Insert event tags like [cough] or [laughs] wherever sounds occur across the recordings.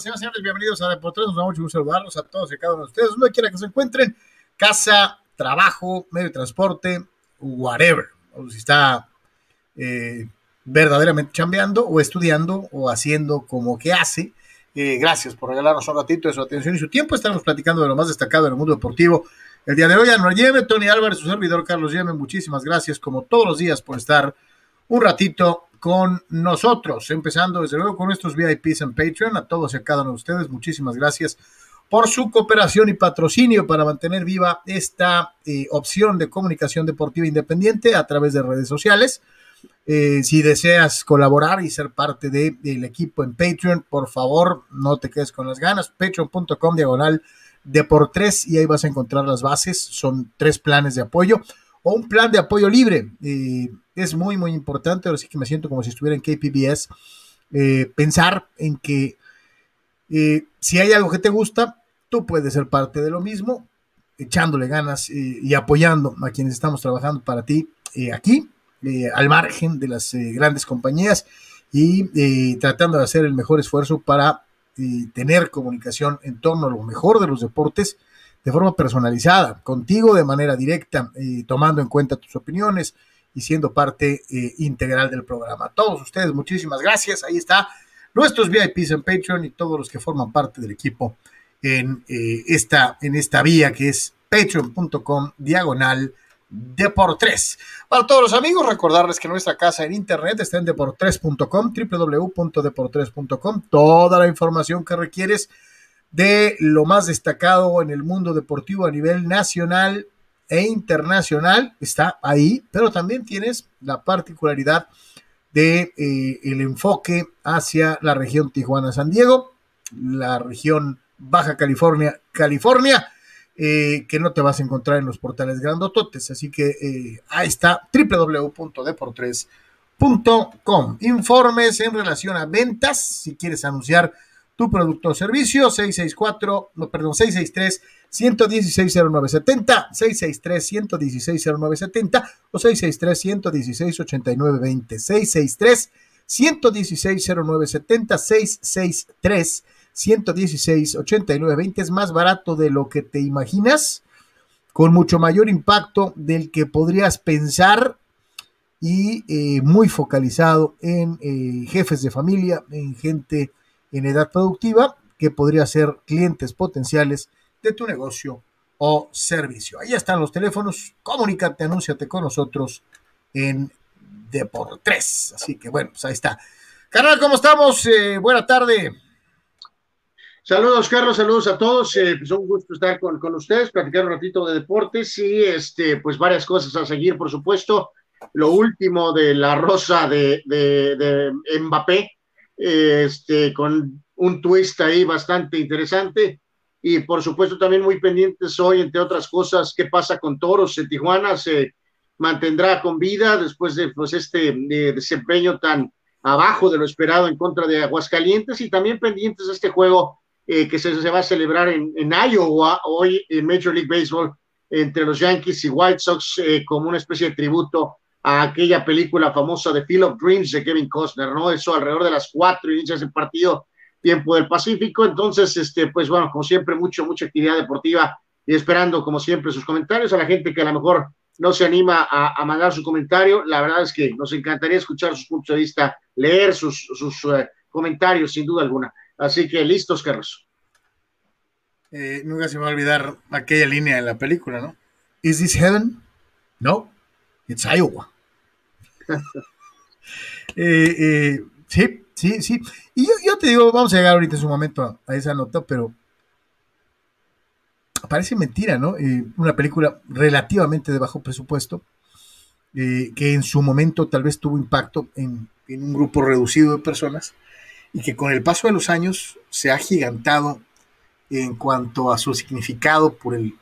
señores y señores. Bienvenidos a Deportes. Nos da mucho gusto saludarlos a todos y cada uno de ustedes, donde quiera que se encuentren, casa, trabajo, medio de transporte, whatever. O si está eh, verdaderamente chambeando o estudiando o haciendo como que hace. Eh, gracias por regalarnos un ratito de su atención y su tiempo. Estamos platicando de lo más destacado en el mundo deportivo. El día de hoy, Anuar Yeme, Tony Álvarez, su servidor Carlos Yeme. Muchísimas gracias, como todos los días, por estar un ratito con nosotros, empezando desde luego con nuestros VIPs en Patreon. A todos y a cada uno de ustedes, muchísimas gracias por su cooperación y patrocinio para mantener viva esta eh, opción de comunicación deportiva independiente a través de redes sociales. Eh, si deseas colaborar y ser parte del equipo en Patreon, por favor, no te quedes con las ganas. Patreon.com diagonal de por tres y ahí vas a encontrar las bases. Son tres planes de apoyo o un plan de apoyo libre. Eh, es muy, muy importante. Ahora sí que me siento como si estuviera en KPBS. Eh, pensar en que eh, si hay algo que te gusta, tú puedes ser parte de lo mismo, echándole ganas y apoyando a quienes estamos trabajando para ti aquí, al margen de las grandes compañías y tratando de hacer el mejor esfuerzo para tener comunicación en torno a lo mejor de los deportes de forma personalizada, contigo de manera directa, tomando en cuenta tus opiniones y siendo parte eh, integral del programa. Todos ustedes, muchísimas gracias. Ahí está nuestros VIPs en Patreon y todos los que forman parte del equipo en, eh, esta, en esta vía que es patreon.com diagonal Deportes. Para todos los amigos, recordarles que nuestra casa en internet está en deportres.com, www.deportres.com. Toda la información que requieres de lo más destacado en el mundo deportivo a nivel nacional e internacional está ahí, pero también tienes la particularidad de eh, el enfoque hacia la región Tijuana-San Diego, la región Baja California, California, eh, que no te vas a encontrar en los portales grandototes. Así que eh, ahí está www.deportres.com. Informes en relación a ventas, si quieres anunciar tu producto o servicio, 664, no, perdón, 663 116 0970, 663 116 0970 o 663 116 8920, 663 116 0970, 663 116 8920 es más barato de lo que te imaginas, con mucho mayor impacto del que podrías pensar y eh, muy focalizado en eh, jefes de familia, en gente en edad productiva que podría ser clientes potenciales de tu negocio o servicio. Ahí están los teléfonos, comunícate, anúnciate con nosotros en Deportes. Así que bueno, pues ahí está. Carnal, ¿cómo estamos? Eh, buena tarde. Saludos, Carlos, saludos a todos. Eh, pues un gusto estar con, con, ustedes, platicar un ratito de deportes y este, pues varias cosas a seguir, por supuesto. Lo último de la rosa de, de, de Mbappé, este, con un twist ahí bastante interesante. Y por supuesto también muy pendientes hoy, entre otras cosas, qué pasa con Toros en Tijuana, se mantendrá con vida después de pues, este desempeño tan abajo de lo esperado en contra de Aguascalientes y también pendientes de este juego eh, que se, se, va a celebrar en, en, Iowa hoy en Major League Baseball entre los Yankees y White Sox eh, como una especie de tributo a aquella película famosa de Field of Dreams de Kevin Costner, ¿no? Eso alrededor de las cuatro inicias del partido, tiempo del Pacífico. Entonces, este, pues bueno, como siempre, mucho, mucha actividad deportiva y esperando, como siempre, sus comentarios a la gente que a lo mejor no se anima a, a mandar su comentario. La verdad es que nos encantaría escuchar sus puntos de vista, leer sus, sus uh, comentarios, sin duda alguna. Así que listos, Carlos. Eh, nunca se va a olvidar aquella línea en la película, ¿no? ¿Is this heaven? No, it's Iowa. eh, eh, sí, sí, sí. Y yo, te digo, vamos a llegar ahorita en su momento a, a esa nota, pero parece mentira, ¿no? Eh, una película relativamente de bajo presupuesto, eh, que en su momento tal vez tuvo impacto en, en, un grupo reducido de personas y que con el paso de los años se ha gigantado en cuanto a su significado por el,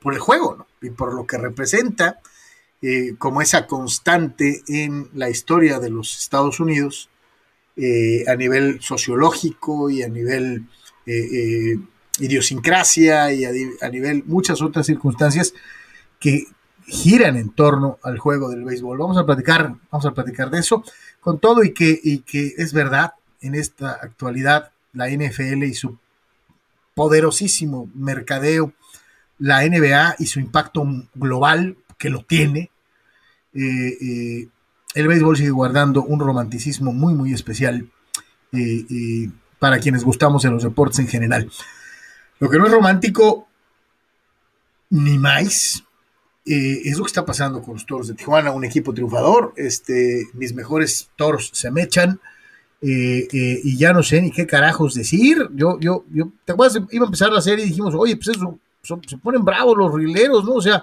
por el juego ¿no? y por lo que representa eh, como esa constante en la historia de los Estados Unidos eh, a nivel sociológico y a nivel eh, idiosincrasia y a, a, nivel muchas otras circunstancias que giran en torno al juego del béisbol. Vamos a platicar, vamos a platicar de eso con todo y que, y que es verdad en esta actualidad la NFL y su poderosísimo mercadeo, la NBA y su impacto global que lo tiene. Eh, eh, el béisbol sigue guardando un romanticismo muy, muy especial eh, para quienes gustamos de los deportes en general. Lo que no es romántico, ni más, es lo que está pasando con los toros de Tijuana, un equipo triunfador. Este, mis mejores toros se me echan. y ya no sé ni qué carajos decir. Yo, yo, yo, ¿te acuerdas? Iba a empezar la serie y dijimos, oye, pues eso, se ponen bravos los rileros, ¿no? O sea,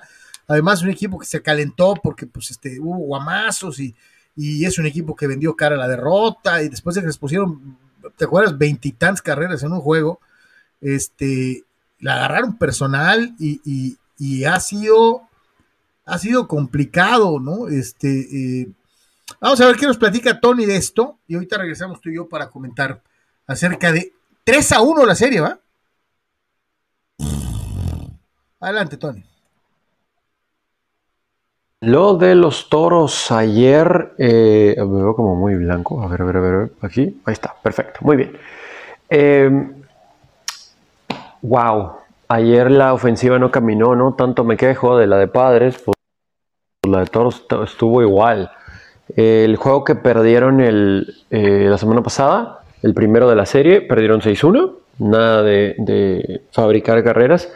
Además, un equipo que se calentó porque pues, este, hubo guamazos y, y es un equipo que vendió cara a la derrota y después de que les pusieron, ¿te acuerdas? Veintitantas carreras en un juego, este, la agarraron personal y, y, ha sido ha sido complicado, ¿no? Este, eh, vamos a ver qué nos platica Tony de esto y ahorita regresamos tú y yo para comentar acerca de 3 a 1 la serie, ¿va? Adelante, Tony. Lo de los toros ayer, eh, me veo como muy blanco. A ver, a ver, a ver, aquí, ahí está, perfecto, muy bien. wow, em, ayer la ofensiva no caminó, ¿no? Tanto me quejo de la de padres, pues la de toros estuvo igual. el juego que perdieron el, eh, la semana pasada, el primero de la serie, perdieron 6-1, nada de, de fabricar carreras.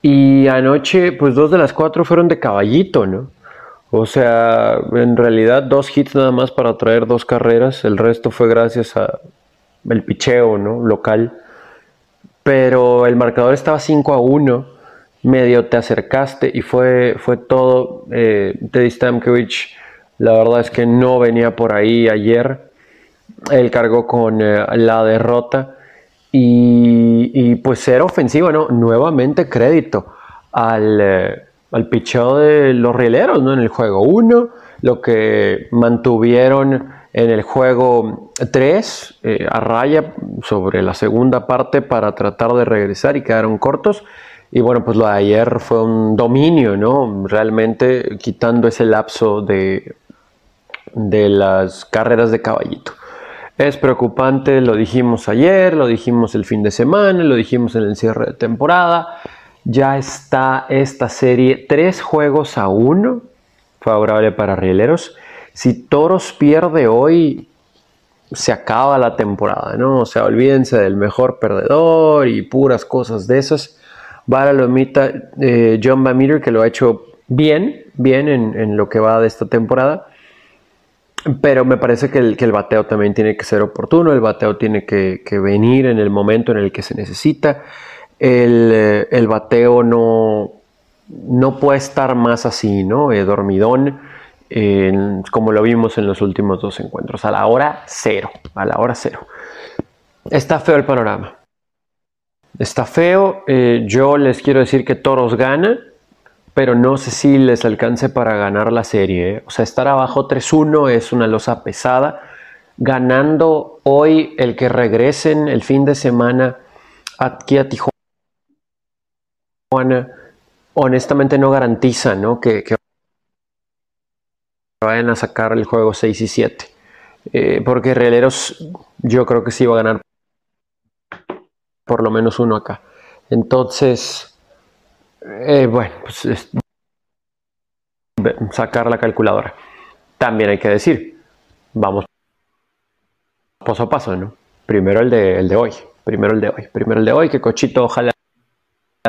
Y anoche, pues dos de las cuatro fueron de caballito, ¿no? O sea, en realidad dos hits nada más para traer dos carreras, el resto fue gracias a el picheo, ¿no? Local. Pero el marcador estaba 5 a 1, medio te acercaste y fue, fue todo. Eh, Teddy Stamkevich, la verdad es que no venía por ahí ayer. Él cargó con eh, la derrota y, y, pues era ofensivo, ¿no? Nuevamente crédito al... Eh, al picheo de los rieleros ¿no? en el juego 1, lo que mantuvieron en el juego 3 eh, a raya sobre la segunda parte para tratar de regresar y quedaron cortos. Y bueno, pues lo de ayer fue un dominio, ¿no? Realmente quitando ese lapso de, de las carreras de caballito. Es preocupante, lo dijimos ayer, lo dijimos el fin de semana, lo dijimos en el cierre de temporada ya está esta serie tres juegos a uno, favorable para Rieleros. Si Toros pierde hoy, se acaba la temporada, ¿no? O sea, olvídense del mejor perdedor y puras cosas de esas. Va a la lomita eh, John Bamir, que lo ha hecho bien, bien en, lo que va de esta temporada. Pero me parece que el, que el bateo también tiene que ser oportuno, el bateo tiene que, que venir en el momento en el que se necesita. Eh, el, bateo no, no puede estar más así, ¿no? Eh, dormidón, como lo vimos en los últimos dos encuentros, a la hora cero, a la hora cero. Está feo el panorama. Está feo. Eh, yo les quiero decir que Toros gana, pero no sé si les alcance para ganar la serie. O sea, estar abajo 3-1 es una losa pesada. Ganando hoy el que regresen el fin de semana aquí a Tijuana honestamente no garantiza Que, vayan a sacar el juego 6 y 7. Eh, porque Rieleros yo creo que sí va a ganar por lo menos uno acá. Entonces, eh, bueno, pues sacar la calculadora. También hay que decir, vamos paso a paso, ¿no? Primero el de, el de hoy, primero el de hoy, primero el de hoy, que Cochito ojalá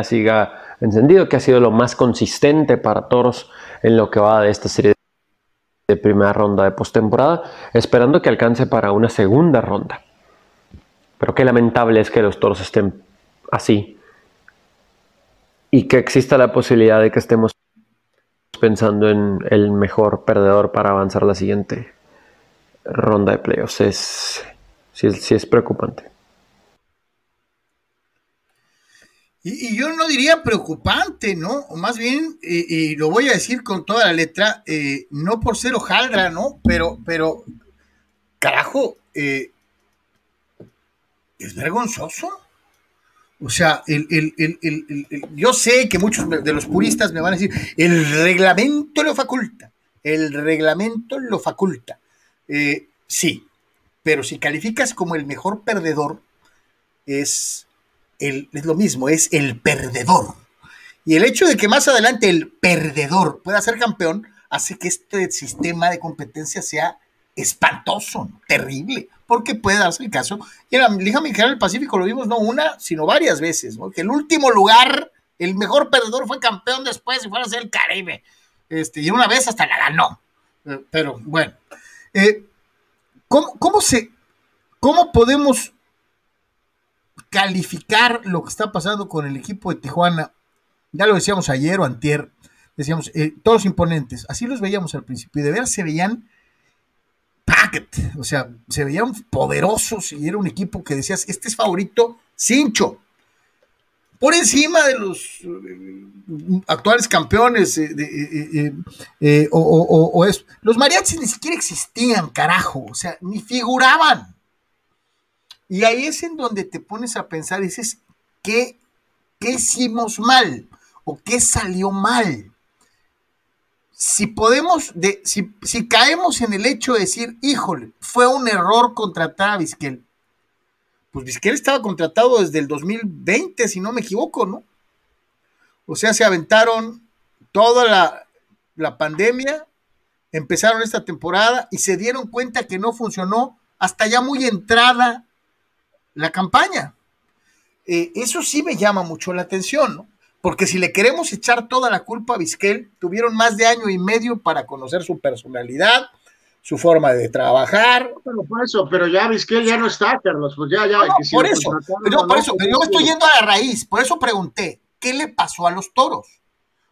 siga encendido, que ha sido lo más consistente para Toros en lo que va de esta serie de primera ronda de postemporada, esperando que alcance para una segunda ronda. Pero qué lamentable es que los Toros estén así y que exista la posibilidad de que estemos pensando en el mejor perdedor para avanzar la siguiente ronda de playoffs. Es, sí es preocupante. Y, yo no diría preocupante, ¿no? O más bien, y lo voy a decir con toda la letra, eh, no por ser hojaldra, ¿no? Pero, pero, carajo, eh, es vergonzoso. O sea, el, yo sé que muchos de los puristas me van a decir, el reglamento lo faculta, el reglamento lo faculta. Eh, sí, pero si calificas como el mejor perdedor, es, es lo mismo, es el perdedor. Y el hecho de que más adelante el perdedor pueda ser campeón hace que este sistema de competencia sea espantoso, terrible, porque puede darse el caso. Y en la Liga Mexicana del Pacífico lo vimos no una, sino varias veces, que el último lugar, el mejor perdedor fue campeón después y fue a ser el Caribe. Este, y una vez hasta la ganó. Eh, pero bueno, eh, ¿cómo, se, ¿cómo podemos calificar lo que está pasando con el equipo de Tijuana? Ya lo decíamos ayer o antier, decíamos, eh, todos imponentes, así los veíamos al principio, y de ver se veían packet, o sea, se veían poderosos y era un equipo que decías, este es favorito, cincho, por encima de los eh, actuales campeones o, Los mariachis ni siquiera existían, carajo, o sea, ni figuraban. Y ahí es en donde te pones a pensar dices, ¿qué, hicimos mal? ¿O qué salió mal? Si podemos, de, si, caemos en el hecho de decir, híjole, fue un error contratar a Vizquel, pues Vizquel estaba contratado desde el 2020, si no me equivoco, ¿no? O sea, se aventaron toda la pandemia, empezaron esta temporada y se dieron cuenta que no funcionó hasta ya muy entrada la campaña. Eh, eso sí me llama mucho la atención, ¿no? Porque si le queremos echar toda la culpa a Vizquel, tuvieron más de año y medio para conocer su personalidad, su forma de trabajar. Pero por eso, pero ya Vizquel ya no está, Carlos, pues ya, ya. por eso, pero, por eso, yo me estoy yendo a la raíz, por eso pregunté, ¿qué le pasó a los toros?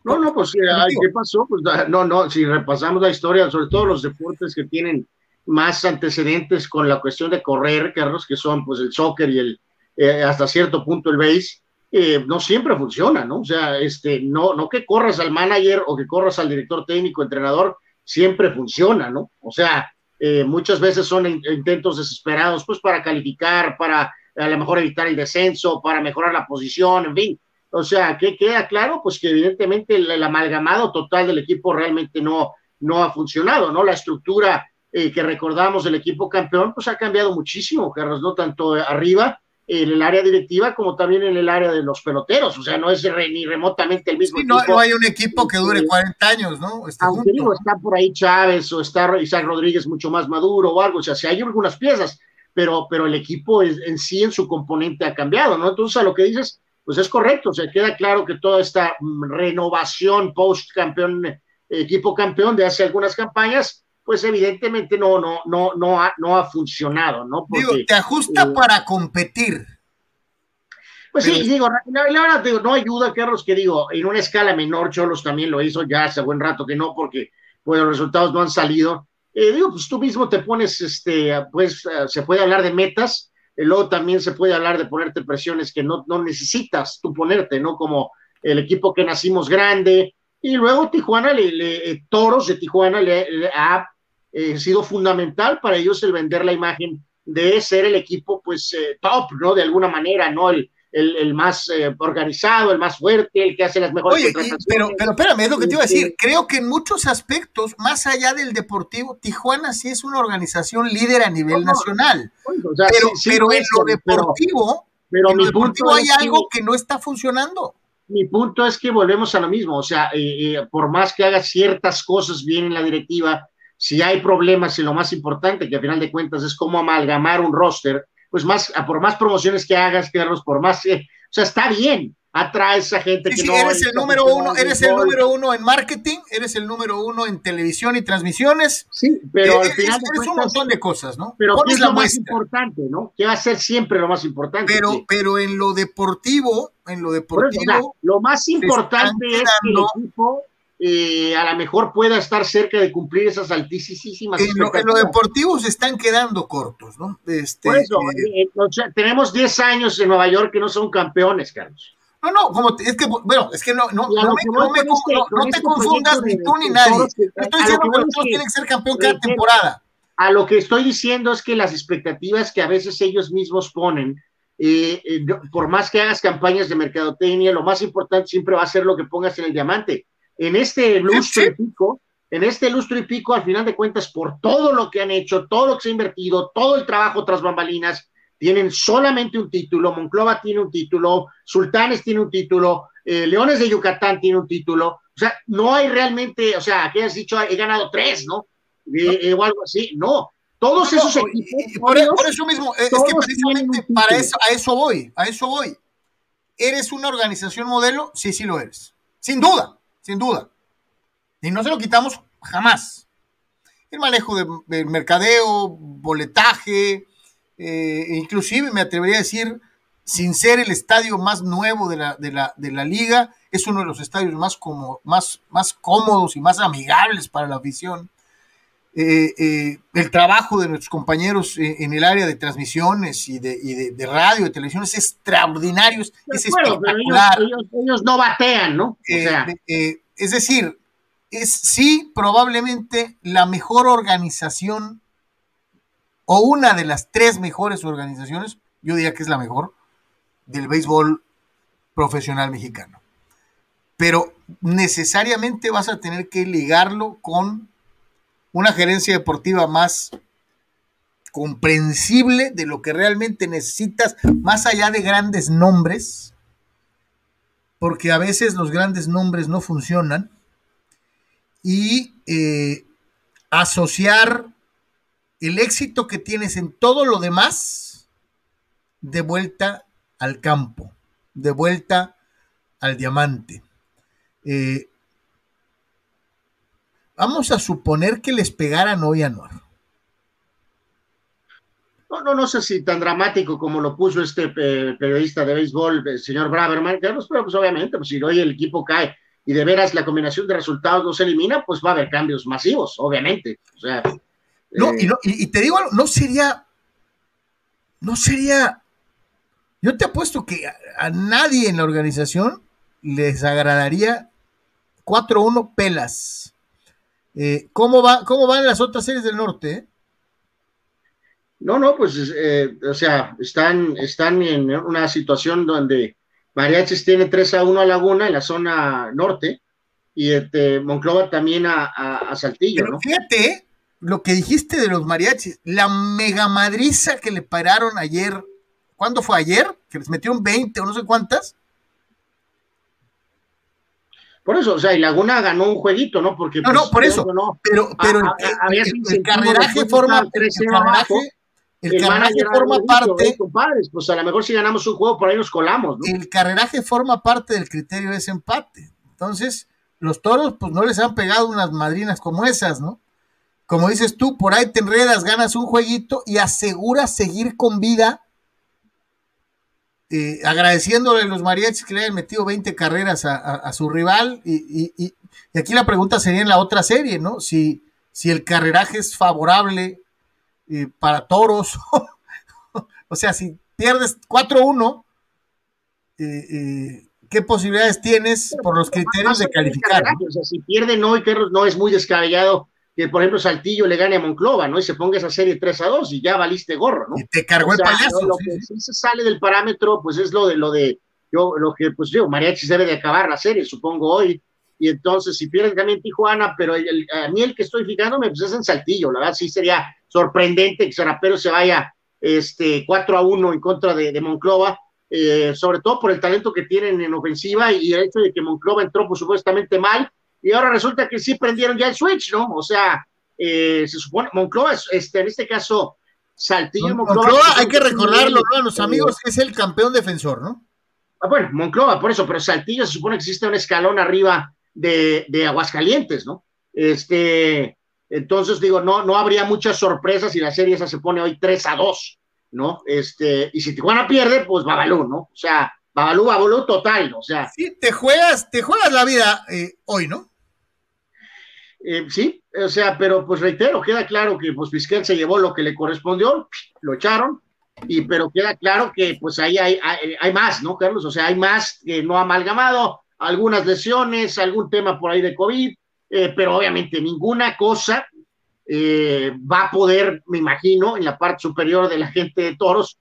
No, no, pues ¿qué pasó? Pues no, no, si repasamos la historia, sobre todo los deportes que tienen más antecedentes con la cuestión de correr, Carlos, que son pues el soccer y el eh, hasta cierto punto el base, eh, no siempre funciona, ¿no? O sea, este, no, no que corras al manager o que corras al director técnico, entrenador, siempre funciona, ¿no? O sea, eh, muchas veces son intentos desesperados, pues para calificar, para a lo mejor evitar el descenso, para mejorar la posición, en fin. O sea, que queda claro, pues que evidentemente el, amalgamado total del equipo realmente no, no ha funcionado, ¿no? La estructura eh, que recordamos del equipo campeón, pues ha cambiado muchísimo, Carlos, no tanto arriba en el área directiva como también en el área de los peloteros, o sea, no es ni remotamente el mismo. Sí, no, no, hay un equipo que dure 40 años, ¿no? Está, digo, está por ahí Chávez o está Isaac Rodríguez mucho más maduro o algo, o sea, si hay algunas piezas, pero, pero el equipo en sí en su componente ha cambiado, ¿no? Entonces, a lo que dices, pues es correcto, o sea, queda claro que toda esta mm, renovación post campeón, equipo campeón de hace algunas campañas, pues evidentemente no, no, no, no, ha, no ha funcionado, ¿no? digo, te ajusta eh, para competir. Pues sí, digo, la, verdad, digo, no ayuda, Carlos, que digo, en una escala menor, Cholos también lo hizo, ya hace buen rato que no, porque pues, los resultados no han salido. Eh, digo, pues tú mismo te pones, este, pues eh, se puede hablar de metas, luego también se puede hablar de ponerte presiones que no, no necesitas tú ponerte, ¿no? Como el equipo que nacimos grande, y luego Tijuana, le, Toros de Tijuana le ha eh, sido fundamental para ellos el vender la imagen de ser el equipo, pues, eh, top, ¿no? De alguna manera, ¿no? El, el, más eh, organizado, el más fuerte, el que hace las mejores Oye, pero, pero espérame, es lo que te iba a decir. Creo que en muchos aspectos, más allá del deportivo, Tijuana sí es una organización líder a nivel nacional. pero, pero en lo deportivo, pero, en lo deportivo hay algo que no está funcionando. Mi punto es que volvemos a lo mismo, o sea, por más que haga ciertas cosas bien en la directiva, si hay problemas y lo más importante, que al final de cuentas es cómo amalgamar un roster, pues más, por más promociones que hagas, Carlos, por más, o sea, está bien, atraes a gente que no eres el número uno, eres el número uno en marketing, eres el número uno en televisión y transmisiones. Sí, pero al eh, final es, un montón de cosas, ¿no? Pero ¿qué es lo más importante, no? ¿Qué va a ser siempre lo más importante? Pero, pero en lo deportivo, en lo deportivo, lo más importante es que el equipo eh, a lo mejor pueda estar cerca de cumplir esas altísimas en lo, en lo deportivo se están quedando cortos, ¿no? Este, eh, eh, tenemos 10 años en Nueva York que no son campeones, Carlos. No, no, como es que, bueno, es que no, no, no, me, te confundas ni tú ni nadie. estoy diciendo que los todos tienen que ser campeón cada temporada. A lo que estoy diciendo es que las expectativas que a veces ellos mismos ponen, por más que hagas campañas de mercadotecnia, lo más importante siempre va a ser lo que pongas en el diamante en este lustro y pico, en este lustro y pico, al final de cuentas, por todo lo que han hecho, todo lo que se ha invertido, todo el trabajo tras bambalinas, tienen solamente un título, Monclova tiene un título, Sultanes tiene un título, eh, Leones de Yucatán tiene un título, o sea, no hay realmente, o sea, que has dicho, he ganado tres, ¿no? Eh, o algo así, no. Todos esos equipos. Por, eso mismo, es que precisamente para eso, a eso voy, a eso voy. ¿Eres una organización modelo? Sí, sí lo eres. Sin duda, sin duda. Y no se lo quitamos jamás. El manejo del mercadeo, boletaje, eh, inclusive me atrevería a decir, sin ser el estadio más nuevo de la, de la, de la liga, es uno de los estadios más, como, más, más cómodos y más amigables para la afición. Eh, eh, el trabajo de nuestros compañeros en el área de transmisiones y de, de, radio, de televisión es extraordinario, es, espectacular. Ellos, no batean, ¿no? es decir, es sí probablemente la mejor organización o una de las tres mejores organizaciones, yo diría que es la mejor, del béisbol profesional mexicano. Pero necesariamente vas a tener que ligarlo con una gerencia deportiva más comprensible de lo que realmente necesitas, más allá de grandes nombres, porque a veces los grandes nombres no funcionan, y eh, asociar el éxito que tienes en todo lo demás de vuelta al campo, de vuelta al diamante. Eh, vamos a suponer que les pegaran hoy a Noir. No, no, no sé si tan dramático como lo puso este eh, periodista de béisbol, el señor Braverman, pero pues obviamente, pues si hoy el equipo cae y de veras la combinación de resultados no se elimina, pues va a haber cambios masivos, obviamente. O sea, no, y, no, y, te digo no sería, no sería, yo te apuesto que a, nadie en la organización les agradaría 4-1 pelas. Eh, ¿cómo, va, ¿Cómo van las otras series del norte? No, no, pues, eh, o sea, están, están en una situación donde Mariachis tiene 3 a 1 a Laguna en la zona norte y este, Monclova también a, a, Saltillo, Pero Fíjate, lo que dijiste de los mariachis, la mega madriza que le pararon ayer, ¿cuándo fue ayer? Que les metieron 20 o no sé cuántas. Por eso, o sea, y Laguna ganó un jueguito, ¿no? Porque no, no, pues, por eso. No, pero, pero el, el, carreraje forma el carreraje, forma parte. Compadres, pues a lo mejor si ganamos un juego por ahí nos colamos, ¿no? El carreraje forma parte del criterio de ese empate. Entonces, los toros, pues no les han pegado unas madrinas como esas, ¿no? Como dices tú, por ahí te enredas, ganas un jueguito y aseguras seguir con vida, eh, agradeciéndole a los mariachis que le hayan metido 20 carreras a, su rival. Y, aquí la pregunta sería en la otra serie, ¿no? Si, si el carreraje es favorable eh, para toros, [laughs] o sea, si pierdes 4-1, eh, ¿qué posibilidades tienes por los criterios de calificar? O sea, si pierden hoy, no es muy descabellado que por ejemplo Saltillo le gane a Monclova, ¿no? Y se ponga esa serie 3 a 2 y ya valiste gorro, ¿no? Y te cargó el payaso. Lo que se sale del parámetro, pues es lo de lo de yo, lo que, pues yo, Mariachi debe de acabar la serie, supongo hoy. Y entonces, si pierden también Tijuana, pero a mí el que estoy fijándome, pues es en Saltillo, la verdad, sí sería sorprendente que Sarapero se vaya este 4 a 1 en contra de, de Monclova, eh, sobre todo por el talento que tienen en ofensiva y el hecho de que Monclova entró pues, supuestamente mal, y ahora resulta que sí prendieron ya el switch, ¿no? O sea, eh, se supone, Moncloa, este, en este caso, Saltillo Moncloa. Moncloa hay que recordarlo, ¿no? A los amigos, es el campeón defensor, ¿no? Ah, bueno, Moncloa, por eso, pero Saltillo se supone que existe un escalón arriba de, de Aguascalientes, ¿no? Este, entonces digo, no, no habría muchas sorpresas si la serie esa se pone hoy 3 a 2, ¿no? Este, y si Tijuana pierde, pues Babalú, ¿no? O sea, Babalú, Babalú total, o sea. Sí, te juegas, te juegas la vida eh, hoy, ¿no? Eh, sí, o sea, pero pues reitero, queda claro que pues Vizquel se llevó lo que le correspondió, lo echaron, y pero queda claro que pues ahí hay, hay, más, ¿no, Carlos? O sea, hay más que no amalgamado, algunas lesiones, algún tema por ahí de COVID, eh, pero obviamente ninguna cosa eh, va a poder, me imagino, en la parte superior de la gente de toros,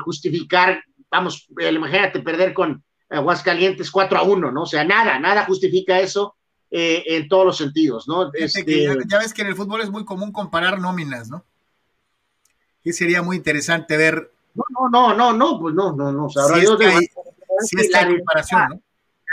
justificar, vamos, imagínate perder con Aguascalientes 4 a 1, ¿no? O sea, nada, nada justifica eso eh, en todos los sentidos, ¿no? Este... Ya, ves que en el fútbol es muy común comparar nóminas, ¿no? Que sería muy interesante ver. No, no, no, no, no, pues no, no, no. Sabrá Sí, Dios es de- hay- comparación, ¿no?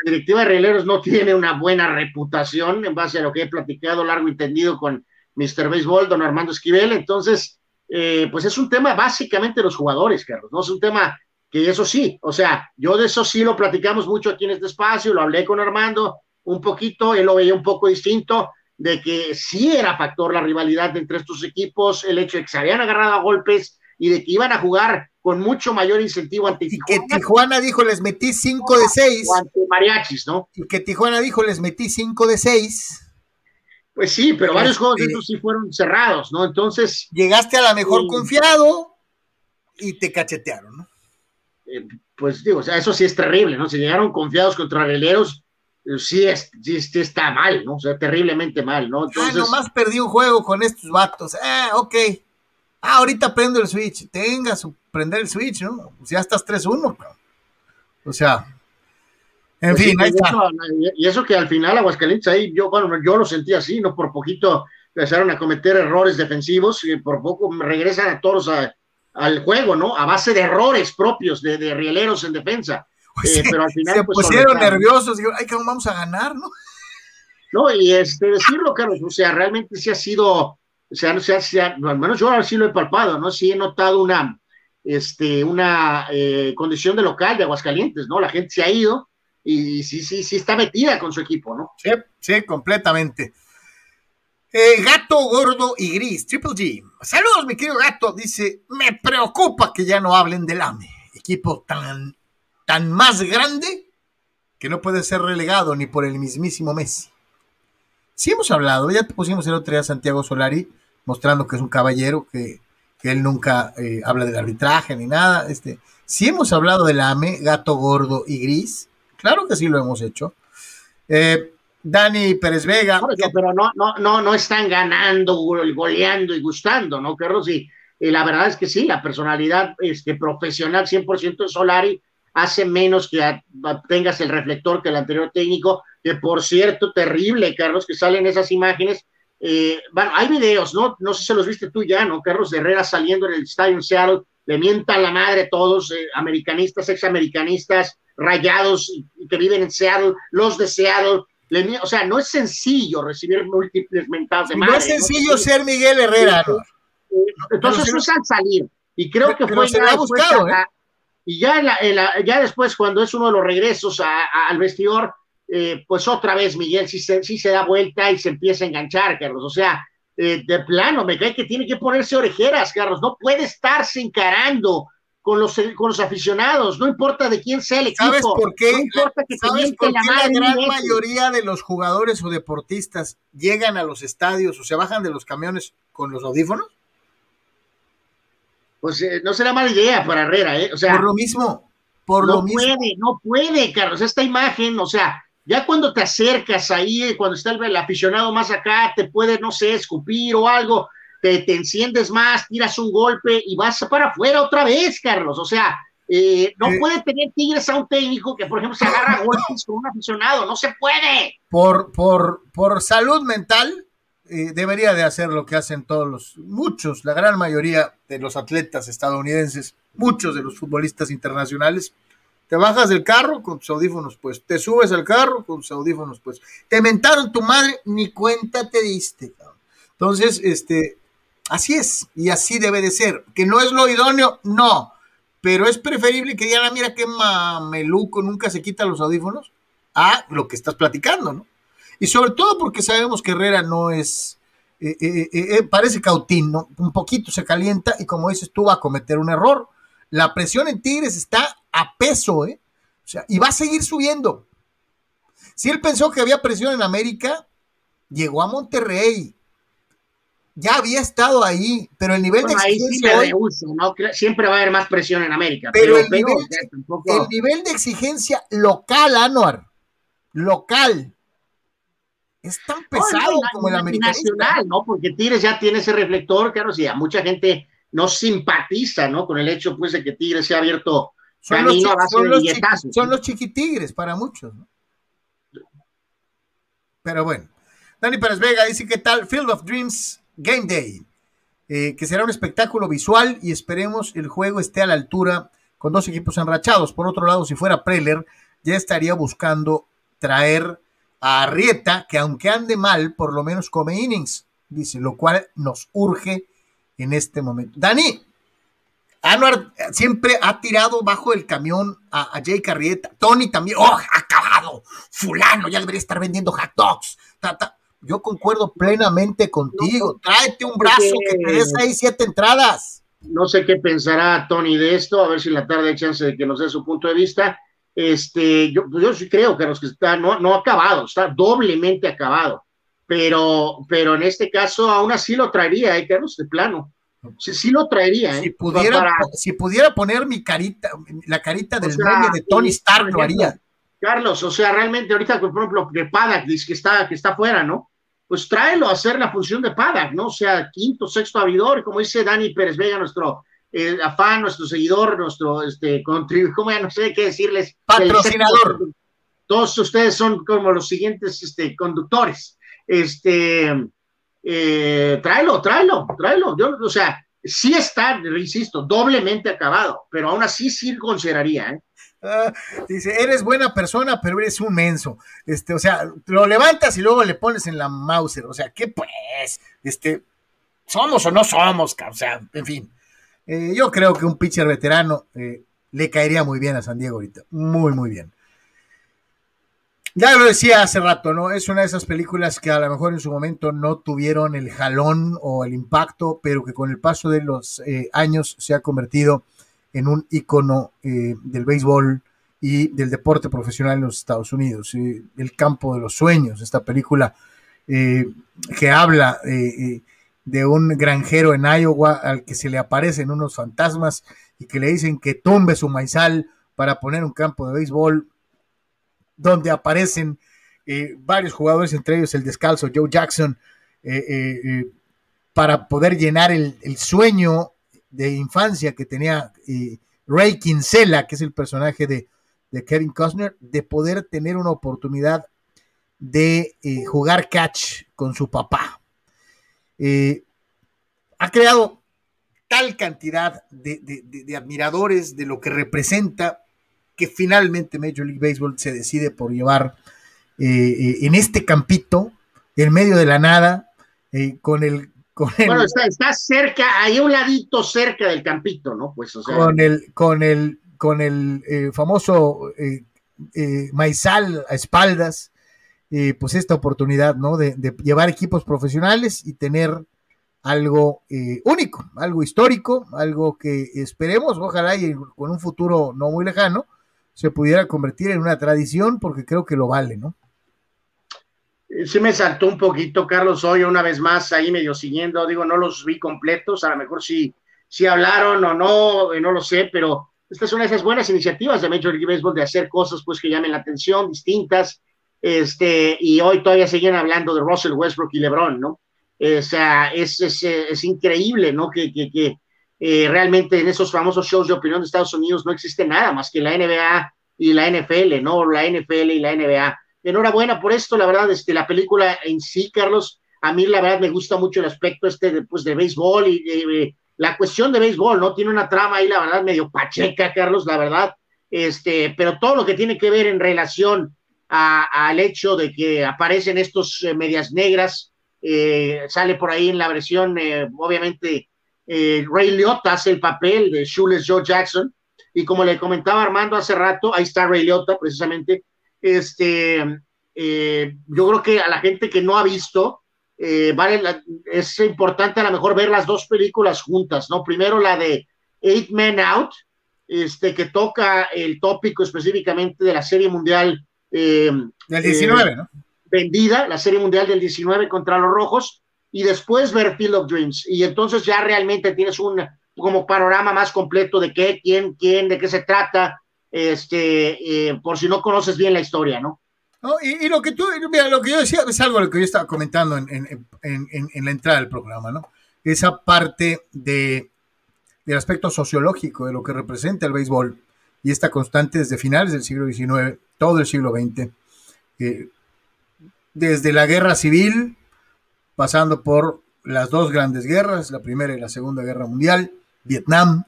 la directiva de Rieleros no tiene una buena reputación en base a lo que he platicado largo y tendido con Mr. Béisbol, don Armando Esquivel. Entonces, eh, pues es un tema básicamente de los jugadores, Carlos, no es un tema que eso sí, o sea, yo de eso sí lo platicamos mucho aquí en este espacio, lo hablé con Armando un poquito, él lo veía un poco distinto, de que sí era factor la rivalidad entre estos equipos, el hecho de que se habían agarrado a golpes y de que iban a jugar con mucho mayor incentivo ante Y que Tijuana Tijuana dijo, les metí 5 de 6. o ante Mariachis, ¿no? Y que Tijuana dijo, les metí 5 de 6. Pues sí, pero varios juegos de estos sí fueron cerrados, ¿no? Entonces, Llegaste a la mejor confiado y te cachetearon, ¿no? eh, pues digo, o sea, eso sí es terrible, ¿no? Si llegaron confiados contra Rieleros, eh, sí, es, sí, sí está mal, ¿no? O sea, terriblemente mal, ¿no? Ah, nomás perdí un juego con estos vatos. Ah, ok. Ah, ahorita prendo el Switch. Tenga su prender el Switch, ¿no? Pues ya estás 3-1, cabrón. O sea, en pues sí, fin, ahí y está. eso- y eso que al final Aguascalientes ahí, yo, bueno, yo lo sentí así, ¿no? Por poquito empezaron a cometer errores defensivos y por poco regresan a todos a- al juego, ¿no? A base de errores propios de, de Rieleros en defensa. Pues Eh, se- pero al final, se pues, pusieron nerviosos. Digo, ay, cabrón, vamos a ganar, ¿no? No, y este, decirlo, Carlos, o sea, realmente sí ha sido, o sea, no sé, sí ha- al menos yo ahora sí lo he palpado, ¿no? Sí he notado una, este, una eh, condición de local de Aguascalientes, ¿no? La gente se ha ido y sí, sí, sí está metida con su equipo, ¿no? Sí, sí, completamente. Eh, gato gordo y gris, Triple G. Saludos, mi querido gato. Dice, me preocupa que ya no hablen del AME, equipo tan, tan más grande que no puede ser relegado ni por el mismísimo Messi. Sí hemos hablado, ya te pusimos el otro día a Santiago Solari, mostrando que es un caballero, que, que él nunca eh, habla del arbitraje ni nada. Este, sí hemos hablado del AME, gato gordo y gris. Claro que sí lo hemos hecho. Eh, Dani Pérez Vega. Pero no, no, no, no están ganando, go- goleando y gustando, ¿no, Carlos? Y, y la verdad es que sí, la personalidad este, profesional 100% de Solari hace menos que a- a- tengas el reflector que el anterior técnico, que por cierto, terrible, Carlos, que salen esas imágenes. Eh, bueno, hay videos, ¿no? No sé si los viste tú ya, ¿no? Carlos Herrera saliendo en el estadio en Seattle, le mientan la madre todos, eh, americanistas, examericanistas, rayados que viven en Seattle, los de Seattle, o sea, no es sencillo recibir múltiples mentadas de No madre. es sencillo ser Miguel Herrera, ¿no? Entonces eso es al salir. Y creo que fue se lo ha buscado, a- Y ya, en la- en la- ya después, cuando es uno de los regresos a- a- al vestidor, eh, pues otra vez Miguel sí se, sí se da vuelta y se empieza a enganchar, Carlos. O sea, eh, de plano, me cae que tiene que ponerse orejeras, Carlos. No puede estarse encarando con los, con los aficionados, no importa de quién sea el equipo. ¿Sabes por qué? No importa que ¿Sabes por la qué la gran veces. mayoría de los jugadores o deportistas llegan a los estadios o se bajan de los camiones con los audífonos? Pues eh, no será mala idea para Herrera, ¿eh? O sea, Por lo mismo, por no lo mismo. puede, no puede, Carlos. Esta imagen, o sea, ya cuando te acercas ahí, cuando está el, el aficionado más acá, te puede, no sé, escupir o algo, te, te enciendes más, tiras un golpe y vas para afuera otra vez, Carlos. O sea, eh, no Eh. puede tener Tigres a un técnico que, por ejemplo, se agarra [coughs] golpes con un aficionado. No se puede. Por, por, por salud mental, eh, debería de hacer lo que hacen todos los, muchos, la gran mayoría de los atletas estadounidenses, muchos de los futbolistas internacionales. Te bajas del carro con tus audífonos, pues. Te subes al carro con tus audífonos, pues. Te mentaron tu madre, ni cuenta te diste. Entonces, este, así es, y así debe de ser. Que no es lo idóneo, no. Pero es preferible que digan, "Ah, mira qué mameluco, nunca se quita los audífonos, a lo que estás platicando, ¿no? Y sobre todo porque sabemos que Herrera no es, eh, eh, eh, parece cautín, ¿no? Un poquito se calienta y como dices tú va a cometer un error. La presión en Tigres está a peso, ¿eh? O sea, y va a seguir subiendo. Si él pensó que había presión en América, llegó a Monterrey. Ya había estado ahí, pero el nivel Bueno, de ahí sí exigencia Siempre va a haber más presión en América. Pero Pero, el pero, nivel- tampoco- el nivel de exigencia local, Anuar, local, es tan pesado no, como el y americanista. nacional, ¿no? Porque Tigres ya tiene ese reflector, claro, sí, a mucha gente no simpatiza, ¿no? Con el hecho, pues, de que Tigres se ha abierto Son los, camino a base son de los billetazos. son los chiquitigres para muchos. ¿no? Pero bueno, Dani Pérez Vega dice: ¿Qué tal? Field of Dreams Game Day. eh, que será un espectáculo visual y esperemos el juego esté a la altura con dos equipos enrachados. Por otro lado, si fuera Preller, ya estaría buscando traer a Arrieta, que aunque ande mal, por lo menos come innings, dice, lo cual nos urge en este momento. Dani, Anuar siempre ha tirado bajo el camión a, Jake Arrieta. Tony también, ¡oh, acabado! Fulano, ya debería estar vendiendo hot dogs. Yo concuerdo plenamente contigo. Tráete un brazo que te des ahí siete entradas. No sé qué pensará Tony de esto, a ver si en la tarde hay chance de que nos dé su punto de vista. Este, yo, yo sí creo que los que está, no, no acabado, está doblemente acabado. Pero, pero en este caso aún así lo traería, ¿eh, Carlos? De plano. Sí, lo traería, ¿eh? Si pudiera, si pudiera poner mi carita, la carita del o de Tony Stark, lo haría. Carlos, o sea, realmente ahorita, por ejemplo, que Padak dice que está, que está fuera, ¿no? Pues tráelo a hacer la función de Padak, ¿no? O sea, quinto, sexto avidor, como dice Dani Pérez Vega, nuestro eh, afán, nuestro seguidor, nuestro, este, como ya no sé qué decirles. Patrocinador. todos ustedes son como los siguientes, este, conductores. Este, eh, tráelo, tráelo, tráelo. Yo, o sea, sí está, insisto, doblemente acabado, pero aún así sí consideraría, ¿eh? Ah, dice, eres buena persona, pero eres un menso. Este, o sea, lo levantas y luego le pones en la Mauser. O sea, ¿qué pues? Este, somos o no somos, o sea, en fin. Eh, yo creo que un pitcher veterano eh, le caería muy bien a San Diego ahorita. Muy, muy bien. Ya lo decía hace rato, ¿no? Es una de esas películas que a lo mejor en su momento no tuvieron el jalón o el impacto, pero que con el paso de los eh, años se ha convertido en un icono del béisbol y del deporte profesional en los Estados Unidos. el campo de los sueños, esta película que habla de un granjero en Iowa al que se le aparecen unos fantasmas y que le dicen que tumbe su maizal para poner un campo de béisbol donde aparecen varios jugadores, entre ellos el descalzo Joe Jackson, para poder llenar el, sueño de infancia que tenía eh, Ray Kinsella, que es el personaje de, Kevin Costner, de poder tener una oportunidad de eh, jugar catch con su papá. Eh, ha creado tal cantidad de, admiradores de lo que representa que finalmente Major League Baseball se decide por llevar en este campito, en medio de la nada, con el bueno, está, cerca, ahí un ladito cerca del campito, ¿no? Pues, o sea. Con el, con el, con el eh, famoso eh, eh, maizal a espaldas, pues esta oportunidad, ¿no? De, llevar equipos profesionales y tener algo único, algo histórico, algo que esperemos, ojalá y con un futuro no muy lejano, se pudiera convertir en una tradición, porque creo que lo vale, ¿no? sí me saltó un poquito, Carlos, hoy una vez más ahí medio siguiendo, digo, no los vi completos, a lo mejor sí, sí hablaron o no, eh, no lo sé, pero esta es una de esas buenas iniciativas de Major League Baseball de hacer cosas pues que llamen la atención, distintas, este, y hoy todavía siguen hablando de Russell Westbrook y LeBron, ¿no? o sea, es, es, es, increíble, ¿no? Que, que, que eh, realmente en esos famosos shows de opinión de Estados Unidos no existe nada más que la NBA y la NFL, ¿no? La NFL y la NBA enhorabuena por esto, la verdad, este, la película en sí, Carlos, a mí la verdad me gusta mucho el aspecto este de, pues, de béisbol y la cuestión de béisbol, ¿no? Tiene una trama ahí, la verdad, medio pacheca, Carlos, la verdad, este, pero todo lo que tiene que ver en relación al hecho de que aparecen estos eh, medias negras, eh, sale por ahí en la versión, eh, obviamente, Ray Liotta hace el papel de Shoeless Joe Jackson, y como le comentaba Armando hace rato, ahí está Ray Liotta, precisamente, este, yo creo que a la gente que no ha visto, vale es importante a lo mejor ver las dos películas juntas, ¿no? Primero la de Eight Men Out, este, que toca el tópico específicamente de la Serie Mundial. Eh, del 19, ¿no? Vendida, la Serie Mundial del 19 contra los Rojos, y después ver Field of Dreams. Y entonces ya realmente tienes un como panorama más completo de qué, quién, quién, de qué se trata, este, eh, por si no conoces bien la historia, ¿no? y, lo que tú, mira, lo que yo decía es algo lo que yo estaba comentando en, la entrada del programa, ¿no? Esa parte de, del aspecto sociológico de lo que representa el béisbol y esta constante desde finales del siglo XIX, todo el siglo XX, eh, desde la guerra civil, pasando por las dos grandes guerras, la Primera y la Segunda Guerra Mundial, Vietnam,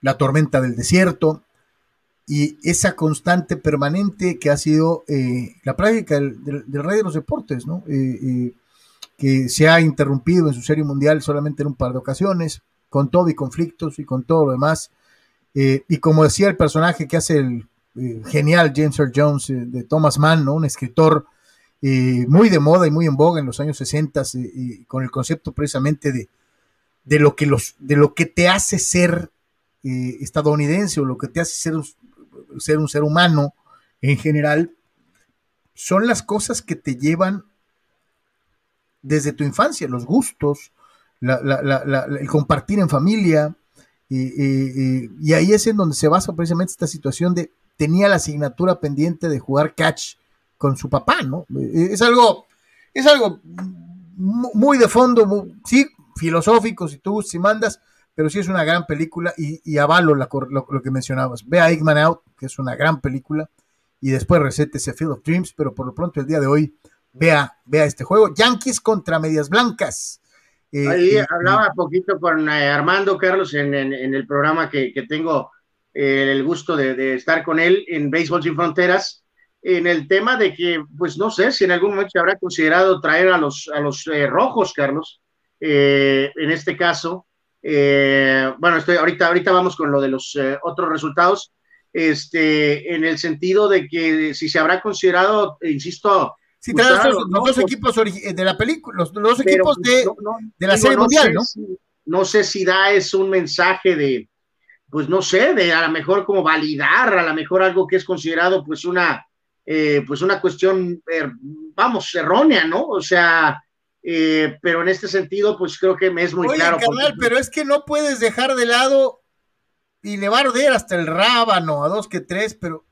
la tormenta del desierto y esa constante permanente que ha sido eh, la práctica del, rey de los deportes, ¿no? Eh, que se ha interrumpido en su serie mundial solamente en un par de ocasiones, con todo y conflictos y con todo lo demás. Y como decía el personaje que hace el genial James Earl Jones de Thomas Mann, ¿no? un escritor muy de moda y muy en boga en los años 60, con el concepto precisamente de, de, lo que los, de lo que te hace ser estadounidense o lo que te hace ser ser un ser humano en general, son las cosas que te llevan desde tu infancia, los gustos, el compartir en familia, y ahí es en donde se basa precisamente esta situación de tenía la asignatura pendiente de jugar catch con su papá, ¿no? Es algo, es algo muy de fondo, sí, filosófico, si tú si mandas, pero sí es una gran película y, avalo lo, que mencionabas. Ve a Eggman Out, que es una gran película, y después recétese Field of Dreams, pero por lo pronto el día de hoy vea, vea este juego. Yankees contra Medias Blancas. Eh, Ahí hablaba poquito con eh, Armando Carlos en, el programa que, tengo eh, el gusto de, estar con él en Béisbol Sin Fronteras, en el tema de que, pues no sé si en algún momento se habrá considerado traer a los, a los rojos, Carlos, en este caso, eh, bueno, estoy, ahorita, ahorita vamos con lo de los eh, otros resultados, este, en el sentido de que si se habrá considerado, insisto, si los, dos equipos de la película, los, dos equipos de, de la Serie Mundial, ¿no? no sé si da es un mensaje de, pues no sé, de a lo mejor como validar, a lo mejor algo que es considerado pues una, eh, pues una cuestión, vamos, errónea, ¿no? O sea, eh, pero en este sentido, pues creo que me es muy claro. pero es que no puedes dejar de lado y le va a arder hasta el rábano a dos que tres, pero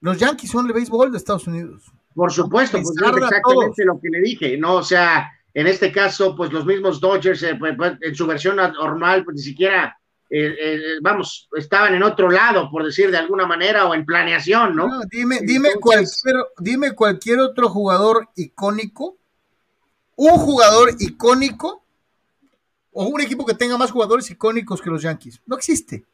los Yankees son el béisbol de Estados Unidos. Por supuesto, pues es exactamente lo que le dije, ¿no? O sea, en este caso, pues los mismos Dodgers, eh, pues, pues, en su versión normal, pues ni siquiera, eh, vamos, estaban en otro lado, por decir de alguna manera, o en planeación, ¿no? no dime, dime, cualquier, dime cualquier otro jugador icónico un jugador icónico o un equipo que tenga más jugadores icónicos que los Yankees. No existe.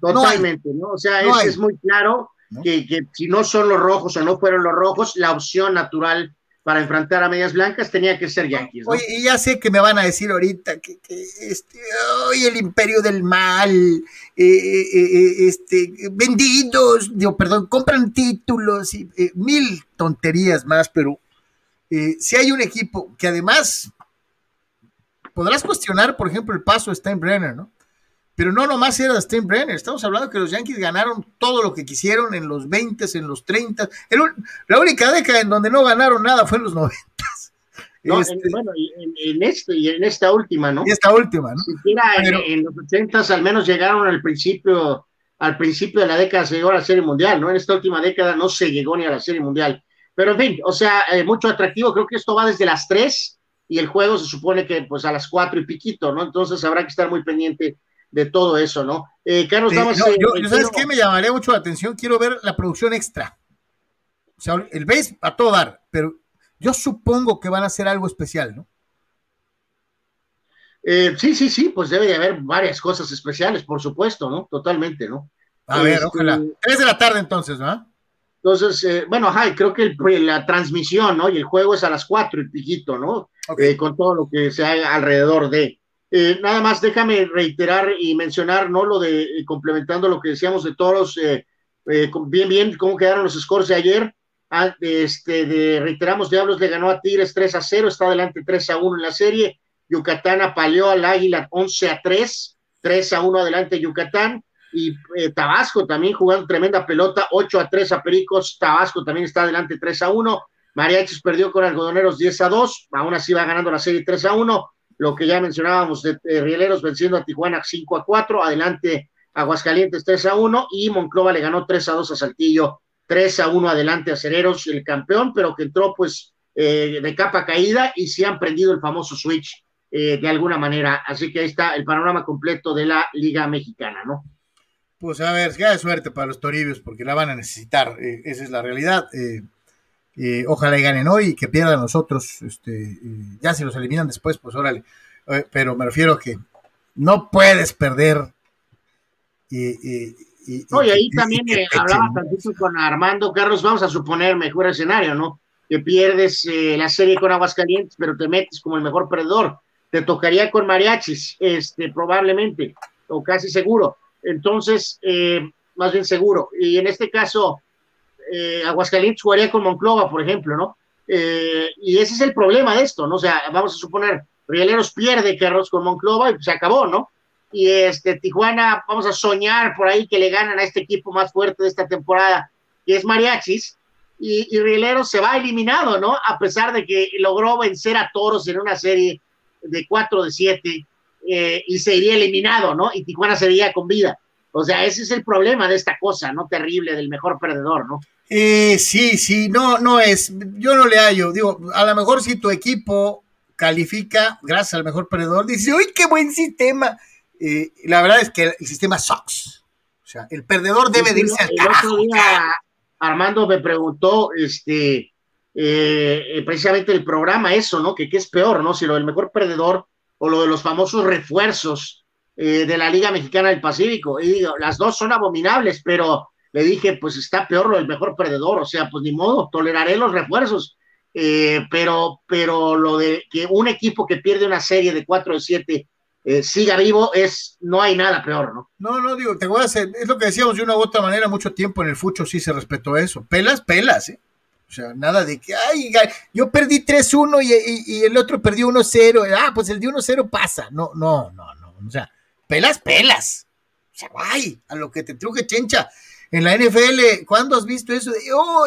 Totalmente, ¿no? O sea, es, muy claro Que, si no son los rojos o no fueron los rojos, la opción natural para enfrentar a medias blancas tenía que ser Yankees. Oye, y ya sé que me van a decir ahorita que, este, el imperio del mal, eh, eh, eh, este, vendidos, digo, perdón, compran títulos y mil tonterías más, pero si hay un equipo que además podrás cuestionar, por ejemplo, el paso de Steinbrenner, ¿no? Pero no nomás era de Steinbrenner, estamos hablando que los Yankees ganaron todo lo que quisieron en los 20, en los 30. la única década en donde no ganaron nada fue en los 90. No, este, bueno, en, este, y en esta última, ¿no? Y esta última, ¿no? en, los 80 al menos llegaron al principio, al principio de la década se llegó a la Serie Mundial, ¿no? En esta última década no se llegó ni a la Serie Mundial. Pero en fin, o sea, eh, mucho atractivo. Creo que esto va desde las 3 y el juego se supone que pues a las 4 y piquito, ¿no? Entonces habrá que estar muy pendiente de todo eso, ¿no? Eh, Carlos, vamos a... yo, ¿sabes qué? Me llamaría mucho la atención. Quiero ver la producción extra. O sea, el base a todo dar, pero yo supongo que van a hacer algo especial, ¿no? Eh, sí, sí, sí, pues debe de haber varias cosas especiales, por supuesto, ¿no? Totalmente, ¿no? A ver, este, ojalá. Tres de la tarde entonces, ¿no? Entonces, eh, bueno, ajá, creo que la transmisión, ¿no? Y el juego es a las cuatro, el piquito, ¿no? Eh, con todo lo que se haga alrededor de. Eh, nada más déjame reiterar y mencionar, ¿no? Lo de, complementando lo que decíamos de toros, bien, bien, cómo quedaron los scores de ayer. Ah, este, de, reiteramos, Diablos le ganó a Tigres 3 a 0, está adelante 3 a 1 en la serie. Yucatán apaleó al Águila 11 a 3, 3 a 1 adelante Yucatán y eh, Tabasco también jugando tremenda pelota, 8 a 3 a Pericos, Tabasco también está adelante 3 a 1, Mariachis perdió con Algodoneros 10 a 2, aún así va ganando la serie 3 a 1, lo que ya mencionábamos de, Rieleros venciendo a Tijuana 5 a 4, adelante Aguascalientes 3 a 1 y Monclova le ganó 3 a 2 a Saltillo, 3 a 1 adelante a Cereros, el campeón, pero que entró pues eh, de capa caída y sí han prendido el famoso switch eh, de alguna manera, así que ahí está el panorama completo de la Liga Mexicana, ¿no? Pues a ver, queda de suerte para los Toribios porque la van a necesitar, eh, esa es la realidad. Eh, Eh, ojalá y ganen hoy y que pierdan los otros. Este, ya si los eliminan después, pues órale. Eh, pero me refiero a que no puedes perder. y ahí también hablaba tantito con Armando Carlos. Vamos a suponer mejor escenario, ¿no? Que pierdes la serie con Aguascalientes, pero te metes como el mejor perdedor. Te tocaría con Mariachis, este, probablemente, o casi seguro. Entonces, más bien seguro. Y en este caso, eh, Aguascalientes jugaría con Monclova, por ejemplo, ¿no? Eh, y ese es el problema de esto, ¿no? O sea, vamos a suponer, Rieleros pierde Carlos con Monclova y se acabó, ¿no? Y este, Tijuana, vamos a soñar por ahí que le ganan a este equipo más fuerte de esta temporada, que es Mariachis, y, Rieleros se va eliminado, ¿no? A pesar de que logró vencer a Toros en una serie de 4 de 7 eh, y se iría eliminado, ¿no? Y Tijuana sería con vida. O sea, ese es el problema de esta cosa, ¿no? Terrible, del mejor perdedor, ¿no? Eh, sí, sí, no, no es, yo no le hallo, digo, a lo mejor si tu equipo califica gracias al mejor perdedor, dice, uy, qué buen sistema. Eh, la verdad es que el sistema sucks. O sea, el perdedor debe de irse al carajo. Armando me preguntó, este, eh, precisamente el programa, eso, ¿no? Que qué es peor, ¿no? Si lo del mejor perdedor o lo de los famosos refuerzos eh, de la Liga Mexicana del Pacífico. Y digo, las dos son abominables, pero le dije, pues está peor lo del mejor perdedor, o sea, pues ni modo, toleraré los refuerzos. Eh, pero, pero lo de que un equipo que pierde una serie de 4 de 7 eh, siga vivo es, no hay nada peor, ¿no? No, no, digo, te voy a hacer, es lo que decíamos de una u otra manera mucho tiempo en el fucho, sí se respetó eso. Pelas, pelas, ¿eh? O sea, nada de que, ay, yo perdí 3-1 y, el otro perdió 1-0. Ah, pues el de 1-0 pasa. No, no, no, no. O sea, pelas, pelas. O sea, ay, a lo que te truje chencha. En la NFL, ¿cuándo has visto eso? oh,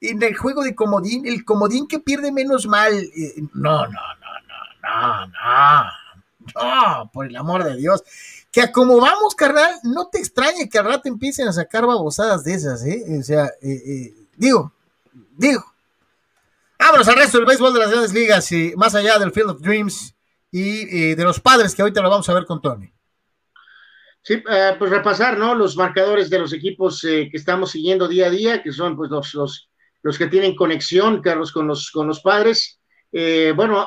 en el juego de comodín, el comodín que pierde menos mal. No, no, no, no, no, no. No, por el amor de Dios. Que a como vamos, carnal, no te extrañe que al rato empiecen a sacar babosadas de esas, ¿eh? O sea, eh, eh, digo, digo. Vámonos al resto del béisbol de las grandes ligas y más allá del Field of Dreams y de los padres que ahorita lo vamos a ver con Tony. Sí, eh, pues repasar, ¿no? Los marcadores de los equipos eh, que estamos siguiendo día a día, que son pues los, los, los que tienen conexión, Carlos, con los, con los padres. Eh, bueno,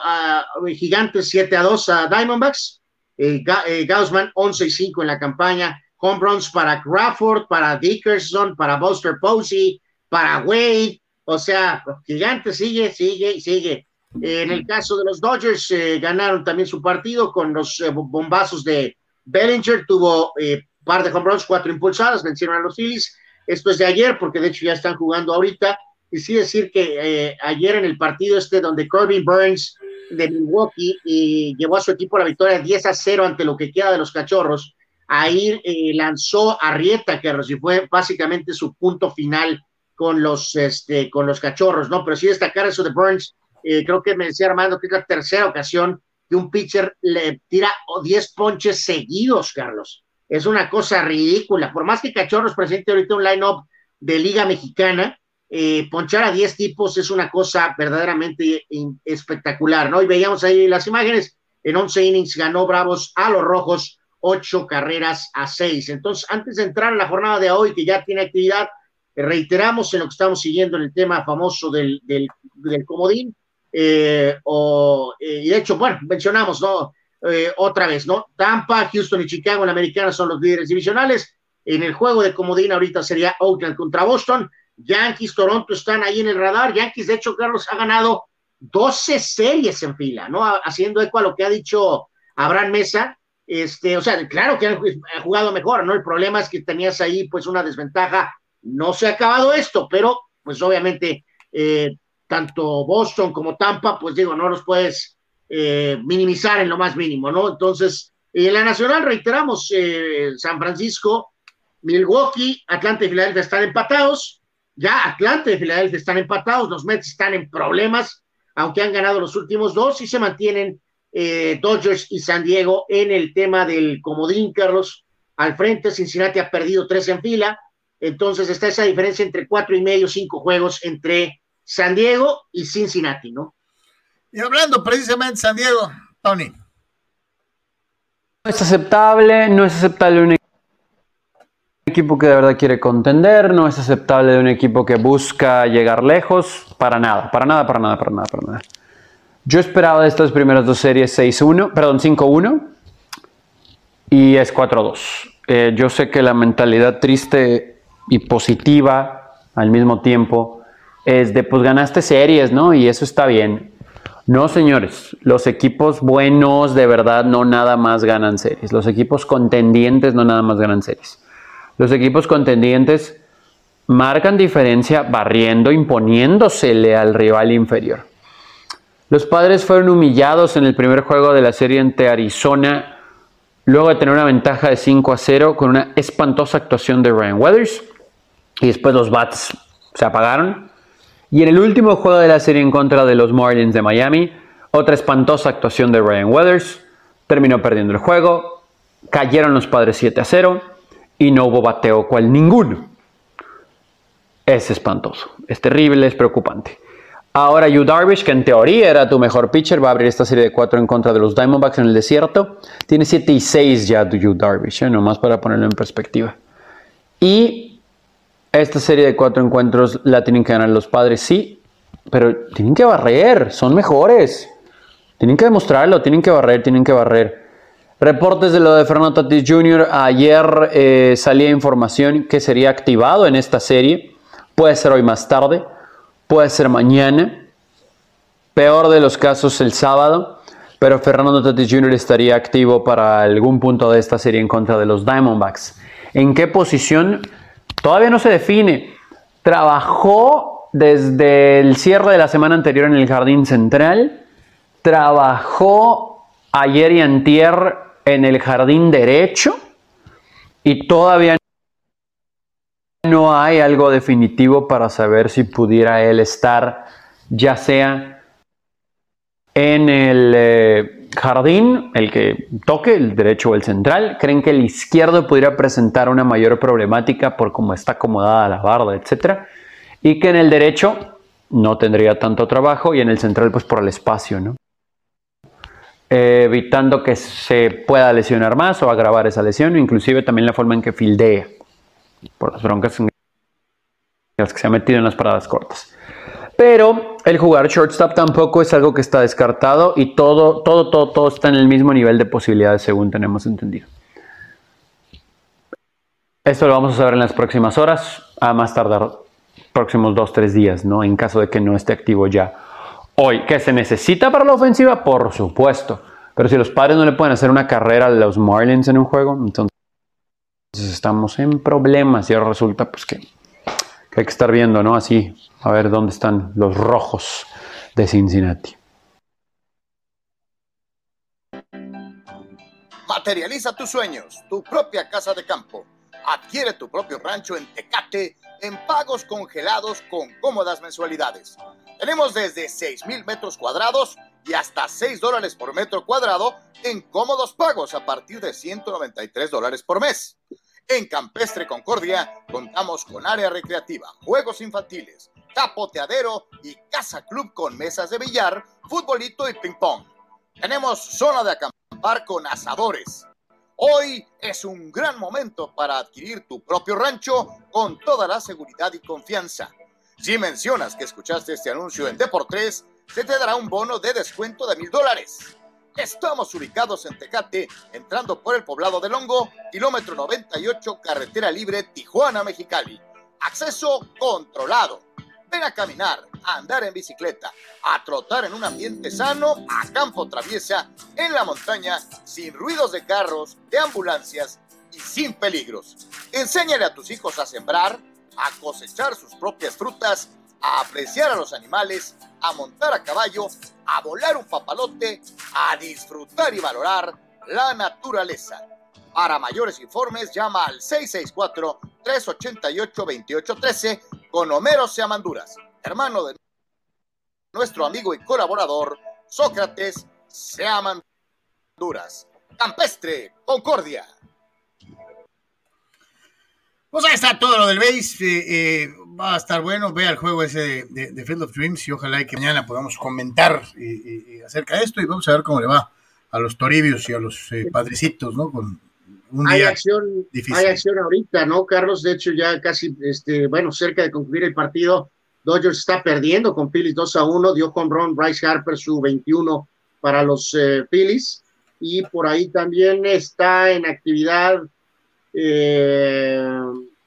Gigantes 7 a 2 a Diamondbacks, Gaussman 11 y 5 en la campaña, home runs para Crawford, para Dickerson, para Buster Posey, para Wade, o sea, Gigantes sigue, sigue y sigue. en el caso de los Dodgers, ganaron también su partido con los bombazos de Bellinger tuvo eh, par de home runs, cuatro impulsadas, vencieron a los Phillies. Esto es de ayer, porque de hecho ya están jugando ahorita. Y sí decir que eh, ayer en el partido este donde Corbin Burns de Milwaukee y llevó a su equipo la victoria 10 a 0 ante lo que queda de los cachorros, ahí eh, lanzó a Rieta, que fue básicamente su punto final con los, este, con los cachorros, ¿no? Pero sí destacar eso de Burns, creo que me decía Armando que es la tercera ocasión que un pitcher le tira 10 ponches seguidos, Carlos. Es una cosa ridícula. Por más que Cachorros presente ahorita un line-up de Liga Mexicana, eh, ponchar a 10 tipos es una cosa verdaderamente espectacular, ¿no? Y veíamos ahí las imágenes. En 11 innings ganó Bravos a los Rojos, 8 carreras a 6. Entonces, antes de entrar a la jornada de hoy, que ya tiene actividad, reiteramos en lo que estamos siguiendo en el tema famoso del, del, del comodín eh, o, eh, y de hecho, bueno, mencionamos, ¿no? Eh, otra vez, ¿no? Tampa, Houston y Chicago en la americana son los líderes divisionales. En el juego de comodín ahorita sería Oakland contra Boston. Yankees, Toronto están ahí en el radar. Yankees, de hecho, Carlos ha ganado 12 series en fila, ¿no? Haciendo eco a lo que ha dicho Abraham Mesa. Este, o sea, claro que han jugado mejor, ¿no? El problema es que tenías ahí, pues, una desventaja. No se ha acabado esto, pero, pues, obviamente, eh, tanto Boston como Tampa, pues digo, no los puedes eh, minimizar en lo más mínimo, ¿no? Entonces, en la nacional, reiteramos, eh, San Francisco, Milwaukee, Atlanta y Filadelfia están empatados, ya Atlanta y Filadelfia están empatados, los Mets están en problemas, aunque han ganado los últimos dos y se mantienen eh, Dodgers y San Diego en el tema del comodín, Carlos, al frente, Cincinnati ha perdido tres en fila, entonces está esa diferencia entre cuatro y medio, cinco juegos entre San Diego y Cincinnati, ¿no? Y hablando precisamente de San Diego, Tony. No es aceptable, no es aceptable un equipo que de verdad quiere contender, no es aceptable de un equipo que busca llegar lejos. Para nada, para nada, para nada, para nada, para nada. Yo esperaba de estas primeras dos series 6-1, perdón, 5-1 y es 4-2. Eh, yo sé que la mentalidad triste y positiva al mismo tiempo es de pues ganaste series, ¿no? Y eso está bien. No, señores, los equipos buenos de verdad no nada más ganan series. Los equipos contendientes no nada más ganan series. Los equipos contendientes marcan diferencia barriendo, imponiéndosele al rival inferior. Los padres fueron humillados en el primer juego de la serie ante Arizona, luego de tener una ventaja de 5 a 0 con una espantosa actuación de Ryan Weathers. Y después los Bats se apagaron. Y en el último juego de la serie en contra de los Marlins de Miami, otra espantosa actuación de Ryan Weathers. Terminó perdiendo el juego. Cayeron los padres 7 a 0 y no hubo bateo cual ninguno. Es espantoso, es terrible, es preocupante. Ahora Yu Darvish, que en teoría era tu mejor pitcher, va a abrir esta serie de 4 en contra de los Diamondbacks en el desierto. Tiene 7 y 6 ya Yu Darvish, ¿eh? nomás para ponerlo en perspectiva. Y esta serie de 4 encuentros la tienen que ganar los padres, sí, pero tienen que barrer, son mejores. Tienen que demostrarlo, tienen que barrer, tienen que barrer. Reportes de lo de Fernando Tatis Jr. Ayer eh, salía información que sería activado en esta serie. Puede ser hoy más tarde puede ser mañana, peor de los casos el sábado, pero Fernando Tatis Jr. estaría activo para algún punto de esta serie en contra de los Diamondbacks. ¿En qué posición? Todavía no se define. Trabajó desde el cierre de la semana anterior en el Jardín Central, trabajó ayer y antier en el Jardín Derecho y todavía no hay algo definitivo para saber si pudiera él estar ya sea en el eh, jardín, el que toque, el derecho o el central. Creen que el izquierdo pudiera presentar una mayor problemática por cómo está acomodada la barda, etc. Y que en el derecho no tendría tanto trabajo y en el central pues por el espacio, ¿no? Eh, evitando que se pueda lesionar más o agravar esa lesión, inclusive también la forma en que fildea por las broncas en las que se ha metido en las paradas cortas. Pero el jugar shortstop tampoco es algo que está descartado y todo, todo, todo, todo está en el mismo nivel de posibilidades según tenemos entendido. Esto lo vamos a saber en las próximas horas, a más tardar próximos dos, tres días, ¿no? En caso de que no esté activo ya hoy. ¿Qué se necesita para la ofensiva? Por supuesto. Pero si los padres no le pueden hacer una carrera a los Marlins en un juego, entonces estamos en problemas y ahora resulta pues que, hay que estar viendo, ¿no? Así, a ver dónde están los rojos de Cincinnati. Materializa tus sueños, tu propia casa de campo. Adquiere tu propio rancho en Tecate en pagos congelados con cómodas mensualidades. Tenemos desde 6 mil metros cuadrados y hasta 6 dólares por metro cuadrado en cómodos pagos a partir de 193 dólares por mes. En Campestre Concordia contamos con área recreativa, juegos infantiles, tapoteadero y casa club con mesas de billar, futbolito y ping pong. Tenemos zona de acampar con asadores. Hoy es un gran momento para adquirir tu propio rancho con toda la seguridad y confianza. Si mencionas que escuchaste este anuncio en Deportes, se te dará un bono de descuento de mil dólares. Estamos ubicados en Tecate, entrando por el poblado de Longo, kilómetro 98, carretera libre Tijuana-Mexicali. Acceso controlado. Ven a caminar, a andar en bicicleta, a trotar en un ambiente sano, a campo traviesa, en la montaña, sin ruidos de carros, de ambulancias y sin peligros. Enséñale a tus hijos a sembrar, a cosechar sus propias frutas, a apreciar a los animales, a montar a caballo, a volar un papalote, a disfrutar y valorar la naturaleza. Para mayores informes llama al 664-388-2813 con Homero Seamanduras, hermano de nuestro amigo y colaborador Sócrates Seamanduras. Campestre, Concordia. Pues ahí está todo lo del base. Eh, eh, va a estar bueno. Vea el juego ese de, Field of Dreams y ojalá que mañana podamos comentar acerca de esto y vamos a ver cómo le va a los Toribios y a los eh, padrecitos, ¿no? Con un hay acción, Hay acción ahorita, ¿no, Carlos? De hecho, ya casi, este, bueno, cerca de concluir el partido. Dodgers está perdiendo con Phillies 2 a 1, dio con Ron Bryce Harper su 21 para los eh, Phillies y por ahí también está en actividad, eh,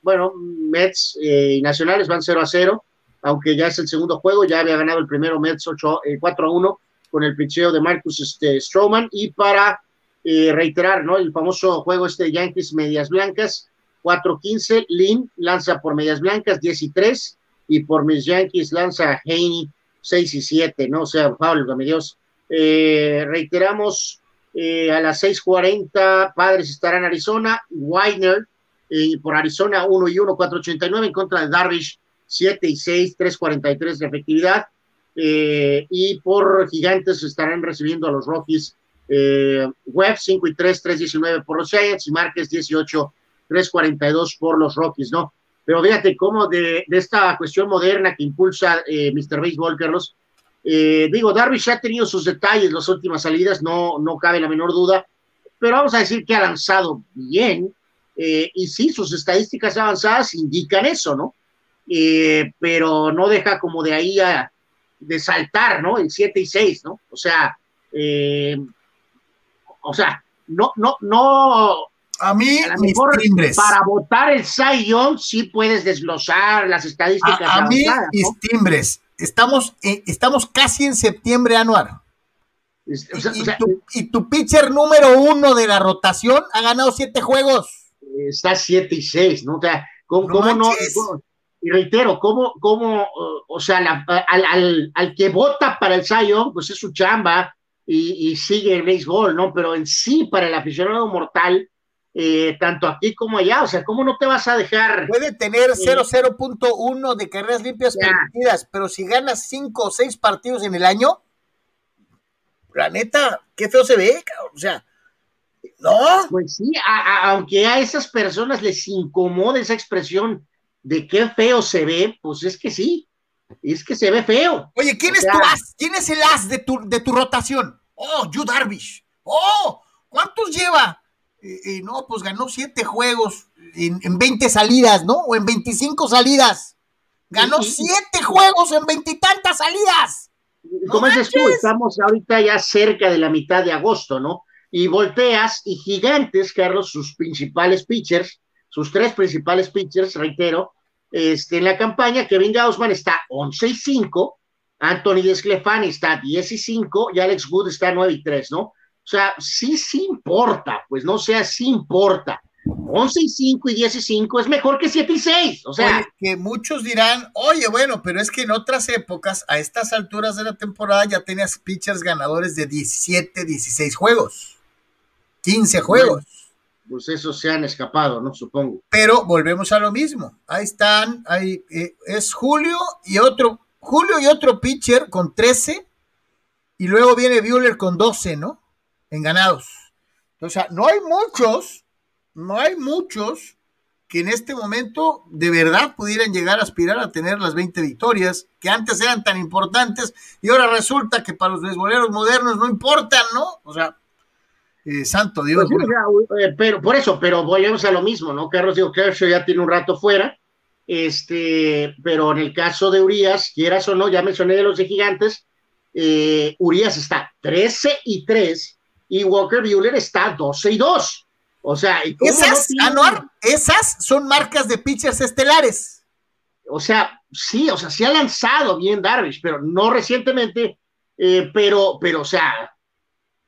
bueno, Mets eh, y Nacionales van 0 a 0, aunque ya es el segundo juego, ya había ganado el primero Mets 8, 4 a 1 con el picheo de Marcus este, Stroman y para reiterar, ¿no? El famoso juego este de Yankees Medias Blancas, 4-15, Lynn lanza por Medias Blancas 10 y 3 y por mis Yankees lanza Haney 6 y 7, ¿no? O sea, Pablo, Dios. Eh, reiteramos, eh, a las 6:40, Padres estará en Arizona, Weiner eh, por Arizona 1 y 1, 4.89 en contra de Darvish 7 y 6, 3.43 de efectividad. y por Gigantes estarán recibiendo a los Rockies Webb 5 y 3, 3.19 por los Giants y Márquez 18, 3.42 por los Rockies, ¿no? Pero fíjate cómo de, esta cuestión moderna que impulsa eh, Mr. Baseball, Carlos, eh, digo, Darvish ha tenido sus detalles las últimas salidas, no, no cabe la menor duda, pero vamos a decir que ha lanzado bien, eh, y sí, sus estadísticas avanzadas indican eso, ¿no? pero no deja como de ahí a, de saltar, ¿no? El 7 y 6, ¿no? O sea, o sea, no, no, no, a mí, mis. Para votar el Young, sí puedes desglosar las estadísticas. A, mí, mis timbres. Estamos, estamos casi en septiembre, Anuar. y, tu, pitcher número uno de la rotación ha ganado siete juegos. Está siete y seis, ¿no? O sea, ¿cómo, no? y reitero, ¿cómo, cómo o sea, al, al, que vota para el Young, pues es su chamba y, y sigue el béisbol, ¿no? Pero en sí, para el aficionado mortal, eh, tanto aquí como allá. O sea, ¿cómo no te vas a dejar? Puede tener 0.0.1 de carreras limpias permitidas, pero si ganas 5 o 6 partidos en el año, la neta, qué feo se ve, O sea, no. Pues sí, aunque a esas personas les incomode esa expresión de qué feo se ve, pues es que sí, es que se ve feo. Oye, ¿quién es tu as? ¿Quién es el as de tu, de tu rotación? Oh, Yu Darvish. Oh, ¿cuántos lleva? Y no, pues ganó siete juegos en, en, 20 salidas, ¿no? O en 25 salidas. Ganó siete juegos en veintitantas salidas. Como dices tú, estamos ahorita ya cerca de la mitad de agosto, ¿no? Y volteas y gigantes, Carlos, sus principales pitchers, sus tres principales pitchers, reitero, este, en la campaña, Kevin Gaussman está 11 y 5, Anthony Desclefani está 10 y 5 y Alex Wood está 9 y 3, ¿no? O sea, sí, sí importa, pues no sea, sí importa. 11 y 5 y 10 y 5 es mejor que 7 y 6. O sea, que muchos dirán, oye, bueno, pero es que en otras épocas, a estas alturas de la temporada, ya tenías pitchers ganadores de 17, 16 juegos, 15 juegos. pues esos se han escapado, ¿no? Supongo. Pero volvemos a lo mismo. Ahí están, ahí eh, es Julio y otro, Julio y otro pitcher con 13, y luego viene Bueller con 12, ¿no? En ganados. O sea, no hay muchos, no hay muchos que en este momento de verdad pudieran llegar a aspirar a tener las 20 victorias, que antes eran tan importantes y ahora resulta que para los beisboleros modernos no importan, ¿no? O sea, eh, santo Dios. Pues eh, pero por eso, pero volvemos a lo mismo, ¿no? Carlos digo, Kershaw ya tiene un rato fuera, este, pero en el caso de Urias, quieras o no, ya mencioné de los de gigantes, eh, Urias está 13 y 3 y Walker Buehler está 12 y 2. O sea, esas, Anuar, esas son marcas de pitchers estelares. O sea, sí, o sea, sí ha lanzado bien Darvish, pero no recientemente, eh, pero, pero, o sea,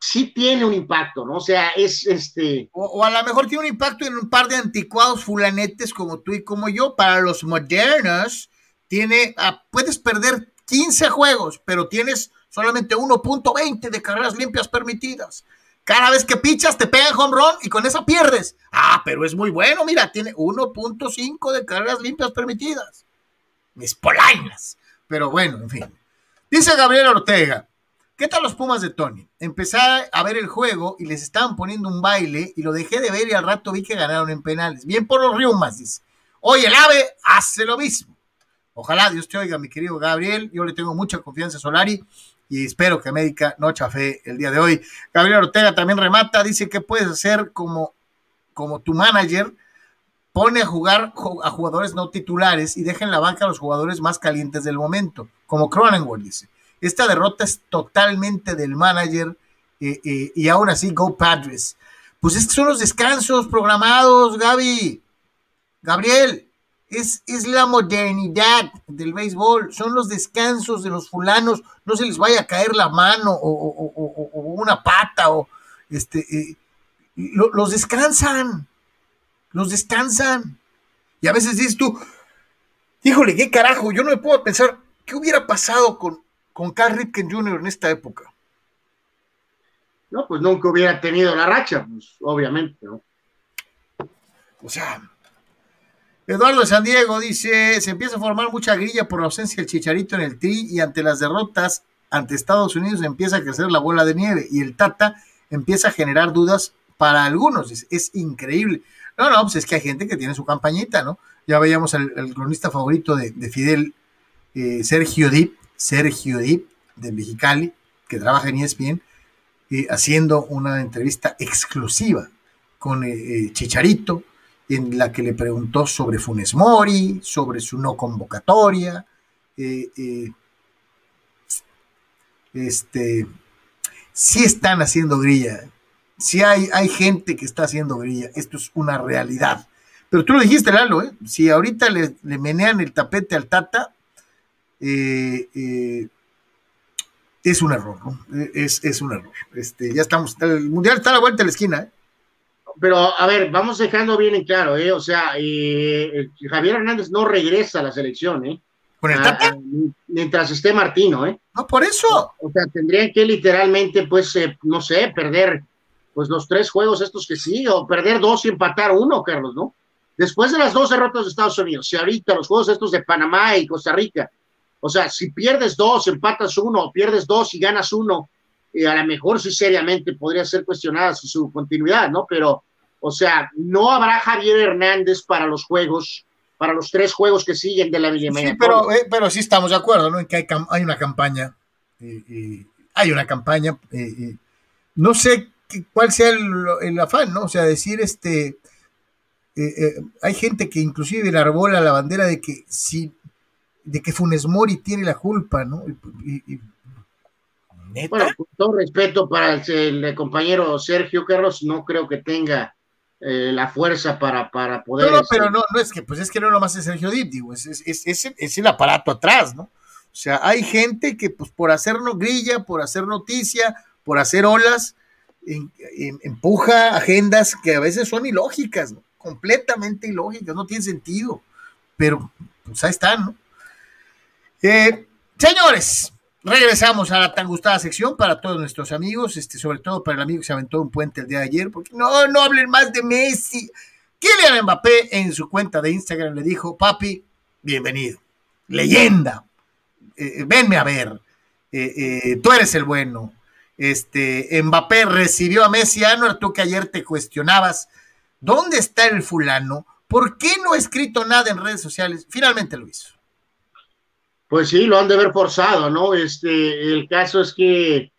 sí tiene un impacto, ¿no? O sea, es este. O, a lo mejor tiene un impacto en un par de anticuados fulanetes como tú y como yo. Para los modernos, tiene, ah, puedes perder 15 juegos, pero tienes solamente 1.20 de carreras limpias permitidas. Cada vez que pichas te pegan home run y con esa pierdes. Ah, pero es muy bueno, mira, tiene 1.5 de carreras limpias permitidas. Mis polainas. Pero bueno, en fin. Dice Gabriel Ortega, ¿qué tal los Pumas de Tony? Empecé a ver el juego y les estaban poniendo un baile y lo dejé de ver y al rato vi que ganaron en penales. Bien por los Riumas, dice. Oye, el AVE hace lo mismo. Ojalá Dios te oiga, mi querido Gabriel. Yo le tengo mucha confianza a Solari y espero que América no chafe el día de hoy. Gabriel Ortega también remata, dice que puedes hacer como, como tu manager pone a jugar a jugadores no titulares y deja en la banca a los jugadores más calientes del momento, como Cronenworth dice. Esta derrota es totalmente del manager eh, eh, y aún así, Go Padres. Pues estos son los descansos programados, Gaby. Gabriel, es, es, la modernidad del béisbol, son los descansos de los fulanos, no se les vaya a caer la mano o, una pata o este, eh, los descansan, los descansan. Y a veces dices tú, híjole, qué carajo, yo no me puedo pensar, ¿qué hubiera pasado con, con Carl Ripken Jr. en esta época? No, pues nunca hubiera tenido la racha, pues obviamente, ¿no? O sea, Eduardo San Diego dice, se empieza a formar mucha grilla por la ausencia del Chicharito en el tri y ante las derrotas ante Estados Unidos empieza a crecer la bola de nieve y el Tata empieza a generar dudas para algunos. Es, increíble. No, no, pues es que hay gente que tiene su campañita, ¿no? Ya veíamos al, cronista favorito de, Fidel, eh, Sergio Dip, Sergio Dip de Mexicali, que trabaja en ESPN, eh, haciendo una entrevista exclusiva con eh, eh, Chicharito, en la que le preguntó sobre Funes Mori, sobre su no convocatoria. este, sí están haciendo grilla, sí hay, hay gente que está haciendo grilla, esto es una realidad. Pero tú lo dijiste, Lalo, ¿eh? si ahorita le, le menean el tapete al Tata, eh, es un error, ¿no? Es, es un error. Este, ya estamos, el Mundial está a la vuelta de la esquina, ¿eh? Pero, a ver, vamos dejando bien en claro, ¿eh? O sea, eh, Javier Hernández no regresa a la selección, ¿eh? ¿Con el ah, mientras esté Martino, ¿eh? No, por eso. O sea, tendrían que literalmente, pues, eh, no sé, perder, pues, los tres juegos estos que sí, o perder dos y empatar uno, Carlos, ¿no? Después de las dos derrotas de Estados Unidos, si ahorita los juegos estos de Panamá y Costa Rica, o sea, si pierdes dos, empatas uno, pierdes dos y ganas uno, y a lo mejor sí seriamente podría ser cuestionada su, continuidad, ¿no? Pero, o sea, no habrá Javier Hernández para los juegos, para los tres juegos que siguen de la Villa Sí, pero, eh, pero sí estamos de acuerdo, ¿no? En que hay, hay una campaña, hay una campaña, no sé cuál sea el, afán, ¿no? O sea, decir este, eh, eh, hay gente que inclusive arbola la bandera de que si de que Funes Mori tiene la culpa, ¿no? Bueno, con todo respeto para el, compañero Sergio Carlos, no creo que tenga eh, la fuerza para, para poder. No, no, pero no, no es que, pues es que no nomás es Sergio Dip, digo, es, es, es, el aparato atrás, ¿no? O sea, hay gente que, pues por hacernos grilla, por hacer noticia, por hacer olas, empuja agendas que a veces son ilógicas, ¿no? completamente ilógicas, no tiene sentido. Pero, pues ahí están, ¿no? Eh, señores, regresamos a la tan gustada sección para todos nuestros amigos, este, sobre todo para el amigo que se aventó un puente el día de ayer, porque no, no hablen más de Messi. Kylian Mbappé en su cuenta de Instagram le dijo, papi, bienvenido, leyenda, eh, eh, venme a ver, tú eres el bueno. Este, Mbappé recibió a Messi, Anuar, tú que ayer te cuestionabas, ¿dónde está el fulano? ¿Por qué no ha escrito nada en redes sociales? Finalmente lo hizo. Pues sí, lo han de haber forzado, ¿no? Este, el caso es que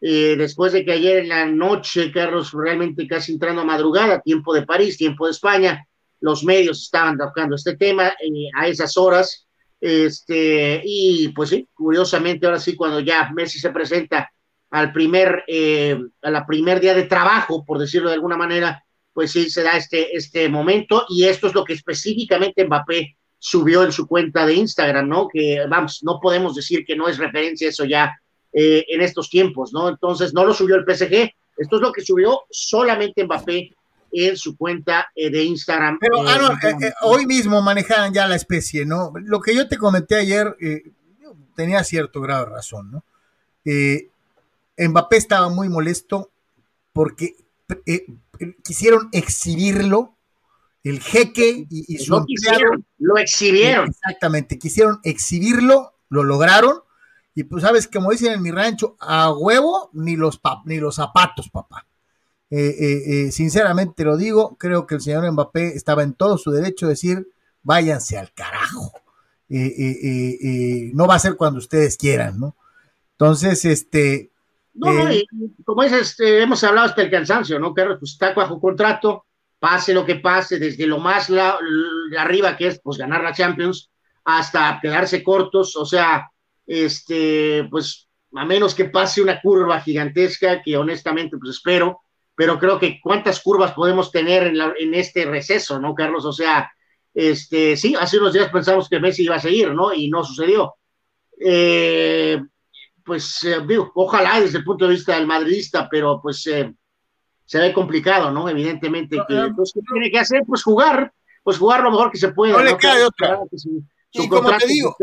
eh, después de que ayer en la noche, Carlos, realmente casi entrando a madrugada, tiempo de París, tiempo de España, los medios estaban tocando este tema eh, a esas horas, este, y pues sí, curiosamente ahora sí, cuando ya Messi se presenta al primer, eh, a la primer día de trabajo, por decirlo de alguna manera, pues sí, se da este, este momento, y esto es lo que específicamente Mbappé subió en su cuenta de Instagram, ¿no? Que vamos, no podemos decir que no es referencia eso ya eh, en estos tiempos, ¿no? Entonces no lo subió el PSG, esto es lo que subió solamente Mbappé en su cuenta eh, de Instagram. Pero eh, hoy mismo manejaban ya la especie, ¿no? Lo que yo te comenté ayer tenía cierto grado de razón, ¿no? Mbappé estaba muy molesto porque quisieron exhibirlo el jeque y, su lo, lo exhibieron. Exactamente, quisieron exhibirlo, lo lograron, y pues sabes, como dicen en mi rancho, a huevo ni los, ni los zapatos, papá. Eh, eh, eh, sinceramente lo digo, creo que el señor Mbappé estaba en todo su derecho de decir, váyanse al carajo. no va a ser cuando ustedes quieran, ¿no? Entonces, este... No, como dices, este, hemos hablado hasta el cansancio, ¿no? Que pues está bajo contrato, pase lo que pase, desde lo más la, arriba que es pues ganar la Champions hasta quedarse cortos, o sea, este, pues a menos que pase una curva gigantesca que honestamente pues espero, pero creo que cuántas curvas podemos tener en, este receso, ¿no, Carlos? O sea, este, sí, hace unos días pensamos que Messi iba a seguir, ¿no? Y no sucedió. Eh, pues, eh, ojalá desde el punto de vista del madridista, pero pues eh, se ve complicado, ¿no? Evidentemente, que, eh, pues, ¿qué tiene que hacer? Pues jugar, pues jugar lo mejor que se puede. No, le queda otra. y como te digo,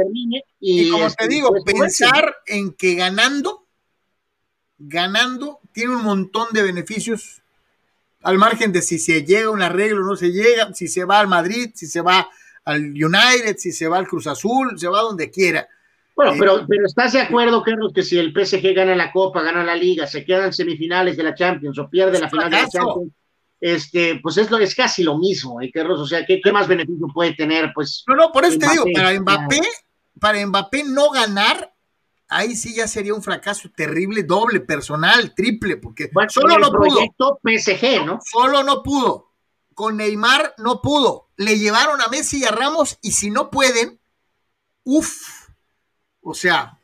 y, como te este, digo, pensar en que ganando, ganando, tiene un montón de beneficios al margen de si se llega a un arreglo o no se llega, si se va al Madrid, si se va al United, si se va al Cruz Azul, se va donde quiera. Bueno, pero, pero ¿estás de acuerdo, Carlos, que si el PSG gana la Copa, gana la Liga, se quedan semifinales de la Champions o pierde la final de la Champions, este, pues es, lo, es casi lo mismo, ¿eh, Carlos? O sea, ¿qué, ¿qué, más beneficio puede tener? Pues, no, no, por eso te digo, para Mbappé, para Mbappé no ganar, ahí sí ya sería un fracaso terrible, doble, personal, triple, porque solo no pudo. PSG, ¿no? Solo no pudo. Con Neymar no pudo. Le llevaron a Messi y a Ramos, y si no pueden, uff o sea,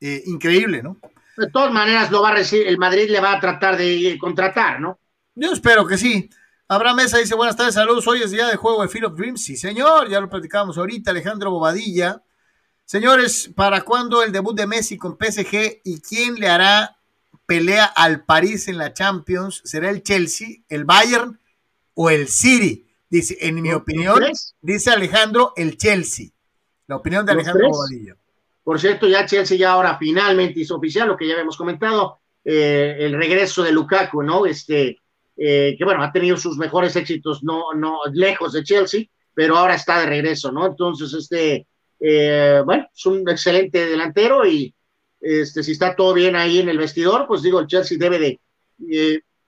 eh, increíble, ¿no? De todas maneras, lo va a recibir, el Madrid le va a tratar de contratar, ¿no? Yo espero que sí. Abraham Mesa dice, buenas tardes, saludos, hoy es día de juego de Field of Dreams. Sí, señor, ya lo platicábamos ahorita. Alejandro Bobadilla. Señores, ¿para cuándo el debut de Messi con PSG y quién le hará pelea al París en la Champions? ¿Será el Chelsea, el Bayern o el City? Dice, en mi opinión, dice Alejandro, el Chelsea. La opinión de Alejandro Bobadilla. Por cierto, ya Chelsea ya ahora finalmente hizo oficial lo que ya habíamos comentado, eh, el regreso de Lukaku, ¿no? Este, eh, que bueno, ha tenido sus mejores éxitos, no, no lejos de Chelsea, pero ahora está de regreso, ¿no? Entonces, este, eh, bueno, es un excelente delantero y este, si está todo bien ahí en el vestidor, pues digo, el Chelsea debe de,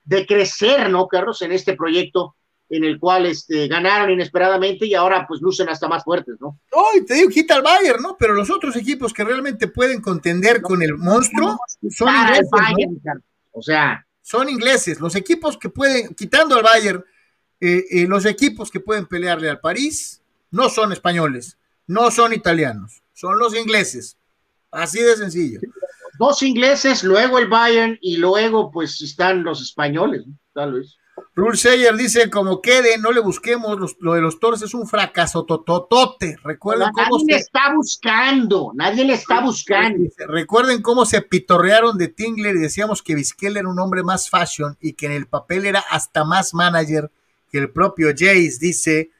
de crecer, ¿no, Carlos, en este proyecto en el cual este, ganaron inesperadamente y ahora pues lucen hasta más fuertes, ¿no? Hoy te digo, quita al Bayern, ¿no? Pero los otros equipos que realmente pueden contender con el monstruo son ingleses, O sea, son ingleses. Los equipos que pueden, quitando al Bayern, eh, eh, los equipos que pueden pelearle al París no son españoles, no son italianos, son los ingleses. Así de sencillo. Dos ingleses, luego el Bayern y luego pues están los españoles, tal vez. Rule Sayer dice, como quede, no le busquemos, lo de los toros es un fracaso tototote. Recuerden cómo nadie le está buscando, nadie le está buscando. recuerden cómo se pitorrearon de Tingler y decíamos que Vizquel era un hombre más fashion y que en el papel era hasta más manager que el propio Jace, dice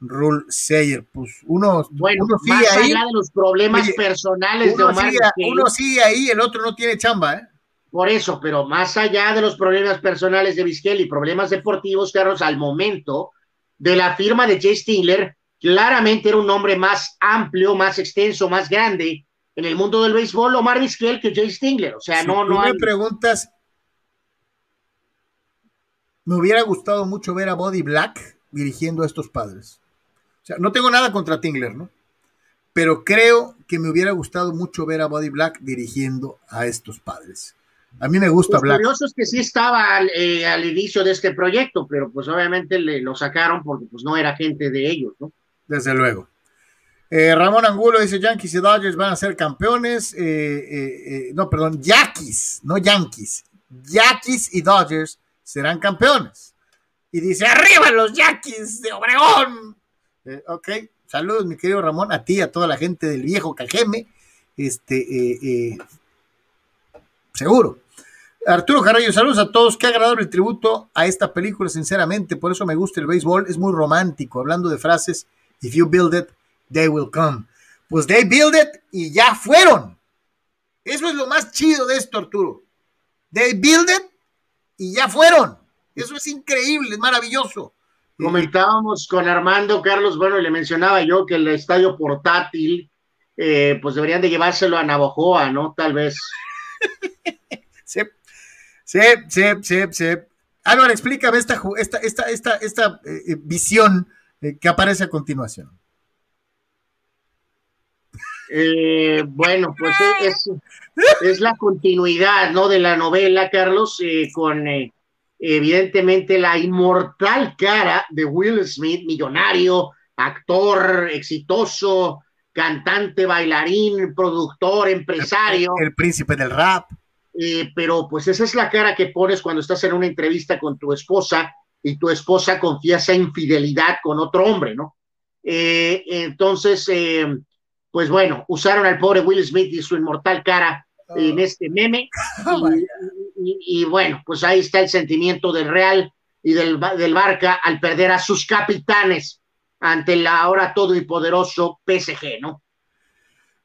Rule Sayer. Pues uno, bueno, uno sigue más allá de los problemas personales de Omar. uno sigue ahí, el otro no tiene chamba, ¿eh? Por eso, pero más allá de los problemas personales de Vizquel y problemas deportivos, Carlos, al momento de la firma de Jay Stingler, claramente era un nombre más amplio, más extenso, más grande en el mundo del béisbol, Omar Vizquel que Jay Stingler. O sea, no, no. me preguntas, me hubiera gustado mucho ver a Body Black dirigiendo a estos padres. O sea, no tengo nada contra Tingler, ¿no? Pero creo que me hubiera gustado mucho ver a Body Black dirigiendo a estos padres. A mí me gusta hablar. Lo curioso es que sí estaba eh, al, inicio de este proyecto, pero pues obviamente le, lo sacaron porque pues no era gente de ellos, ¿no? Desde luego. Eh, Ramón Angulo dice, Yankees y Dodgers van a ser campeones. Eh, no, perdón, Yankees, no Yankees. Yankees y Dodgers serán campeones. Y dice, arriba los Yankees de Obregón. ok, saludos mi querido Ramón, a ti, a toda la gente del viejo Cajeme. Este, seguro. Arturo Carrillo, saludos a todos. Qué agradable el tributo a esta película, sinceramente. Por eso me gusta el béisbol. Es muy romántico. Hablando de frases, if you build it, they will come. Pues they build it y ya fueron. Eso es lo más chido de esto, Arturo. They build it y ya fueron. Eso es increíble, es maravilloso. Comentábamos con Armando Carlos, bueno, le mencionaba yo que el estadio portátil, eh, pues deberían de llevárselo a Navojoa, ¿no? Tal vez. [laughs] sí, sí, sí, sí. Álvaro, explícame esta, esta, esta, esta, esta eh, visión eh, que aparece a continuación. Eh, bueno, pues es, es, la continuidad, ¿no? De la novela, Carlos, con evidentemente la inmortal cara de Will Smith, millonario, actor exitoso, cantante, bailarín, productor, empresario. El, príncipe del rap. Eh, pero pues esa es la cara que pones cuando estás en una entrevista con tu esposa y tu esposa confiesa infidelidad con otro hombre, ¿no? Eh, entonces, eh, pues bueno, usaron al pobre Will Smith y su inmortal cara en oh. este meme. [laughs] Oh y, bueno, pues ahí está el sentimiento del Real y del, del Barca al perder a sus capitanes ante el ahora todo y poderoso PSG, ¿no?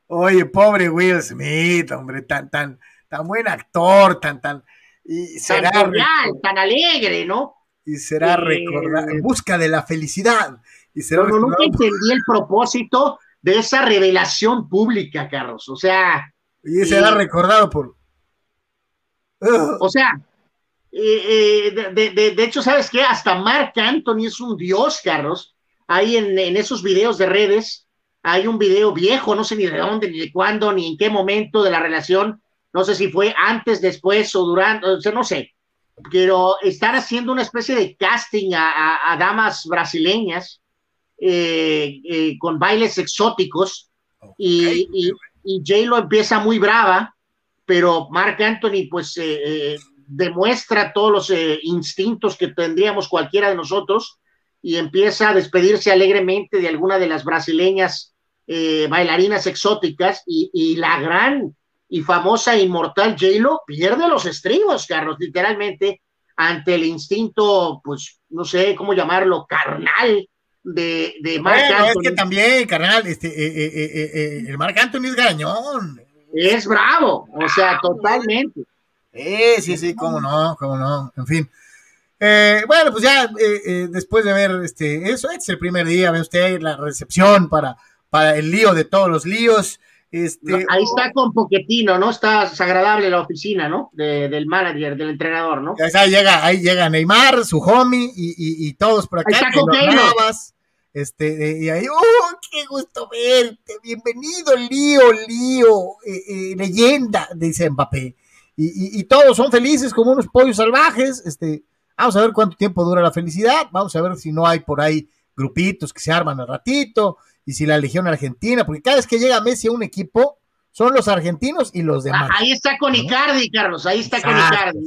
Oye, pobre Will Smith, hombre, tan, tan, tan buen actor, tan, tan. Y será tan, tan alegre, ¿no? Y será eh, recordado, en busca de la felicidad. Y será no, nunca entendí el propósito de esa revelación pública, Carlos. O sea. Y será recordado por. O sea, eh, eh, de, de, hecho, ¿sabes qué? Hasta Mark Anthony es un dios, Carlos, Ahí en, esos videos de redes, hay un video viejo, no sé ni de dónde, ni de cuándo, ni en qué momento de la relación, no sé si fue antes, después o durante, o sea, no sé, pero están haciendo una especie de casting a, damas brasileñas eh, eh, con bailes exóticos y, y, J lo empieza muy brava, pero Mark Anthony pues eh, demuestra todos los instintos que tendríamos cualquiera de nosotros y empieza a despedirse alegremente de alguna de las brasileñas bailarinas exóticas y, la gran y famosa e inmortal J-Lo pierde los estribos, Carlos, literalmente, ante el instinto, pues, no sé cómo llamarlo, carnal de, de Marc Es que también, carnal, este, eh, eh, el Marc Anthony es gañón. Es bravo, o sea, totalmente. sí, sí, cómo no, cómo no, en fin. Eh, bueno, pues ya eh, eh, después de ver este, eso, este es el primer día, ve usted la recepción para, para el lío de todos los líos. Este, ahí está con Poquetino, ¿no? Está agradable la oficina, ¿no? del manager, del entrenador, ¿no? Ahí llega, ahí llega Neymar, su homie y, y, todos por acá. Ahí está este, y ahí, ¡oh, qué gusto verte! Bienvenido, Lío, Lío, leyenda, dice Mbappé. Y, y, todos son felices como unos pollos salvajes, este, Vamos a ver cuánto tiempo dura la felicidad. Vamos a ver si no hay por ahí grupitos que se arman al ratito y si la Legión Argentina, porque cada vez que llega Messi a un equipo, son los argentinos y los demás. ahí está con Icardi, Carlos, ahí está con Icardi.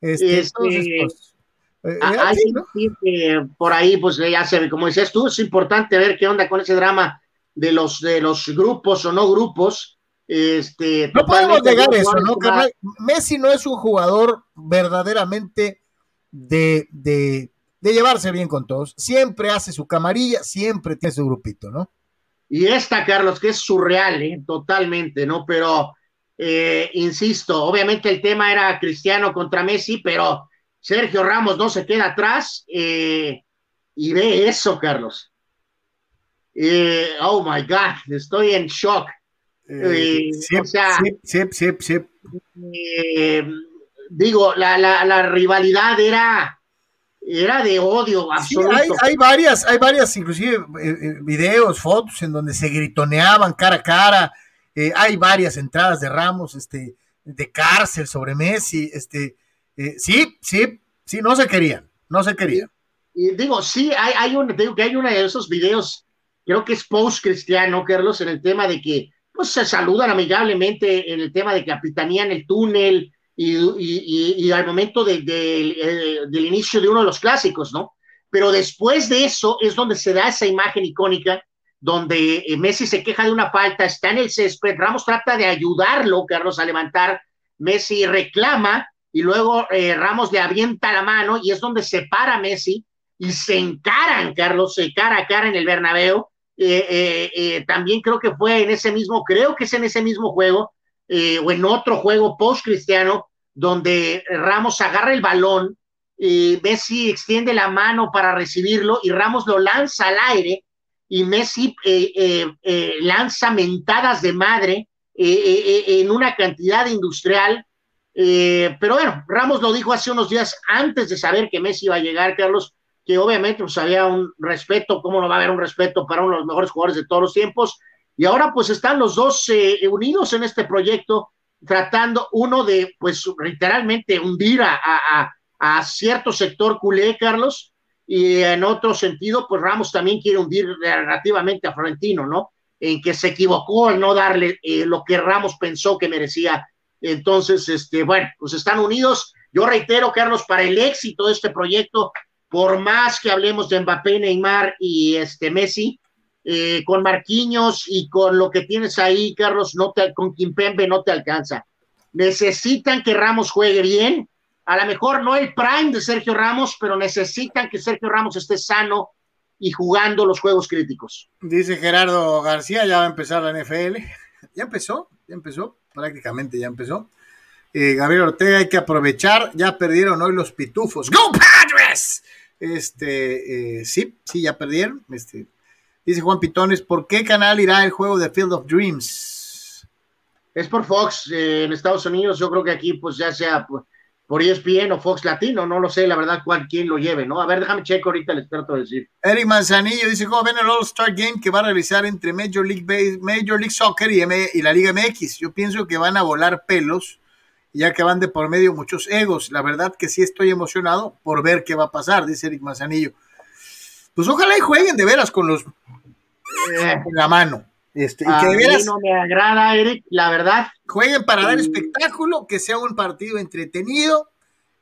Este, este pues, eh, eh, por ahí, pues ya se ve, como decías tú, es importante ver qué onda con ese drama de los, de los grupos o no grupos. Este, no podemos negar eso, ¿no? Messi no es un jugador verdaderamente de, de, llevarse bien con todos. Siempre hace su camarilla, siempre tiene su grupito, ¿no? Y esta, Carlos, que es surreal, ¿eh? totalmente, ¿no? Pero, eh, insisto, obviamente el tema era Cristiano contra Messi, pero Sergio Ramos no se queda atrás eh, y ve eso, Carlos. oh my God, estoy en shock. sí, sí, sí, sí digo, la, la, la rivalidad era, era de odio absoluto. hay, hay, varias, hay varias, inclusive eh, eh, videos, fotos en donde se gritoneaban cara a cara. Eh, hay varias entradas de Ramos, este, de cárcel sobre Messi, este, sí, sí, sí, no se querían, no se querían. Y digo, sí, hay, hay un, digo que hay uno de esos videos, creo que es post cristiano, Carlos, en el tema de que pues se saludan amigablemente en el tema de capitanían el túnel, y, al momento eh, del inicio de uno de los clásicos, ¿no? Pero después de eso es donde se da esa imagen icónica donde eh, Messi se queja de una falta, está en el césped, Ramos trata de ayudarlo, Carlos, a levantar, Messi reclama y luego eh, Ramos le avienta la mano y es donde se para Messi y se encaran, Carlos, cara a cara en el Bernabéu. también creo que fue en ese mismo, creo que es en ese mismo juego, eh, o en otro juego post-cristiano, donde Ramos agarra el balón, y Messi extiende la mano para recibirlo y Ramos lo lanza al aire y Messi eh, eh, lanza mentadas de madre en una cantidad industrial. pero bueno, Ramos lo dijo hace unos días antes de saber que Messi iba a llegar, Carlos, que obviamente pues había un respeto, ¿cómo no va a haber un respeto para uno de los mejores jugadores de todos los tiempos? Y ahora pues están los dos eh, unidos en este proyecto, tratando uno de pues literalmente hundir a, a cierto sector culé, Carlos, y en otro sentido, pues Ramos también quiere hundir relativamente a Florentino, ¿no? En que se equivocó al no darle eh, lo que Ramos pensó que merecía. Entonces, este, bueno, pues están unidos. Yo reitero, Carlos, para el éxito de este proyecto, por más que hablemos de Mbappé, Neymar y este Messi, eh, con Marquinhos y con lo que tienes ahí, Carlos, no te, con Kimpembe no te alcanza. Necesitan que Ramos juegue bien, a lo mejor no el prime de Sergio Ramos, pero necesitan que Sergio Ramos esté sano y jugando los juegos críticos. Dice Gerardo García, ya va a empezar la NFL. [laughs] Ya empezó, ya empezó, prácticamente ya empezó. Eh, Gabriel Ortega, hay que aprovechar, ya perdieron hoy los pitufos. ¡Go Padres! Este, eh, sí, sí, ya perdieron. Este, dice Juan Pitones, ¿por qué canal irá el juego de Field of Dreams? Es por Fox eh, en Estados Unidos, yo creo que aquí pues ya sea... Pues, por ESPN o Fox Latino, no lo sé, la verdad, cuál, quién lo lleve, ¿no? A ver, déjame checo ahorita, les trato de decir. Eric Manzanillo dice, ¿cómo ven el All-Star Game que va a realizar entre Major League, Base, Major League Soccer y, y la Liga MX? Yo pienso que van a volar pelos, ya que van de por medio muchos egos. La verdad que sí estoy emocionado por ver qué va a pasar, dice Eric Manzanillo. Pues ojalá y jueguen de veras con los eh, en la mano. Este, a mí no me agrada, Eric, la verdad. Jueguen para dar espectáculo, que sea un partido entretenido,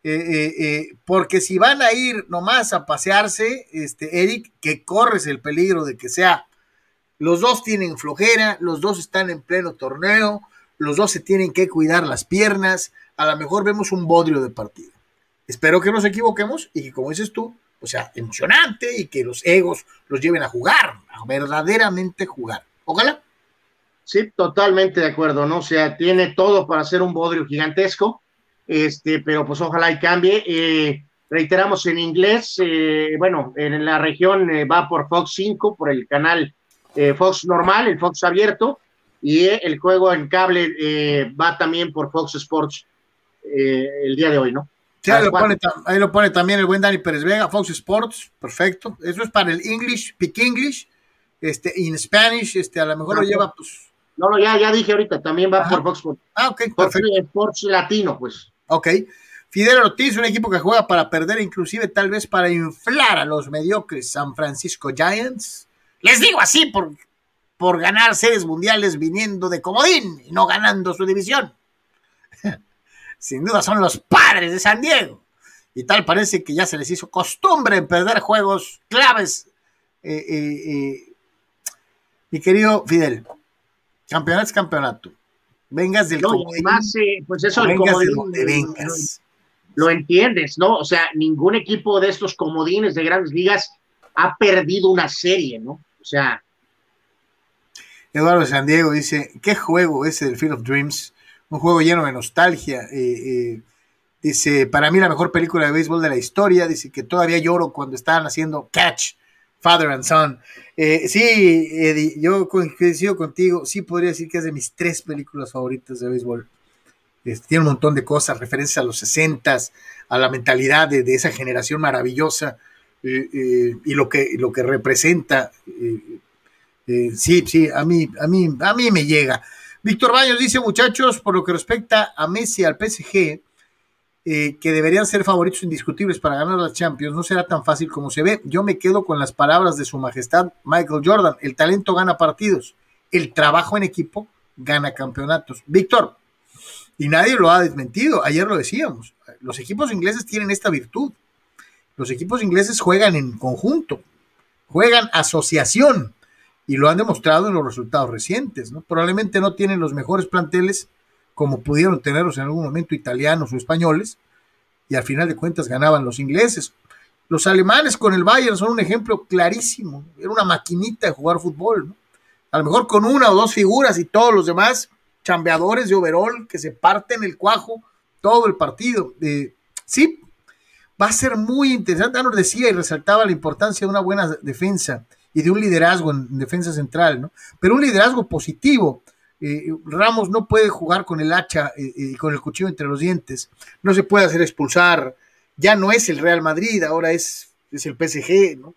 eh, eh, eh, porque si van a ir nomás a pasearse, este, Eric, que corres el peligro de que sea, los dos tienen flojera, los dos están en pleno torneo, los dos se tienen que cuidar las piernas, a lo mejor vemos un bodrio de partido. Espero que nos equivoquemos y que, como dices tú, o sea, emocionante y que los egos los lleven a jugar, a verdaderamente jugar. Ojalá. Sí, totalmente de acuerdo, ¿no? O sea, tiene todo para ser un bodrio gigantesco, este, pero pues ojalá y cambie. Eh, reiteramos en inglés, eh, bueno, en la región eh, va por Fox 5, por el canal Fox normal, el Fox abierto, y el juego en cable va también por Fox Sports el día de hoy, ¿no? Sí, ahí lo, pone, ahí lo, pone, también el buen Dani Pérez Vega, Fox Sports, perfecto. Eso es para el English, Pick English este, in Spanish, este, a lo mejor lo lleva, pues. No, no, ya, ya dije ahorita, también va por Fox Sports. Ah, ok, perfecto. Sports Latino, pues. Ok. Fidel Ortiz, un equipo que juega para perder, inclusive tal vez para inflar a los mediocres San Francisco Giants. Les digo así por, por ganar series mundiales viniendo de comodín y no ganando su división. Sin duda son los padres de San Diego. Y tal parece que ya se les hizo costumbre en perder juegos claves eh, eh, eh mi querido Fidel, campeonato es campeonato. Vengas del no, eh, pues eso vengas de donde vengas. Lo, entiendes, ¿no? O sea, ningún equipo de estos comodines de grandes ligas ha perdido una serie, ¿no? O sea. Eduardo San Diego dice, ¿qué juego ese del Field of Dreams? Un juego lleno de nostalgia. Eh, eh, dice, para mí la mejor película de béisbol de la historia. Dice que todavía lloro cuando estaban haciendo catch Father and Son. Eh, sí, Eddie, yo coincido contigo, sí podría decir que es de mis tres películas favoritas de béisbol. tiene un montón de cosas, referencias a los 60 a la mentalidad de, esa generación maravillosa y lo que, lo que representa. sí, sí, a mí, a, mí, a mí me llega. Víctor Baños dice, muchachos, por lo que respecta a Messi, al PSG, eh, que deberían ser favoritos indiscutibles para ganar las Champions, no será tan fácil como se ve. Yo me quedo con las palabras de su majestad Michael Jordan. El talento gana partidos, el trabajo en equipo gana campeonatos. Víctor, y nadie lo ha desmentido, ayer lo decíamos, los equipos ingleses tienen esta virtud. Los equipos ingleses juegan en conjunto, juegan asociación y lo han demostrado en los resultados recientes. ¿no? Probablemente no tienen los mejores planteles, como pudieron tenerlos en algún momento italianos o españoles, y al final de cuentas ganaban los ingleses. Los alemanes con el Bayern son un ejemplo clarísimo. Era una maquinita de jugar fútbol. A lo mejor con una o dos figuras y todos los demás chambeadores de overall que se parten el cuajo todo el partido. Eh, sí, va a ser muy interesante. nos decía y resaltaba la importancia de una buena defensa y de un liderazgo en defensa central, ¿no? Pero un liderazgo positivo eh, Ramos no puede jugar con el hacha eh, eh, y con el cuchillo entre los dientes, no se puede hacer expulsar, ya no es el Real Madrid, ahora es, es el PSG, ¿no?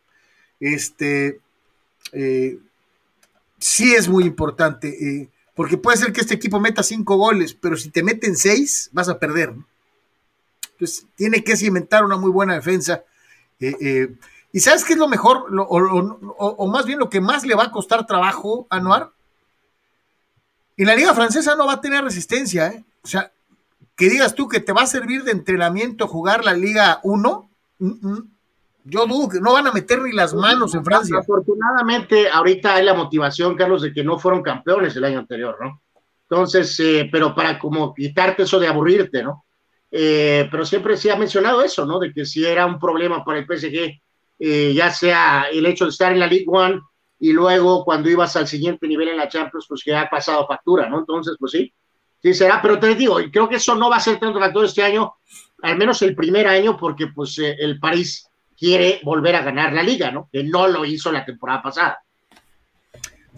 Este, sí es muy importante, porque puede ser que este equipo meta cinco goles, pero si te meten seis, vas a perder, Entonces, tiene que cimentar una muy buena defensa. Eh, eh, ¿Y sabes qué es lo mejor? o, más bien lo que más le va a costar trabajo a Noir. En la liga francesa no va a tener resistencia. ¿eh? O sea, que digas tú que te va a servir de entrenamiento jugar la Liga 1. Yo dudo que no van a meter ni las manos en Francia. Afortunadamente, ahorita hay la motivación, Carlos, de que no fueron campeones el año anterior, ¿no? Entonces, eh, pero para como quitarte eso de aburrirte, ¿no? Eh, pero siempre se ha mencionado eso, ¿no? De que si era un problema para el PSG, eh, ya sea el hecho de estar en la League One y luego cuando ibas al siguiente nivel en la Champions, pues que ha pasado factura, ¿no? Entonces, pues sí, sí será, pero te digo, creo que eso no va a ser tanto factor este año, al menos el primer año, porque pues el París quiere volver a ganar la liga, ¿no? Que no lo hizo la temporada pasada.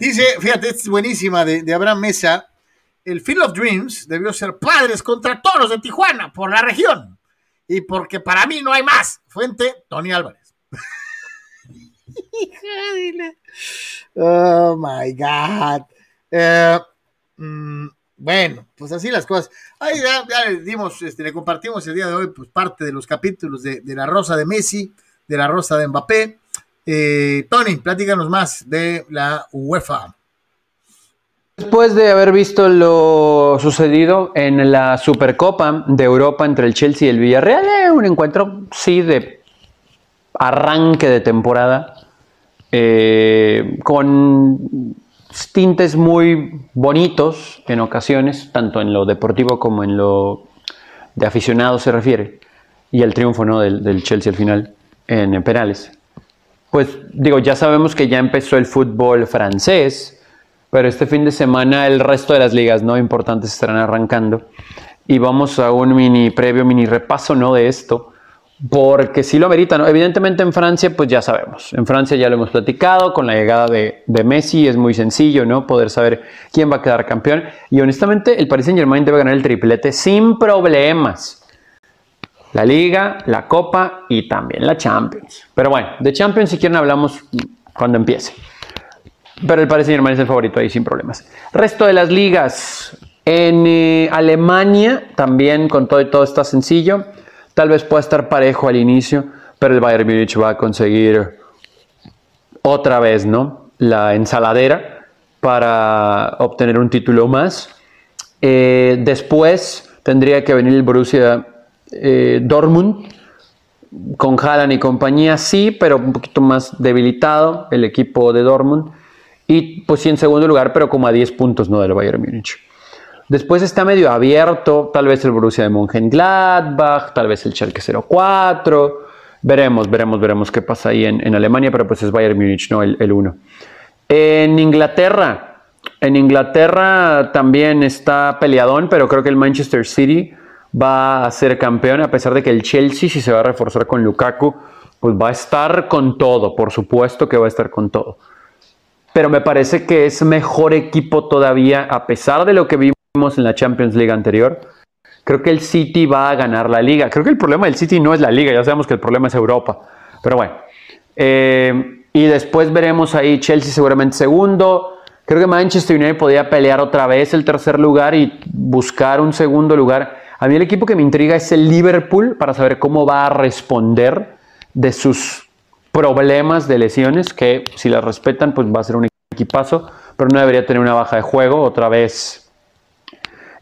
Dice, fíjate, es buenísima de, Abraham Mesa. El Field of Dreams debió ser padres contra toros de Tijuana por la región. Y porque para mí no hay más. Fuente, Tony Álvarez. Oh my God. Eh, mm, bueno, pues así las cosas. Ahí ya, le dimos, este, le compartimos el día de hoy, pues parte de los capítulos de, de la Rosa de Messi de la Rosa de Mbappé. Eh, Tony, platícanos más de la UEFA. Después de haber visto lo sucedido en la Supercopa de Europa entre el Chelsea y el Villarreal, eh, un encuentro, sí, de arranque de temporada, eh, con tintes muy bonitos en ocasiones, tanto en lo deportivo como en lo de aficionado se refiere, y el triunfo ¿no? del, del Chelsea al final en penales. Pues digo, ya sabemos que ya empezó el fútbol francés, pero este fin de semana el resto de las ligas no importantes estarán arrancando. Y vamos a un mini previo, mini repaso ¿no? de esto, porque si lo amerita, ¿no? Evidentemente en Francia, pues ya sabemos. En Francia ya lo hemos platicado, con la llegada de, de, Messi es muy sencillo, ¿no? Poder saber quién va a quedar campeón. Y honestamente, el Paris Saint Germain debe ganar el triplete sin problemas la Liga, la Copa y también la Champions. Pero bueno, de Champions si quieren hablamos cuando empiece. Pero el Paris Saint Germain es el favorito ahí sin problemas. Resto de las ligas. En eh, Alemania también con todo y todo está sencillo. Tal vez pueda estar parejo al inicio, pero el Bayern Múnich va a conseguir otra vez, ¿no? La ensaladera para obtener un título más. Eh, después tendría que venir el Borussia eh, Dortmund, con Haaland y compañía, sí, pero un poquito más debilitado el equipo de Dortmund. Y pues sí, en segundo lugar, pero como a 10 puntos, ¿no? Del Bayern Múnich. Después está medio abierto, tal vez el Borussia de Mönchengladbach, tal vez el Schalke 04. Veremos, veremos, veremos qué pasa ahí en, Alemania, pero pues es Bayern Múnich, ¿no? El 1. En Inglaterra, en Inglaterra también está peleadón, pero creo que el Manchester City va a ser campeón, a pesar de que el Chelsea, si se va a reforzar con Lukaku, pues va a estar con todo, por supuesto que va a estar con todo. Pero me parece que es mejor equipo todavía, a pesar de lo que vimos en la Champions League anterior. Creo que el City va a ganar la liga. Creo que el problema del City no es la liga, ya sabemos que el problema es Europa. Pero bueno. Eh, y después veremos ahí Chelsea seguramente segundo. Creo que Manchester United podría pelear otra vez el tercer lugar y buscar un segundo lugar. A mí el equipo que me intriga es el Liverpool para saber cómo va a responder de sus problemas de lesiones, que si las respetan, pues va a ser un equipazo, pero no debería tener una baja de juego otra vez.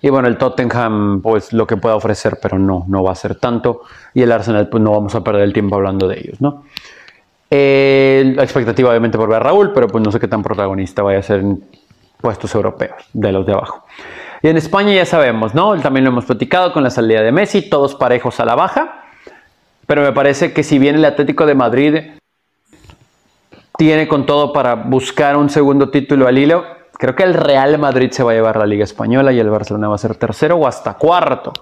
Y bueno, el Tottenham, pues lo que pueda ofrecer, pero no, no va a ser tanto. Y el Arsenal, pues no vamos a perder el tiempo hablando de ellos, ¿no? Eh, la expectativa obviamente por ver a Raúl, pero pues no sé qué tan protagonista vaya a ser en puestos europeos, de los de abajo. Y en España ya sabemos, ¿no? También lo hemos platicado con la salida de Messi, todos parejos a la baja. Pero me parece que si bien el Atlético de Madrid tiene con todo para buscar un segundo título al hilo, creo que el Real Madrid se va a llevar la Liga Española y el Barcelona va a ser tercero o hasta cuarto.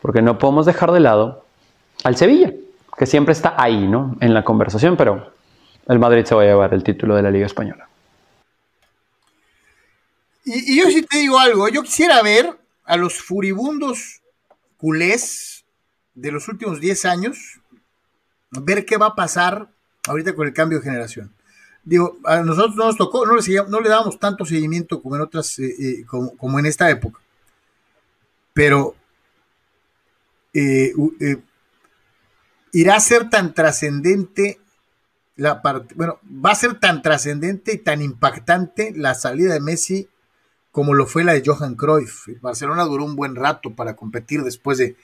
Porque no podemos dejar de lado al Sevilla, que siempre está ahí, ¿no? En la conversación, pero el Madrid se va a llevar el título de la Liga Española. Y, yo sí te digo algo, yo quisiera ver a los furibundos culés de los últimos 10 años, ver qué va a pasar ahorita con el cambio de generación. Digo, a nosotros no nos tocó, no le, no le dábamos tanto seguimiento como en otras, eh, eh, como, en esta época. Pero eh, irá a ser tan trascendente la parte, bueno, va a ser tan trascendente y tan impactante la salida de Messi como lo fue la de Johan Cruyff. Barcelona duró un buen rato para competir después de,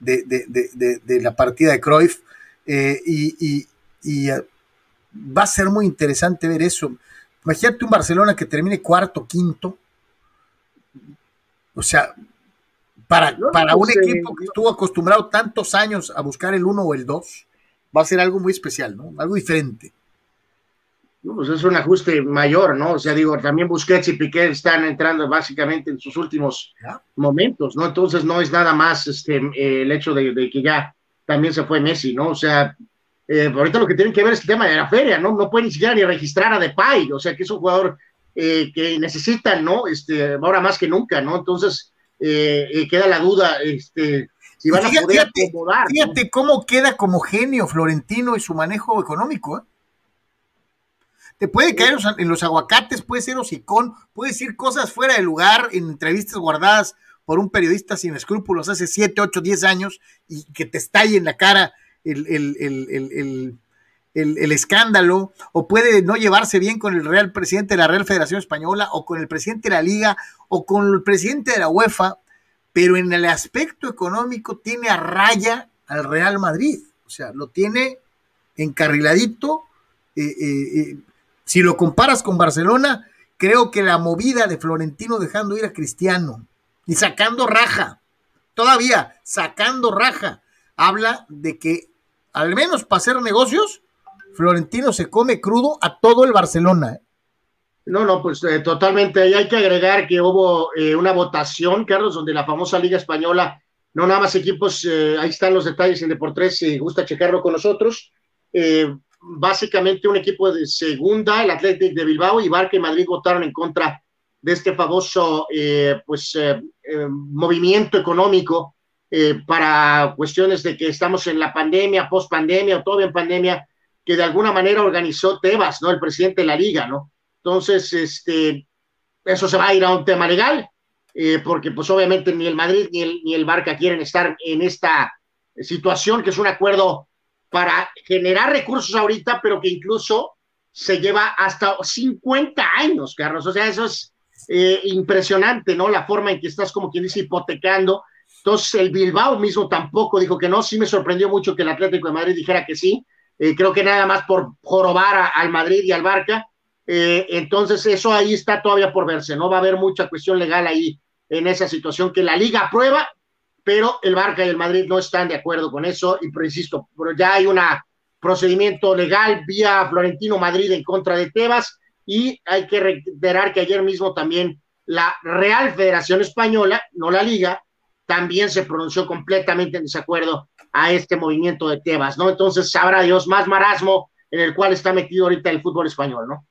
de, la partida de Cruyff eh, y, eh, va a ser muy interesante ver eso. Imagínate un Barcelona que termine cuarto, quinto. O sea, para, para un equipo que estuvo acostumbrado tantos años a buscar el uno o el dos, va a ser algo muy especial, ¿no? Algo diferente. pues es un ajuste mayor, ¿no? O sea, digo, también Busquets y Piqué están entrando básicamente en sus últimos momentos, ¿no? Entonces no es nada más este, el hecho de, que ya también se fue Messi, ¿no? O sea, eh, ahorita lo que tienen que ver es el tema de la feria, ¿no? No pueden ni siquiera ni registrar a Depay, o sea, que es un jugador eh, que necesitan, ¿no? Este, ahora más que nunca, ¿no? Entonces, eh, queda la duda, este, si van a poder acomodar. Fíjate cómo queda como genio Florentino y su manejo económico, Te puede caer en los aguacates, puede ser hocicón, puede decir cosas fuera de lugar en entrevistas guardadas por un periodista sin escrúpulos hace 7, 8, 10 años y que te estalle en la cara el, escándalo, o puede no llevarse bien con el Real Presidente de la Real Federación Española, o con el presidente de la Liga, o con el presidente de la UEFA, pero en el aspecto económico tiene a raya al Real Madrid, o sea, lo tiene encarriladito. Eh, eh, eh, si lo comparas con Barcelona, creo que la movida de Florentino dejando ir a Cristiano y sacando raja, todavía sacando raja, habla de que al menos para hacer negocios, Florentino se come crudo a todo el Barcelona. ¿eh? No, no, pues eh, totalmente. Y hay que agregar que hubo eh, una votación, Carlos, donde la famosa Liga Española, no nada más equipos, ahí están los detalles en Deportes, si gusta checarlo con nosotros. básicamente un equipo de segunda, el Athletic de Bilbao y Barca y Madrid votaron en contra de este famoso pues movimiento económico eh, para cuestiones de que estamos en la pandemia, post pandemia o todavía en pandemia, que de alguna manera organizó Tebas, ¿no? El presidente de la liga, ¿no? Entonces, este, eso se va a ir a un tema legal, eh, porque pues obviamente ni el Madrid ni el, ni el Barca quieren estar en esta situación, que es un acuerdo para generar recursos ahorita, pero que incluso se lleva hasta 50 años, Carlos. O sea, eso es eh, impresionante, ¿no? La forma en que estás, como quien dice, hipotecando entonces, el Bilbao mismo tampoco dijo que no. Sí me sorprendió mucho que el Atlético de Madrid dijera que sí. Eh, creo que nada más por jorobar al Madrid y al Barca. Eh, entonces, eso ahí está todavía por verse. No va a haber mucha cuestión legal ahí en esa situación que la liga aprueba, pero el Barca y el Madrid no están de acuerdo con eso. Y pero insisto, pero ya hay un procedimiento legal vía Florentino Madrid en contra de Tebas. Y hay que reiterar que ayer mismo también la Real Federación Española, no la Liga, también se pronunció completamente en desacuerdo a este movimiento de Tebas, ¿no? Entonces sabrá Dios más marasmo en el cual está metido ahorita el fútbol español, ¿no?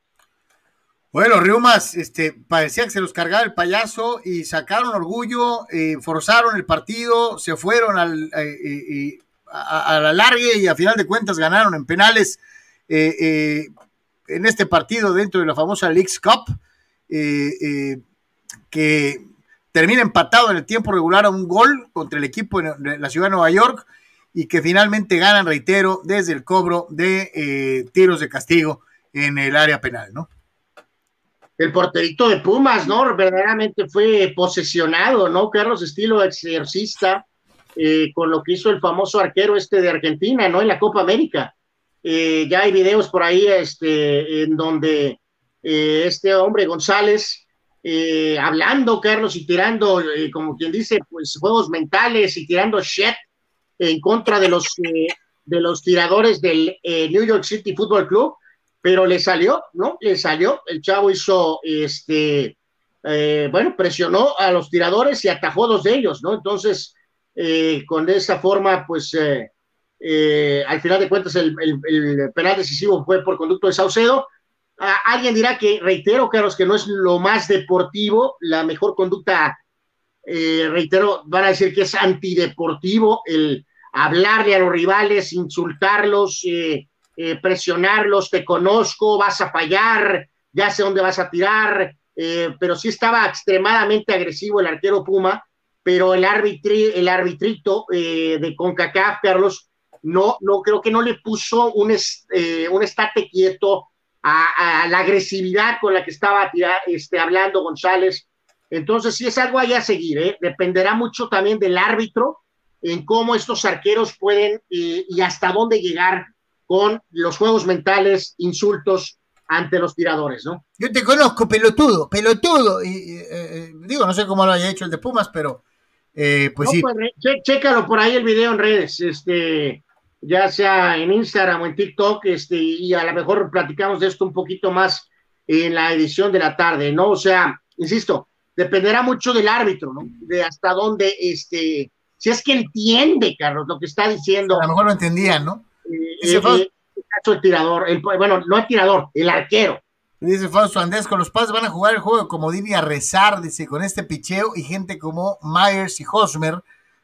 Bueno, Riumas, este, parecía que se los cargaba el payaso y sacaron orgullo, eh, forzaron el partido, se fueron al, eh, eh, a, la largue y a final de cuentas ganaron en penales en este partido dentro de la famosa Leagues Cup, que termina empatado en el tiempo regular a un gol contra el equipo de la ciudad de Nueva York y que finalmente ganan, reitero, desde el cobro de eh, tiros de castigo en el área penal, ¿no? El porterito de Pumas, ¿no? Verdaderamente fue posesionado, ¿no? Carlos, estilo exorcista, eh, con lo que hizo el famoso arquero este de Argentina, ¿no? En la Copa América. Eh, ya hay videos por ahí este, en donde este hombre González eh, hablando, Carlos, y tirando, eh, como quien dice, pues juegos mentales y tirando shit en contra de los, eh, de los tiradores del New York City Football Club, pero le salió, ¿no? Le salió, el chavo hizo, este, bueno, presionó a los tiradores y atajó dos de ellos, ¿no? Entonces, con esa forma, pues, al final de cuentas, el penal decisivo fue por conducto de Saucedo, alguien dirá que, reitero, Carlos, que no es lo más deportivo, la mejor conducta, eh, reitero, van a decir que es antideportivo el hablarle a los rivales, insultarlos, eh, eh, presionarlos, te conozco, vas a fallar, ya sé dónde vas a tirar, pero sí estaba extremadamente agresivo el arquero Puma, pero el, arbitri, el arbitrito de CONCACAF, Carlos, no, no creo que no le puso un, eh, un estate quieto a, la agresividad con la que estaba este, hablando González. Entonces, sí es algo ahí a seguir, ¿eh? dependerá mucho también del árbitro en cómo estos arqueros pueden eh, y hasta dónde llegar con los juegos mentales, insultos ante los tiradores, ¿no? Yo te conozco, pelotudo, pelotudo. Y, eh, digo, no sé cómo lo haya hecho el de Pumas, pero pues sí. Pues, chécalo por ahí el video en redes, este, ya sea en Instagram o en TikTok, este, y a lo mejor platicamos de esto un poquito más en la edición de la tarde, ¿no? O sea, insisto, dependerá mucho del árbitro, ¿no? De hasta dónde, este, si es que entiende, Carlos, lo que está diciendo. A lo mejor no entendía, ¿no? Eh, eh, eh el tirador, el, bueno, no el tirador, el arquero. Dice Fausto Andrés, con los padres van a jugar el juego como Dini a rezar, dice, con este picheo y gente como Myers y Hosmer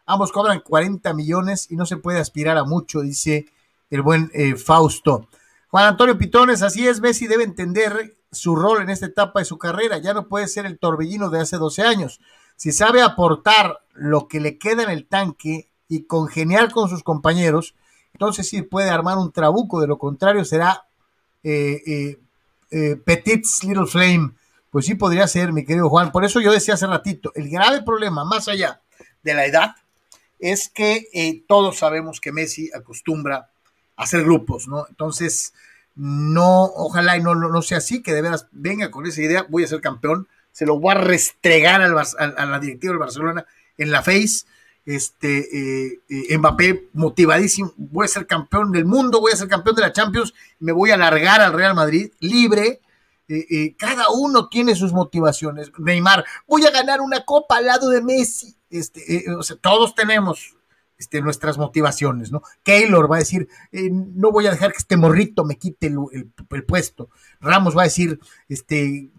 Ambos cobran 40 millones y no se puede aspirar a mucho, dice el buen eh, Fausto. Juan Antonio Pitones, así es, Messi debe entender su rol en esta etapa de su carrera. Ya no puede ser el torbellino de hace 12 años. Si sabe aportar lo que le queda en el tanque y congeniar con sus compañeros, entonces sí puede armar un trabuco. De lo contrario, será eh, eh, Petit's Little Flame. Pues sí podría ser, mi querido Juan. Por eso yo decía hace ratito, el grave problema, más allá de la edad, es que eh, todos sabemos que Messi acostumbra a hacer grupos, ¿no? Entonces, no, ojalá y no, no, sea así, que de veras venga con esa idea, voy a ser campeón, se lo voy a restregar al, a, la directiva del Barcelona en la face, este, eh, eh, Mbappé motivadísimo, voy a ser campeón del mundo, voy a ser campeón de la Champions, me voy a largar al Real Madrid libre, cada uno tiene sus motivaciones. Neymar, voy a ganar una copa al lado de Messi. Este, eh, todos tenemos este, nuestras motivaciones, ¿no? Keylor va a decir, eh, no voy a dejar que este morrito me quite el, puesto. Ramos va a decir, este,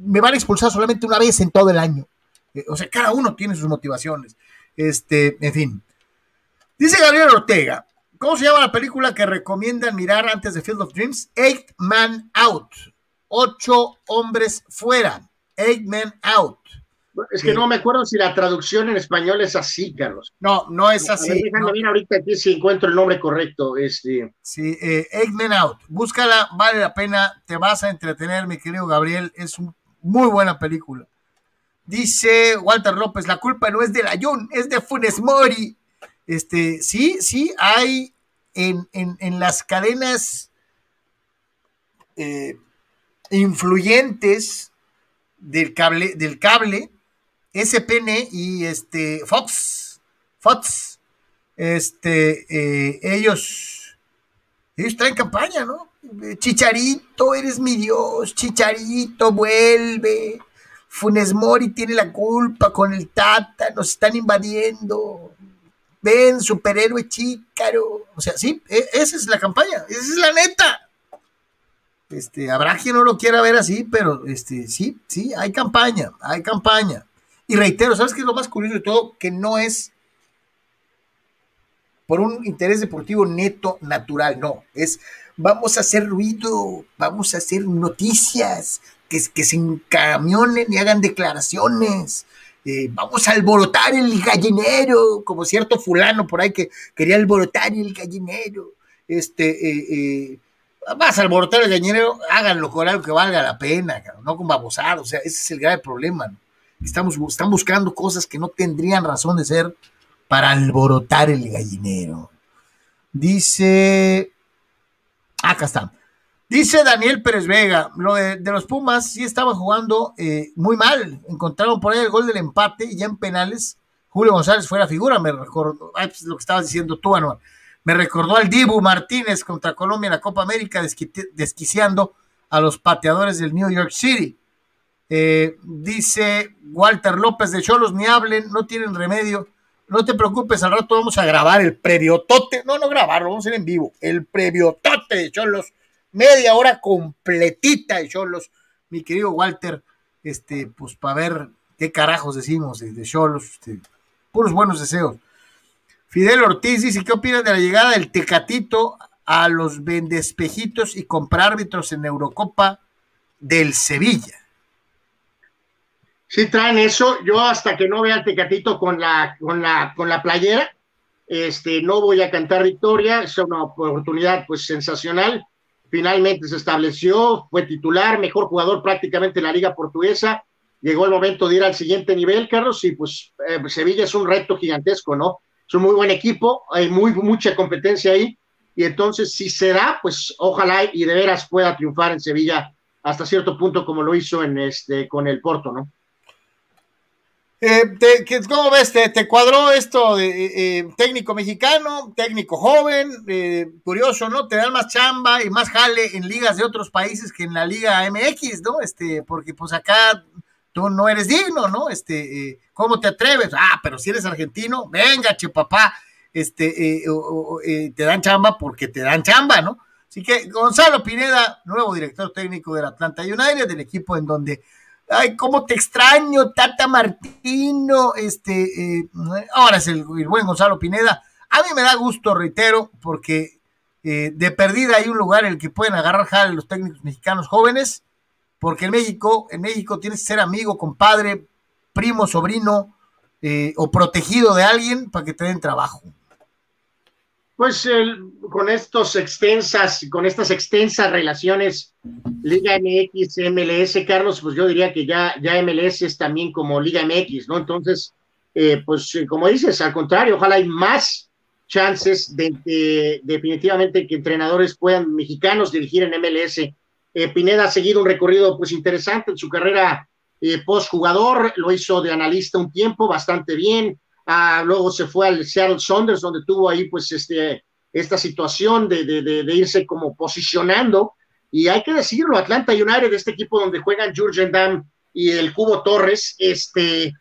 me van a expulsar solamente una vez en todo el año. Eh, o sea, cada uno tiene sus motivaciones. Este, en fin. Dice Gabriel Ortega, ¿cómo se llama la película que recomiendan mirar antes de Field of Dreams? Eight Man Out. Ocho hombres fuera. Eight Men Out. Es que no me acuerdo si la traducción en español es así, Carlos. No, no es así. déjame ver ahorita aquí si encuentro el nombre correcto. Este. Sí, eh, Eggman Out. Búscala, vale la pena, te vas a entretener, mi querido Gabriel. Es una muy buena película. Dice Walter López, la culpa no es de Layun, es de Funes Mori. Este, sí, sí, hay en, las cadenas eh, influyentes del cable, del cable SPN y este Fox, Fox, este, eh, ellos, ellos traen campaña, ¿no? Chicharito, eres mi Dios, Chicharito, vuelve. Funes Mori tiene la culpa con el Tata, nos están invadiendo. Ven, superhéroe chícaro. O sea, sí, e, esa es la campaña, esa es la neta. Este, habrá quien no lo quiera ver así, pero este, sí, sí, hay campaña, hay campaña. Y reitero, ¿sabes qué es lo más curioso de todo? Que no es por un interés deportivo neto, natural, no. Es vamos a hacer ruido, vamos a hacer noticias, que, que se encamionen y hagan declaraciones. Eh, vamos a alborotar el gallinero, como cierto fulano por ahí que quería alborotar el gallinero. Este, eh, eh, vas a alborotar el gallinero, háganlo con algo que valga la pena, no con babosar, o sea, ese es el grave problema. ¿no? Estamos, están buscando cosas que no tendrían razón de ser para alborotar el gallinero. Dice, acá está. Dice Daniel Pérez Vega, lo de, los Pumas sí estaban jugando eh, muy mal. Encontraron por ahí el gol del empate y ya en penales Julio González fue la figura. Me recordó, pues, lo que estabas diciendo tú, Anual. Me recordó al Dibu Martínez contra Colombia en la Copa América, desquiciando a los pateadores del New York City. Eh, dice Walter López de Cholos, ni hablen, no tienen remedio. No te preocupes, al rato vamos a grabar el previotote. No, no grabarlo, vamos a ir en vivo. El previotote de Cholos, media hora completita de Cholos. Mi querido Walter, este, pues para ver qué carajos decimos de Cholos, este, puros buenos deseos. Fidel Ortiz dice: ¿Qué opinas de la llegada del Tecatito a los vendespejitos y comprar árbitros en Eurocopa del Sevilla? Sí traen eso. Yo hasta que no vea al Tecatito con la, con la, con la playera, Este, no voy a cantar victoria, es una oportunidad pues sensacional. Finalmente se estableció, fue titular, mejor jugador prácticamente en la liga portuguesa. Llegó el momento de ir al siguiente nivel, Carlos, y pues eh, Sevilla es un reto gigantesco, ¿no? Es un muy buen equipo, hay muy mucha competencia ahí, y entonces si se da, pues ojalá y de veras pueda triunfar en Sevilla hasta cierto punto como lo hizo en este con el Porto, ¿no? Eh, ¿Cómo ves? ¿Te, cuadró esto de eh, eh, técnico mexicano, técnico joven? curioso, ¿no? Te dan más chamba y más jale en ligas de otros países que en la Liga MX, ¿no? Este, porque pues acá tú no eres digno, ¿no? Este, ¿cómo te atreves? Ah, pero si eres argentino, venga, che papá, este, te dan chamba porque te dan chamba, ¿no? Así que Gonzalo Pineda, nuevo director técnico del Atlanta United, del equipo en donde, ay, cómo te extraño, Tata Martino, este, eh, ahora es el, buen Gonzalo Pineda. A mí me da gusto, reitero, porque eh, de perdida hay un lugar en el que pueden agarrar jale los técnicos mexicanos jóvenes, porque en México, en México tienes que ser amigo, compadre, primo, sobrino eh, o protegido de alguien para que te den trabajo. Pues con estos extensas, con estas extensas relaciones Liga MX, MLS, Carlos, pues yo diría que ya, ya MLS es también como Liga MX, ¿no? Entonces, eh, pues eh, como dices, al contrario, ojalá hay más chances de, definitivamente que entrenadores puedan, mexicanos, dirigir en MLS. Eh, Pineda ha seguido un recorrido pues interesante en su carrera post jugador, lo hizo de analista un tiempo bastante bien, Ah, luego se fue al Seattle Saunders, donde tuvo ahí pues este, esta situación de, de, irse como posicionando. Y hay que decirlo, Atlanta United, este equipo donde juegan Jurgen Damm y el Cubo Torres, este,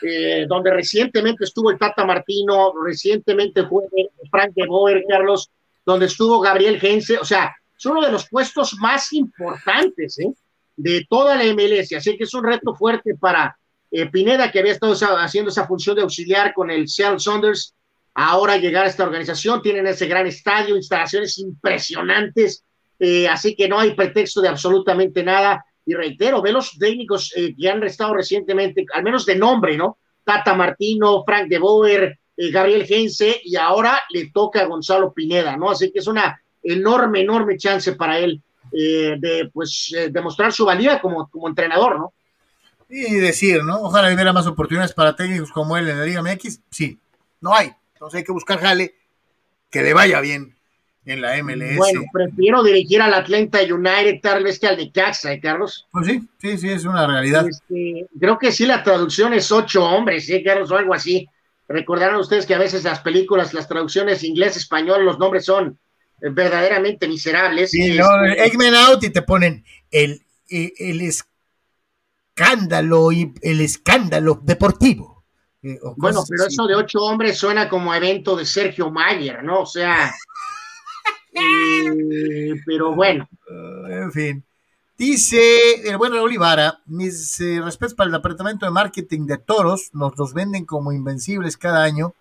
eh, donde recientemente estuvo el Tata Martino, recientemente fue Frank de Boer, Carlos, donde estuvo Gabriel Gense, o sea, es uno de los puestos más importantes ¿eh? de toda la MLS, así que es un reto fuerte para, eh, Pineda, que había estado haciendo esa función de auxiliar con el Seattle Saunders, ahora llegar a esta organización, tienen ese gran estadio, instalaciones impresionantes, eh, así que no hay pretexto de absolutamente nada. Y reitero, ve los técnicos eh, que han estado recientemente, al menos de nombre, ¿no? Tata Martino, Frank de Boer, Gabriel Gense, y ahora le toca a Gonzalo Pineda, ¿no? Así que es una enorme, enorme chance para él de, pues, demostrar su valía como, como entrenador, ¿no? Y decir, ¿no? Ojalá hubiera más oportunidades para técnicos como él en la Liga MX. Sí, no hay. Entonces hay que buscar jale que le vaya bien en la MLS. Bueno, prefiero dirigir al Atlanta United tal vez que al de Caxa, ¿eh, Carlos? Pues sí, sí, sí, es una realidad. Este, creo que sí, la traducción es ocho hombres, ¿eh, Carlos? O algo así. Recordarán ustedes que a veces las películas, las traducciones inglés-español, los nombres son verdaderamente miserables. Sí, no, este, Eggman Out y te ponen el, el, el escándalo y el escándalo deportivo. Eh, bueno, pero eso de ocho hombres suena como evento de Sergio Mayer, ¿no? O sea, [laughs] eh, pero bueno. Ah, en fin. Dice el bueno Olivara, mis eh, respetos para el departamento de marketing de toros, nos los venden como invencibles cada año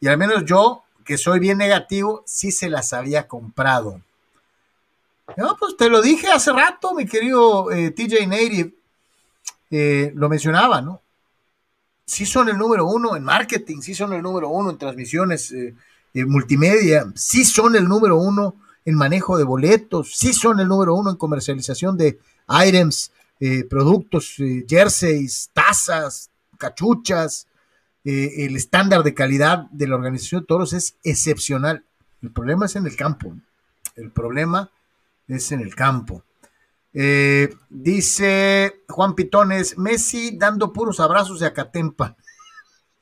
y al menos yo, que soy bien negativo, sí se las había comprado. No, pues te lo dije hace rato, mi querido TJ Native. Eh, lo mencionaba, ¿no? Sí son el número uno en marketing, sí son el número uno en transmisiones eh, multimedia, sí son el número uno en manejo de boletos, sí son el número uno en comercialización de items, eh, productos, jerseys, tazas, cachuchas. el estándar de calidad de la organización de toros es excepcional. El problema es en el campo. El problema es en el campo. Eh, dice Juan Pitones, Messi dando puros abrazos de Acatempa.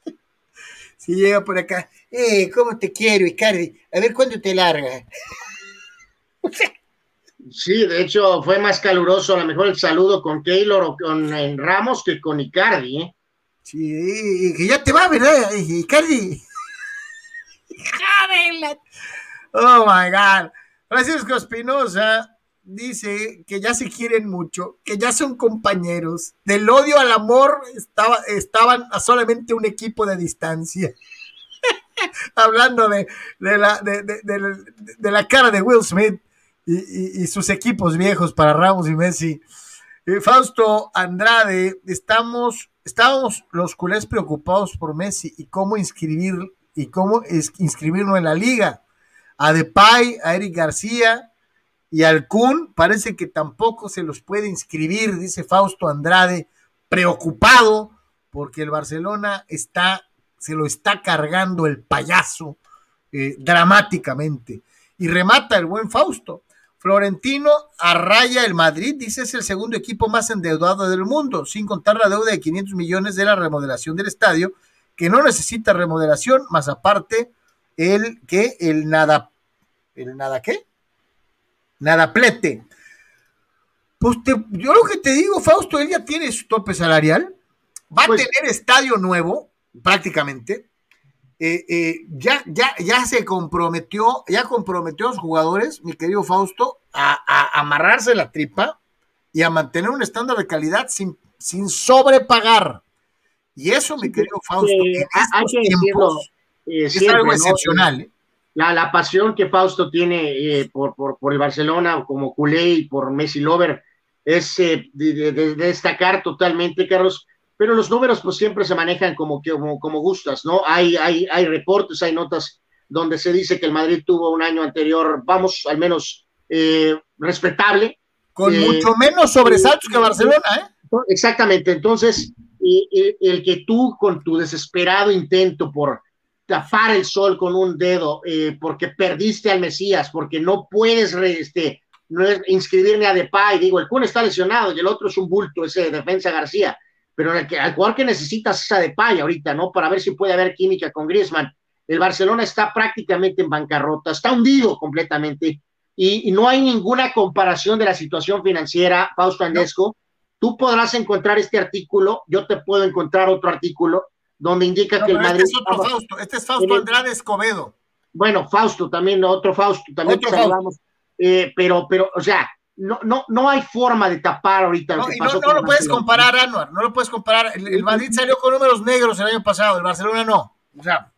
[laughs] si llega por acá, eh, ¿cómo te quiero, Icardi? A ver cuándo te larga. [laughs] sí, de hecho fue más caluroso a lo mejor el saludo con Taylor o con Ramos que con Icardi, ¿eh? Sí, que ya te va, ¿verdad, Icardi? [laughs] oh my God. Francisco Espinosa dice que ya se quieren mucho, que ya son compañeros. Del odio al amor estaba, estaban a solamente un equipo de distancia. [laughs] Hablando de, la, de, la cara de Will Smith y, sus equipos viejos para Ramos y Messi. Eh, Fausto Andrade, estamos, estábamos los culés preocupados por Messi y cómo inscribir, y cómo inscribirlo en la liga. A Depay, a Eric García y al Kun parece que tampoco se los puede inscribir, dice Fausto Andrade, preocupado porque el Barcelona está, se lo está cargando el payaso eh, dramáticamente. Y remata el buen Fausto. Florentino arraya el Madrid, dice es el segundo equipo más endeudado del mundo, sin contar la deuda de 500 millones de la remodelación del estadio, que no necesita remodelación, más aparte el que el nada, el nada qué, nada plete. Pues yo lo que te digo, Fausto, él ya tiene su tope salarial, va a pues tener estadio nuevo, prácticamente, eh, eh, ya, ya, ya se comprometió, ya comprometió a los jugadores, mi querido Fausto, a, amarrarse la tripa y a mantener un estándar de calidad sin, sin sobrepagar. Y eso, mi querido Fausto, es algo excepcional. La, la, pasión que Fausto tiene por, por, por, el Barcelona como culé y por Messi Lover es de, de, destacar totalmente, Carlos pero los números pues siempre se manejan como, como, como gustas, ¿no? Hay, hay, hay reportes, hay notas donde se dice que el Madrid tuvo un año anterior, vamos, al menos eh, respetable. Con eh, mucho menos sobresaltos que Barcelona, ¿eh? Exactamente, entonces, el que tú con tu desesperado intento por tapar el sol con un dedo, eh, porque perdiste al Mesías, porque no puedes este, no inscribirme a Depay, digo, el Kun está lesionado y el otro es un bulto, ese defensa García pero al, que, al jugador que necesitas esa de paya ahorita, ¿no? Para ver si puede haber química con Griezmann. El Barcelona está prácticamente en bancarrota, está hundido completamente y, no hay ninguna comparación de la situación financiera, Fausto Andesco. Tú podrás encontrar este artículo, yo te puedo encontrar otro artículo donde indica que el Madrid. Este es otro Fausto, este es Fausto Andrade Escobedo. Bueno, Fausto también, otro Fausto, también otro Fausto. Eh, pero, pero, o sea, no, no, no hay forma de tapar ahorita lo que pasó. No, no lo puedes comparar, Anuar, no lo puedes comparar. El, Madrid salió con números negros el año pasado, el Barcelona no. O sea,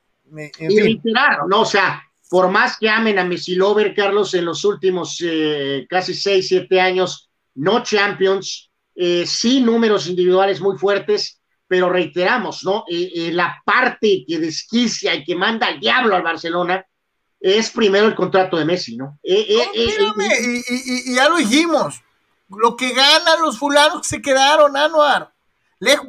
y ¿no? O sea, por más que amen a Messi Lover, Carlos, en los últimos eh, casi seis, siete años, no Champions, eh, sí números individuales muy fuertes, pero reiteramos, ¿no? Eh, la parte que desquicia y que manda al diablo al Barcelona es primero el contrato de Messi, ¿no? Eh, eh, eh, y, ya lo dijimos. Lo que ganan los fulanos que se quedaron, Anuar.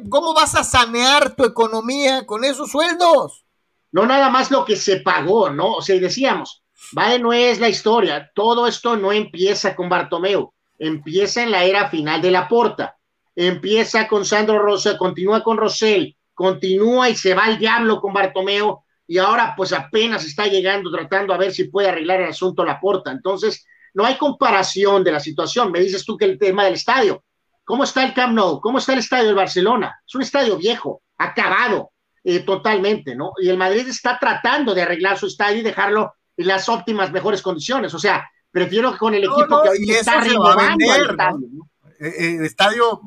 ¿Cómo vas a sanear tu economía con esos sueldos? No nada más lo que se pagó, ¿no? O sea, decíamos, vale, no es la historia. Todo esto no empieza con Bartomeu. Empieza en la era final de la Porta. Empieza con Sandro Rosa, continúa con Rosell, continúa y se va al diablo con Bartomeu y ahora pues apenas está llegando tratando a ver si puede arreglar el asunto la porta. Entonces, no hay comparación de la situación. Me dices tú que el tema del estadio. ¿Cómo está el Camp Nou? ¿Cómo está el estadio del Barcelona? Es un estadio viejo, acabado eh, totalmente, ¿no? Y el Madrid está tratando de arreglar su estadio y dejarlo en las óptimas, mejores condiciones. O sea, prefiero que con el equipo que está renovando el estadio. Eh, eh, el estadio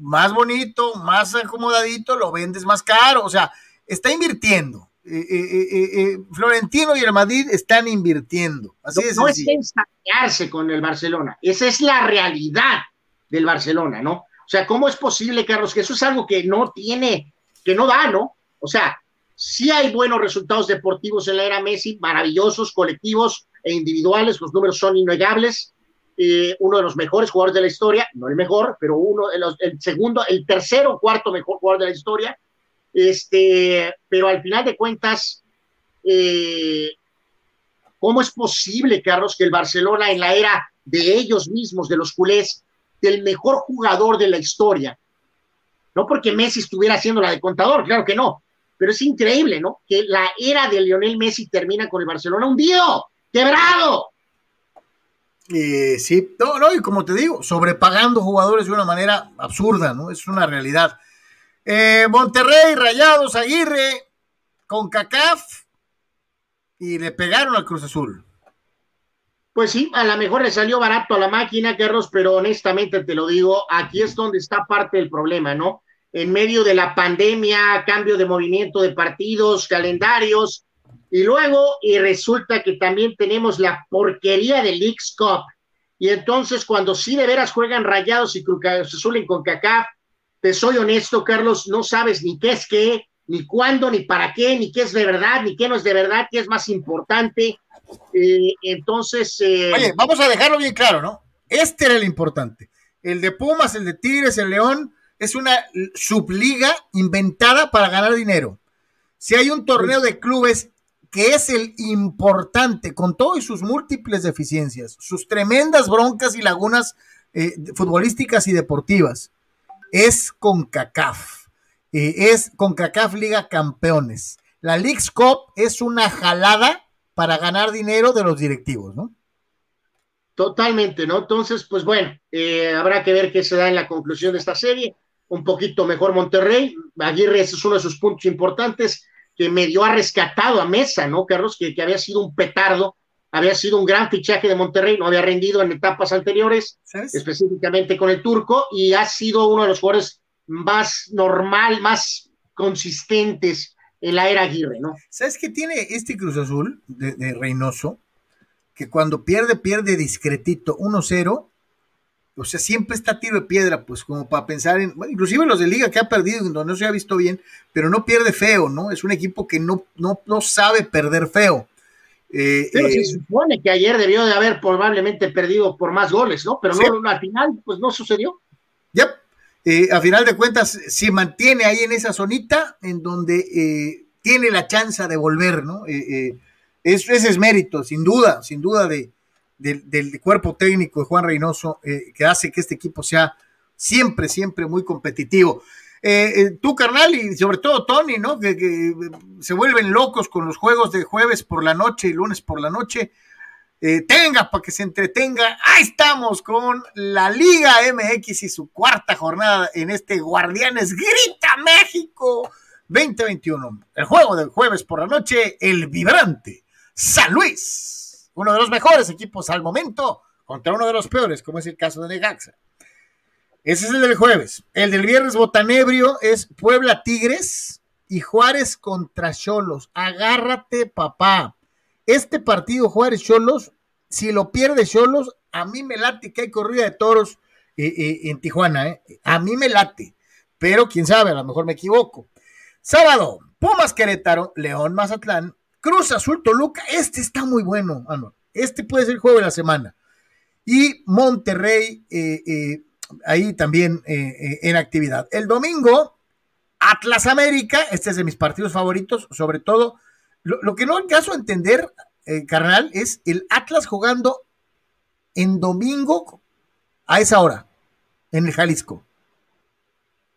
más bonito, más acomodadito, lo vendes más caro. O sea, está invirtiendo eh, eh, eh, Florentino y el Madrid están invirtiendo. Así no, es ensañarse con el Barcelona, esa es la realidad del Barcelona, ¿no? O sea, ¿cómo es posible, Carlos, que eso es algo que no tiene, que no da, ¿no? O sea, sí hay buenos resultados deportivos en la era Messi, maravillosos, colectivos e individuales, los números son innegables. Uno de los mejores jugadores de la historia, no el mejor, pero uno de los, el segundo, el tercero cuarto mejor jugador de la historia este, pero al final de cuentas, eh, ¿cómo es posible, Carlos, que el Barcelona en la era de ellos mismos, de los culés, del mejor jugador de la historia, no porque Messi estuviera haciendo la de contador, claro que no, pero es increíble, ¿no? Que la era de Lionel Messi termina con el Barcelona hundido, quebrado. Eh, sí, no, no, y como te digo, sobrepagando jugadores de una manera absurda, ¿no? Es una realidad. Eh, Monterrey, Rayados, Aguirre, con CACAF y le pegaron al Cruz Azul. Pues sí, a lo mejor le salió barato a la máquina, Carlos, pero honestamente te lo digo, aquí es donde está parte del problema, ¿no? En medio de la pandemia, cambio de movimiento de partidos, calendarios, y luego, y resulta que también tenemos la porquería del Leagues Cup. Y entonces, cuando sí de veras juegan rayados y Cruz Azul en CONCACAF, te soy honesto, Carlos, no sabes ni qué es qué, ni cuándo, ni para qué, ni qué es de verdad, ni qué no es de verdad, qué es más importante. Eh, entonces. Eh, Oye, vamos a dejarlo bien claro, ¿no? Este era el importante. El de Pumas, el de Tigres, el León, es una subliga inventada para ganar dinero. Si hay un torneo de clubes que es el importante, con todas sus múltiples deficiencias, sus tremendas broncas y lagunas eh, futbolísticas y deportivas, es con CACAF. Eh, es con CACAF Liga Campeones. La League's Cup es una jalada para ganar dinero de los directivos, ¿no? Totalmente, ¿no? Entonces, pues bueno, eh, habrá que ver qué se da en la conclusión de esta serie. Un poquito mejor Monterrey. Aguirre, ese es uno de sus puntos importantes que medio ha rescatado a Mesa, ¿no, Carlos? Que, que, había sido un petardo, había sido un gran fichaje de Monterrey, no había rendido en etapas anteriores, específicamente con el turco, y ha sido uno de los jugadores más normal, más consistentes en la era Aguirre, ¿no? ¿Sabes qué tiene este Cruz Azul de, de Reynoso? Que cuando pierde, pierde discretito 1-0 o sea, siempre está tiro de piedra, pues como para pensar en, inclusive los de liga que ha perdido, donde no se ha visto bien, pero no pierde feo, ¿no? Es un equipo que no, no, no sabe perder feo. Eh, pero se eh, supone que ayer debió de haber probablemente perdido por más goles, ¿no? Pero no, al final, pues no sucedió. Ya, eh, a final de cuentas, se mantiene ahí en esa zonita en donde tiene la chance de volver, ¿no? ese es mérito, sin duda, sin duda de, del, cuerpo técnico de Juan Reynoso eh, que hace que este equipo sea siempre, siempre muy competitivo. Eh, eh, tú, carnal, y sobre todo Tony, ¿no? Que, se vuelven locos con los juegos de jueves por la noche y lunes por la noche. tenga para que se entretenga. Ahí estamos con la Liga MX y su cuarta jornada en este Guardianes Grita México 2021. El juego del jueves por la noche, el vibrante San Luis uno de los mejores equipos al momento contra uno de los peores, como es el caso de Negaxa. Ese es el del jueves. El del viernes botanebrio es Puebla Tigres y Juárez contra Cholos. Agárrate, papá. Este partido Juárez Cholos, si lo pierde Cholos, a mí me late que hay corrida de toros eh, eh, en Tijuana. Eh. A mí me late. Pero quién sabe, a lo mejor me equivoco. Sábado, Pumas Querétaro, León Mazatlán, Cruz Azul Toluca, este está muy bueno, ah, Este puede ser el juego de la semana. Y Monterrey, eh, eh, ahí también eh, en actividad. El domingo, Atlas América, este es de mis partidos favoritos, sobre todo. Lo, que no alcanzo a entender, carnal, es el Atlas jugando en domingo a esa hora, en el Jalisco.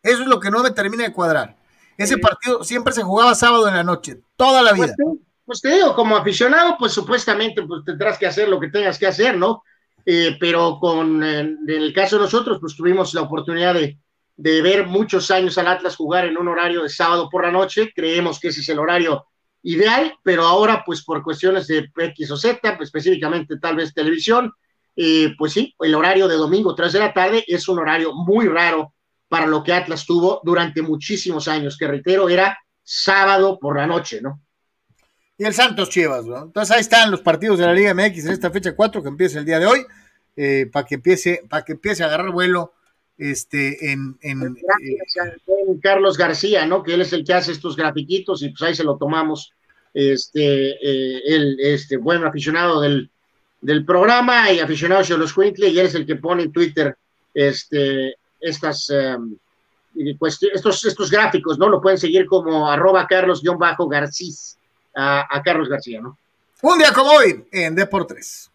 Eso es lo que no me termina de cuadrar. Ese partido siempre se jugaba sábado en la noche, toda la vida. Pues pues te digo, como aficionado, pues supuestamente pues tendrás que hacer lo que tengas que hacer, ¿no? Eh, pero con, en el caso de nosotros, pues tuvimos la oportunidad de, de, ver muchos años al Atlas jugar en un horario de sábado por la noche, creemos que ese es el horario ideal, pero ahora pues por cuestiones de X o Z, específicamente tal vez televisión, eh, pues sí, el horario de domingo 3 de la tarde es un horario muy raro para lo que Atlas tuvo durante muchísimos años, que reitero, era sábado por la noche, ¿no? Y el Santos Chivas, ¿no? Entonces ahí están los partidos de la Liga MX en esta fecha 4 que empieza el día de hoy, eh, para que empiece, para que empiece a agarrar vuelo este en, en eh, Carlos García, ¿no? Que él es el que hace estos grafiquitos y pues ahí se lo tomamos este eh, el este buen aficionado del, del programa y aficionado a los Quintley y él es el que pone en Twitter este estas estos, estos gráficos, ¿no? Lo pueden seguir como arroba carlos-garcís a, Carlos García, ¿no? Un día como hoy en Deportes.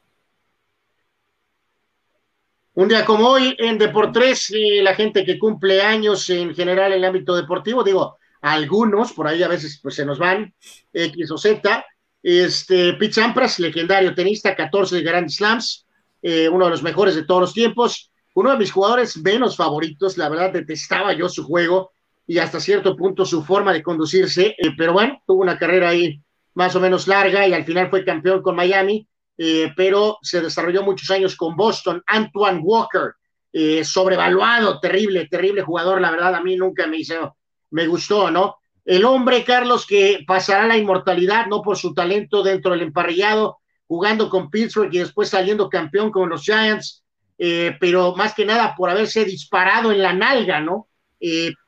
Un día como hoy en Deportes, eh, la gente que cumple años en general en el ámbito deportivo, digo, algunos, por ahí a veces pues se nos van, X o Z, este, Pete Sampras, legendario tenista, 14 de Grand Slams, eh, uno de los mejores de todos los tiempos, uno de mis jugadores menos favoritos, la verdad detestaba yo su juego y hasta cierto punto su forma de conducirse, eh, pero bueno, tuvo una carrera ahí más o menos larga y al final fue campeón con Miami, eh, pero se desarrolló muchos años con Boston. Antoine Walker, eh, sobrevaluado, terrible, terrible jugador, la verdad a mí nunca me hizo, me gustó, ¿no? El hombre, Carlos, que pasará la inmortalidad, no por su talento dentro del emparrillado, jugando con Pittsburgh y después saliendo campeón con los Giants, eh, pero más que nada por haberse disparado en la nalga, ¿no?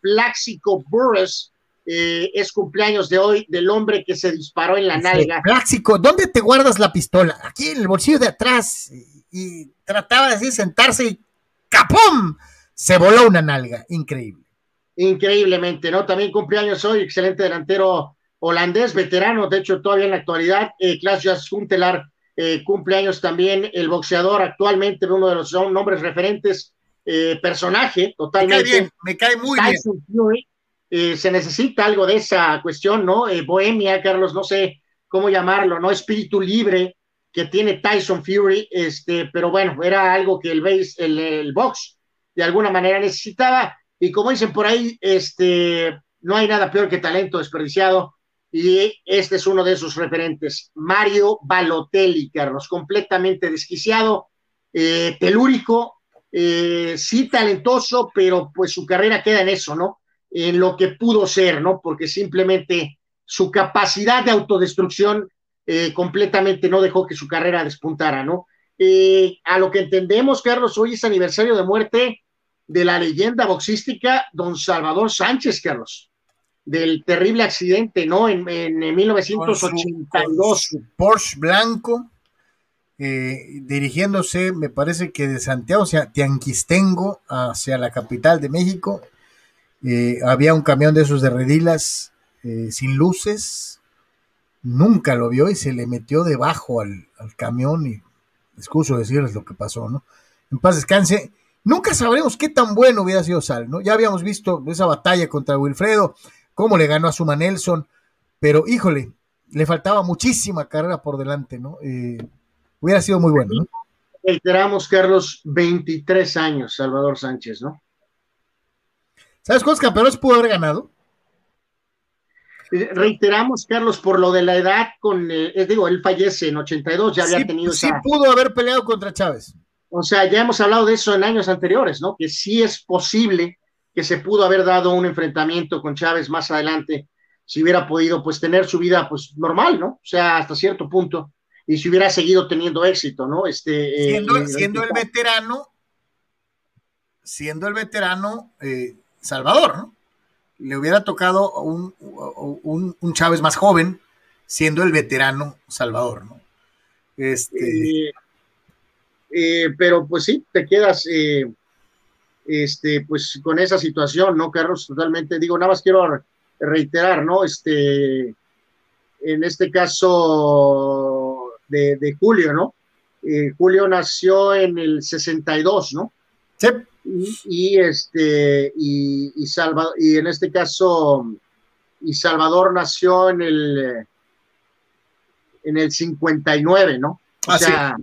Plaxico Burris, eh, es cumpleaños de hoy del hombre que se disparó en la nalga. Clásico, ¿dónde te guardas la pistola? Aquí en el bolsillo de atrás. Y, trataba de así sentarse y ¡capum! Se voló una nalga. Increíble. Increíblemente, ¿no? También cumpleaños hoy, excelente delantero holandés, veterano, de hecho, todavía en la actualidad, eh, Klaas Huntelaar, eh, cumpleaños también el boxeador actualmente, uno de los nombres referentes, eh, personaje totalmente. Me cae bien, me cae muy bien. Eh, se necesita algo de esa cuestión, ¿no? bohemia, Carlos, no sé cómo llamarlo, ¿no? Espíritu libre que tiene Tyson Fury, este, pero bueno, era algo que el, base, el, el box de alguna manera necesitaba. Y como dicen por ahí, este, no hay nada peor que talento desperdiciado y este es uno de sus referentes, Mario Balotelli, Carlos, completamente desquiciado, eh, telúrico, eh, sí talentoso, pero pues su carrera queda en eso, ¿no? En lo que pudo ser, ¿no? Porque simplemente su capacidad de autodestrucción eh, completamente no dejó que su carrera despuntara, ¿no? a lo que entendemos, Carlos, hoy es aniversario de muerte de la leyenda boxística Don Salvador Sánchez, Carlos del terrible accidente, ¿no? En, en, 1982. Porsche blanco, eh, dirigiéndose, me parece que de Santiago, o sea, Tianquistengo, hacia la capital de México. Eh, había un camión de esos de redilas eh, sin luces. Nunca lo vio y se le metió debajo al, camión y excuso decirles lo que pasó, ¿no? En paz descanse. Nunca sabremos qué tan bueno hubiera sido Sal, ¿no? Ya habíamos visto esa batalla contra Wilfredo, cómo le ganó a Suma Nelson, pero híjole, le faltaba muchísima carrera por delante, ¿no? Eh, hubiera sido muy bueno, ¿no? Reiteramos, Carlos, 23 años, Salvador Sánchez, ¿no? ¿Sabes cuántos campeones pudo haber ganado? Eh, reiteramos, Carlos, por lo de la edad, con, eh, digo, él fallece en 82, ya había tenido. Sí, pudo haber peleado contra Chávez. O sea, ya hemos hablado de eso en años anteriores, ¿no? Que sí es posible que se pudo haber dado un enfrentamiento con Chávez más adelante, si hubiera podido pues tener su vida pues normal, ¿no? O sea, hasta cierto punto, y si hubiera seguido teniendo éxito, ¿no? Este, eh, siendo, siendo el veterano, siendo el veterano eh, Salvador, ¿no? Le hubiera tocado un, un, Chávez más joven, siendo el veterano Salvador, ¿no? Este... Eh, pero pues sí, te quedas este, pues con esa situación, ¿no, Carlos? Totalmente, digo, nada más quiero reiterar, ¿no? Este, en este caso de, Julio, ¿no? Eh, Julio nació en el 62, ¿no? Sí. Y, este, y, y, y en este caso, y Salvador nació en el, en el 59, ¿no? O ah, sea,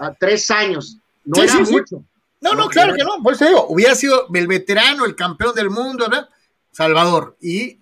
a tres años, no era mucho. No, no, claro que no, por eso digo, hubiera sido el veterano, el campeón del mundo, ¿verdad? Salvador, y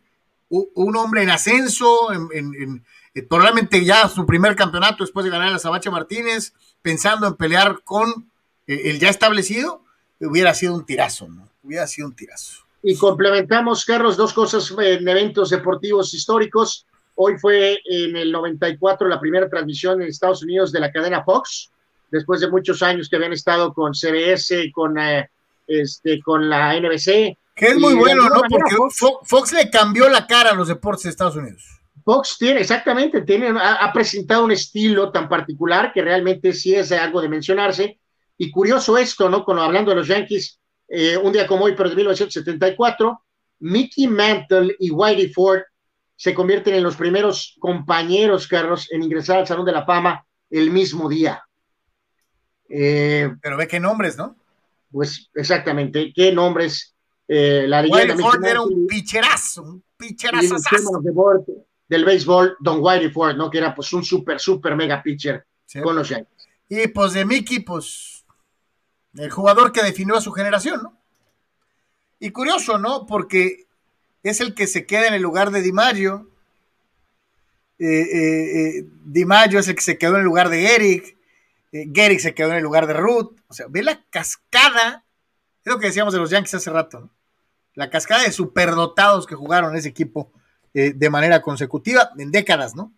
un hombre en ascenso, en, eh, probablemente ya su primer campeonato después de ganar a la Sabache Martínez, pensando en pelear con eh, el ya establecido, hubiera sido un tirazo, ¿no? Hubiera sido un tirazo. Y complementamos, Carlos, dos cosas en eventos deportivos históricos. Hoy fue en el 94 la primera transmisión en Estados Unidos de la cadena Fox después de muchos años que habían estado con CBS, con, eh, este, con la NBC. Que es muy bueno, ¿no? Porque Fox, le cambió la cara a los deportes de Estados Unidos. Fox tiene, exactamente, tiene, ha, presentado un estilo tan particular que realmente sí es algo de mencionarse. Y curioso esto, ¿no? Cuando hablando de los Yankees, eh, un día como hoy, pero de 1974, Mickey Mantle y Whitey Ford se convierten en los primeros compañeros, Carlos, en ingresar al Salón de la Fama el mismo día. Eh, Pero ve qué nombres, ¿no? Pues exactamente, qué nombres. Eh, la leyenda Ford era un picherazo, un picherazo. del béisbol, Don Whitey Ford, ¿no? Que era pues un súper, súper mega pitcher con los Yankees. Y pues de Mickey, pues el jugador que definió a su generación, ¿no? Y curioso, ¿no? Porque es el que se queda en el lugar de Di Maggio. Eh, eh, eh Di Maggio es el que se quedó en el lugar de Eric. Eh, se quedó en el lugar de Ruth. O sea, ve la cascada. Es lo que decíamos de los Yankees hace rato. ¿no? La cascada de superdotados que jugaron ese equipo de manera consecutiva en décadas, ¿no?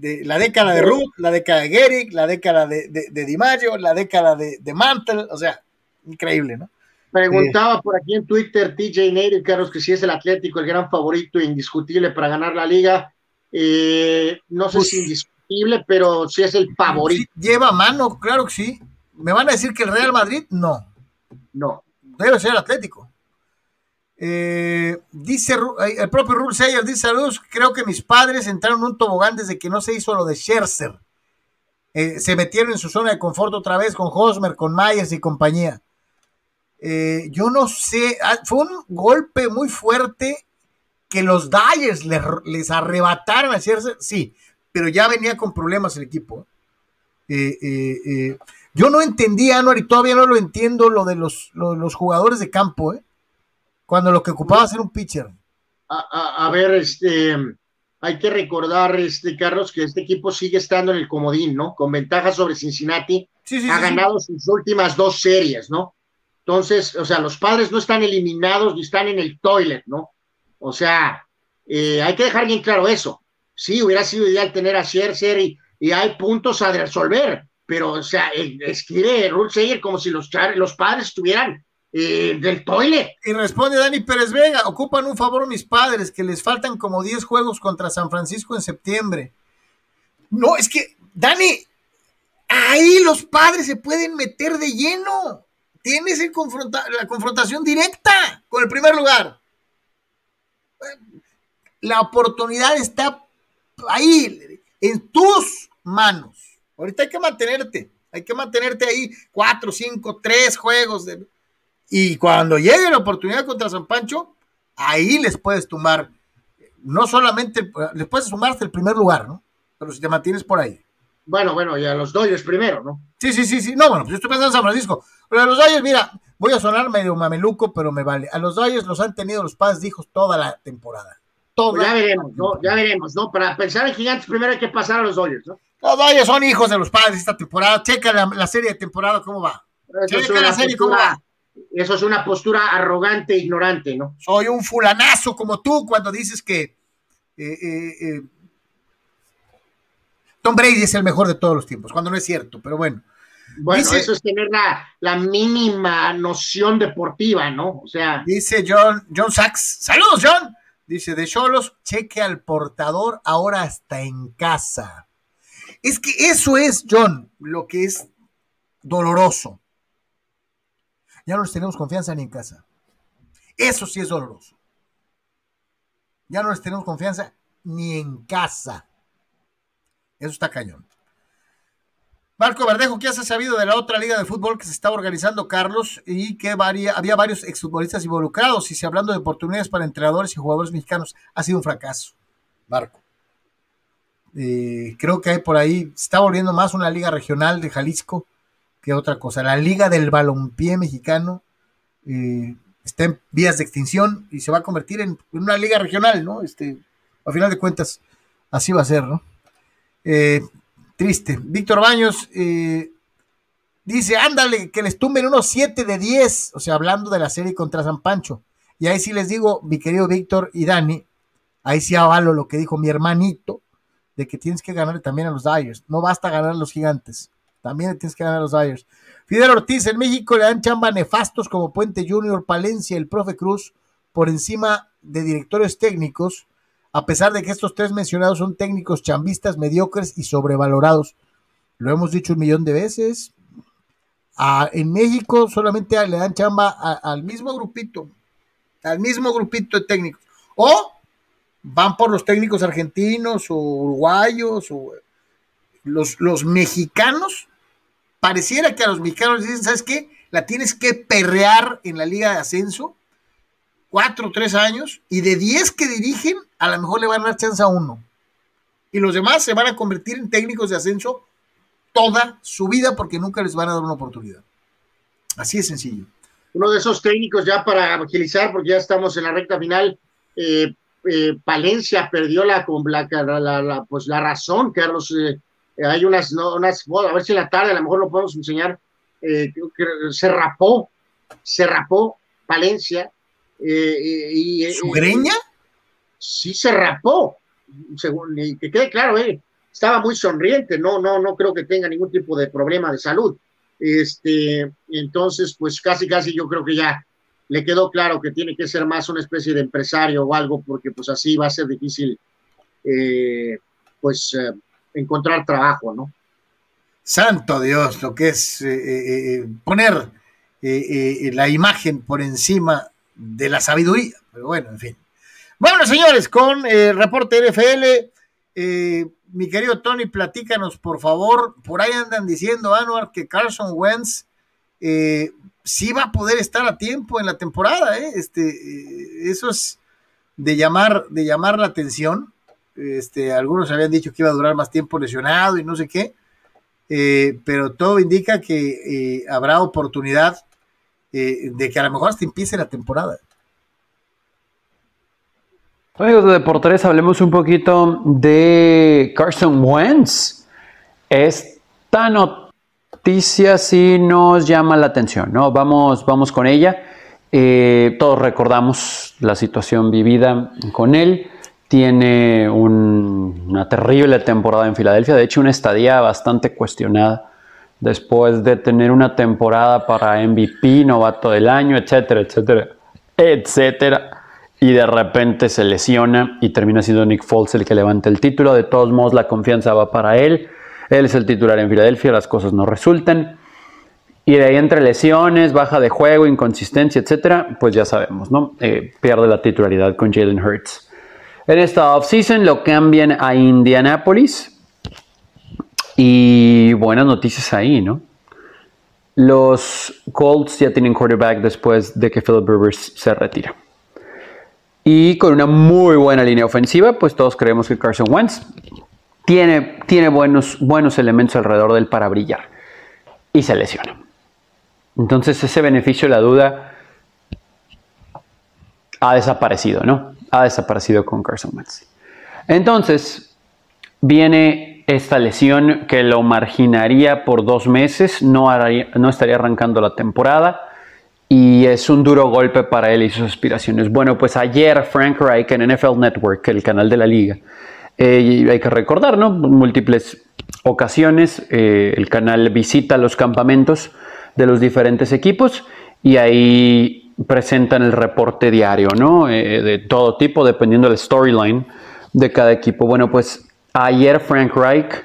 De, la década de Ruth, la década de Gehrig, la década de, de, Di la década de, de Mantle. O sea, increíble, ¿no? Preguntaba por aquí en Twitter TJ Nader, Carlos, que si es el Atlético el gran favorito indiscutible para ganar la liga. Eh, no sé Pues- si indiscutible, pero sí es el favorito. Lleva mano, claro que sí. ¿Me van a decir que el Real Madrid? No. No. Debe ser Atlético. Eh, dice el propio Rule Sayers, dice saludos, creo que mis padres entraron en un tobogán desde que no se hizo lo de Scherzer. Eh, se metieron en su zona de confort otra vez con Hosmer, con Myers y compañía. Eh, yo no sé, ah, fue un golpe muy fuerte que los Dyers les, les arrebataron a Scherzer, sí, pero ya venía con problemas el equipo. Yo no entendía, Anuar, y todavía no lo entiendo, lo de los, los jugadores de campo, ¿eh? Cuando lo que ocupaba ser un pitcher. A, a- a ver, este, hay que recordar, este, Carlos, que este equipo sigue estando en el comodín, ¿no? Con ventaja sobre Cincinnati. Sí, sí, ha sí, ganado sus últimas dos series, ¿no? Entonces, o sea, los padres no están eliminados ni están en el toilet, ¿no? O sea, eh, hay que dejar bien claro eso. Sí, hubiera sido ideal tener a Scherzer y, y hay puntos a resolver, pero, o sea, escribe Rule Sayer como si los, los padres estuvieran eh, del toilet. Y responde Dani Pérez Vega, ocupan un favor mis padres, que les faltan como 10 juegos contra San Francisco en septiembre. No, es que, Dani, ahí los padres se pueden meter de lleno. Tienes la confrontación directa con el primer lugar. La oportunidad está ahí, en tus manos. Ahorita hay que mantenerte, hay que mantenerte ahí cuatro, cinco, tres juegos de, y cuando llegue la oportunidad contra San Pancho, ahí les puedes tumbar, no solamente, les puedes sumar hasta el primer lugar, ¿no? Pero si te mantienes por ahí. Bueno, bueno, y a los Dodgers primero, ¿no? Sí, sí, sí, sí. No, bueno, pues yo estoy pensando en San Francisco. Pero a los Dodgers, mira, voy a sonar medio mameluco, pero me vale. A los Dodgers los han tenido los padres de hijos toda la temporada. Toda Pues ya veremos, ¿no? Ya veremos, ¿no? Para pensar en gigantes primero hay que pasar a los Dodgers, ¿no? Los Dodgers son hijos de los padres esta temporada. Checa la, la serie de temporada, ¿cómo va? Checa la serie, ¿cómo va? Eso es una postura arrogante e ignorante, ¿no? soy un fulanazo como tú cuando dices que eh, eh, eh, Tom Brady es el mejor de todos los tiempos, cuando no es cierto, pero bueno. Bueno, Dice- eso es tener la, la mínima noción deportiva, ¿no? O sea, Dice John, John Sachs, saludos John, dice de Cholos, cheque al portador ahora hasta en casa. Es que eso es, John, lo que es doloroso. Ya no les tenemos confianza ni en casa. Eso sí es doloroso. Ya no les tenemos confianza ni en casa. Eso está cañón. Marco Verdejo, ¿qué has sabido de la otra liga de fútbol que se está organizando, Carlos? Y que había varios exfutbolistas involucrados. Y si hablando de oportunidades para entrenadores y jugadores mexicanos, ha sido un fracaso, Marco. Eh, creo que hay por ahí, se está volviendo más una liga regional de Jalisco que otra cosa. La liga del balompié mexicano eh, está en vías de extinción y se va a convertir en, una liga regional, ¿no? Este, a final de cuentas, así va a ser, ¿no? Eh, triste. Víctor Baños eh, dice, ándale, que les tumben unos 7 de 10, o sea, hablando de la serie contra San Pancho. Y ahí sí les digo, mi querido Víctor y Dani, ahí sí avalo lo que dijo mi hermanito, de que tienes que ganar también a los Dyers. No basta ganar a los gigantes, también le tienes que ganar a los Dyers. Fidel Ortiz, en México le dan chamba nefastos como Puente Junior, Palencia, el profe Cruz, por encima de directores técnicos, a pesar de que estos tres mencionados son técnicos chambistas mediocres y sobrevalorados. Lo hemos dicho un millón de veces. En México solamente le dan chamba al mismo grupito, al mismo grupito de técnicos. O van por los técnicos argentinos o uruguayos o los, los mexicanos. Pareciera que a los mexicanos les dicen, ¿sabes qué? La tienes que perrear en la liga de ascenso cuatro o tres años, y de diez que dirigen, a lo mejor le van a dar chance a uno. Y los demás se van a convertir en técnicos de ascenso toda su vida porque nunca les van a dar una oportunidad. Así de sencillo. uno de esos técnicos ya para agilizar, porque ya estamos en la recta final, eh, eh, Palencia perdió la, pues la razón, Carlos. eh, hay unas, no, unas, a ver si en la tarde a lo mejor lo podemos enseñar. eh, se rapó, se rapó Palencia. eh, y, y- ¿Su greña? sí se rapó, según, y que quede claro, eh, estaba muy sonriente, no, no, no creo que tenga ningún tipo de problema de salud. Este, entonces, pues casi, casi yo creo que ya le quedó claro que tiene que ser más una especie de empresario o algo, porque pues así va a ser difícil, eh, pues, eh, encontrar trabajo, ¿no? Santo Dios, lo que es eh, poner la imagen por encima de la sabiduría. Pero bueno, en fin. Bueno, señores, con el reporte NFL, mi querido Tony, platícanos, por favor. Por ahí andan diciendo, Anuar, que Carson Wentz eh, sí va a poder estar a tiempo en la temporada. ¿eh? Este, eh, eso es de llamar, de llamar la atención. Este, algunos habían dicho que iba a durar más tiempo lesionado y no sé qué. pero todo indica que habrá oportunidad de que a lo mejor hasta empiece la temporada. Amigos de Deportes, hablemos un poquito de Carson Wentz. Esta noticia sí nos llama la atención, ¿no? Vamos, vamos con ella. Eh, todos recordamos la situación vivida con él. Tiene una terrible temporada en Filadelfia, de hecho una estadía bastante cuestionada después de tener una temporada para MVP, novato del año, etcétera, etcétera, etcétera y de repente se lesiona y termina siendo Nick Foles el que levanta el título. De todos modos, la confianza va para él. Él es el titular en Filadelfia, las cosas no resultan. Y de ahí entre lesiones, baja de juego, inconsistencia, etcétera, pues ya sabemos, ¿no? Eh, pierde la titularidad con Jalen Hurts. En esta offseason lo cambian a Indianapolis. Y buenas noticias ahí, ¿no? Los Colts ya tienen quarterback después de que Philip Rivers se retira. Y con una muy buena línea ofensiva, pues todos creemos que Carson Wentz tiene, tiene buenos, buenos elementos alrededor del para brillar. Y se lesiona. Entonces ese beneficio, la duda, ha desaparecido, ¿no? Ha desaparecido con Carson Wentz. Entonces, viene esta lesión que lo marginaría por dos meses, no, estaría arrancando la temporada y es un duro golpe para él y sus aspiraciones. Bueno, pues ayer Frank Reich en NFL Network, el canal de la liga, eh, hay que recordar, ¿no? Múltiples ocasiones eh, el canal visita los campamentos de los diferentes equipos y ahí presentan el reporte diario, ¿no? Eh, de todo tipo, dependiendo del storyline de cada equipo. Bueno, pues ayer Frank Reich,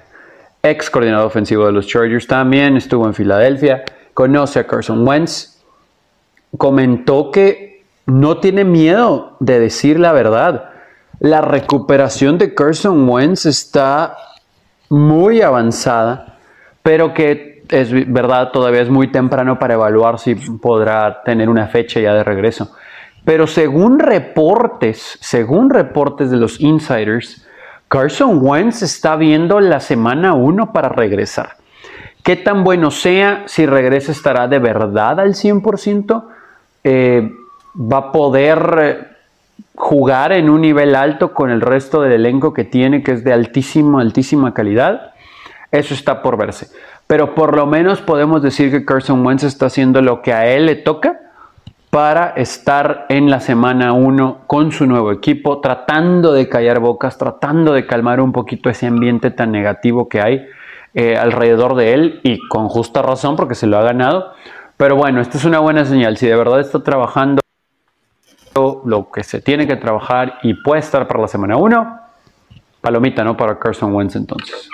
ex coordinador ofensivo de los Chargers, también estuvo en Filadelfia, conoce a Carson Wentz comentó que no tiene miedo de decir la verdad. La recuperación de Carson Wentz está muy avanzada, pero que es verdad, todavía es muy temprano para evaluar si podrá tener una fecha ya de regreso. Pero según reportes, según reportes de los insiders, Carson Wentz está viendo la semana 1 para regresar. ¿Qué tan bueno sea si regresa estará de verdad al 100%? Eh, va a poder eh, jugar en un nivel alto con el resto del elenco que tiene, que es de altísima, altísima calidad. Eso está por verse. Pero por lo menos podemos decir que Carson Wentz está haciendo lo que a él le toca para estar en la semana 1 con su nuevo equipo, tratando de callar bocas, tratando de calmar un poquito ese ambiente tan negativo que hay eh, alrededor de él y con justa razón porque se lo ha ganado. Pero bueno, esta es una buena señal. Si de verdad está trabajando lo que se tiene que trabajar y puede estar para la semana 1, palomita, ¿no? Para Carson Wentz entonces.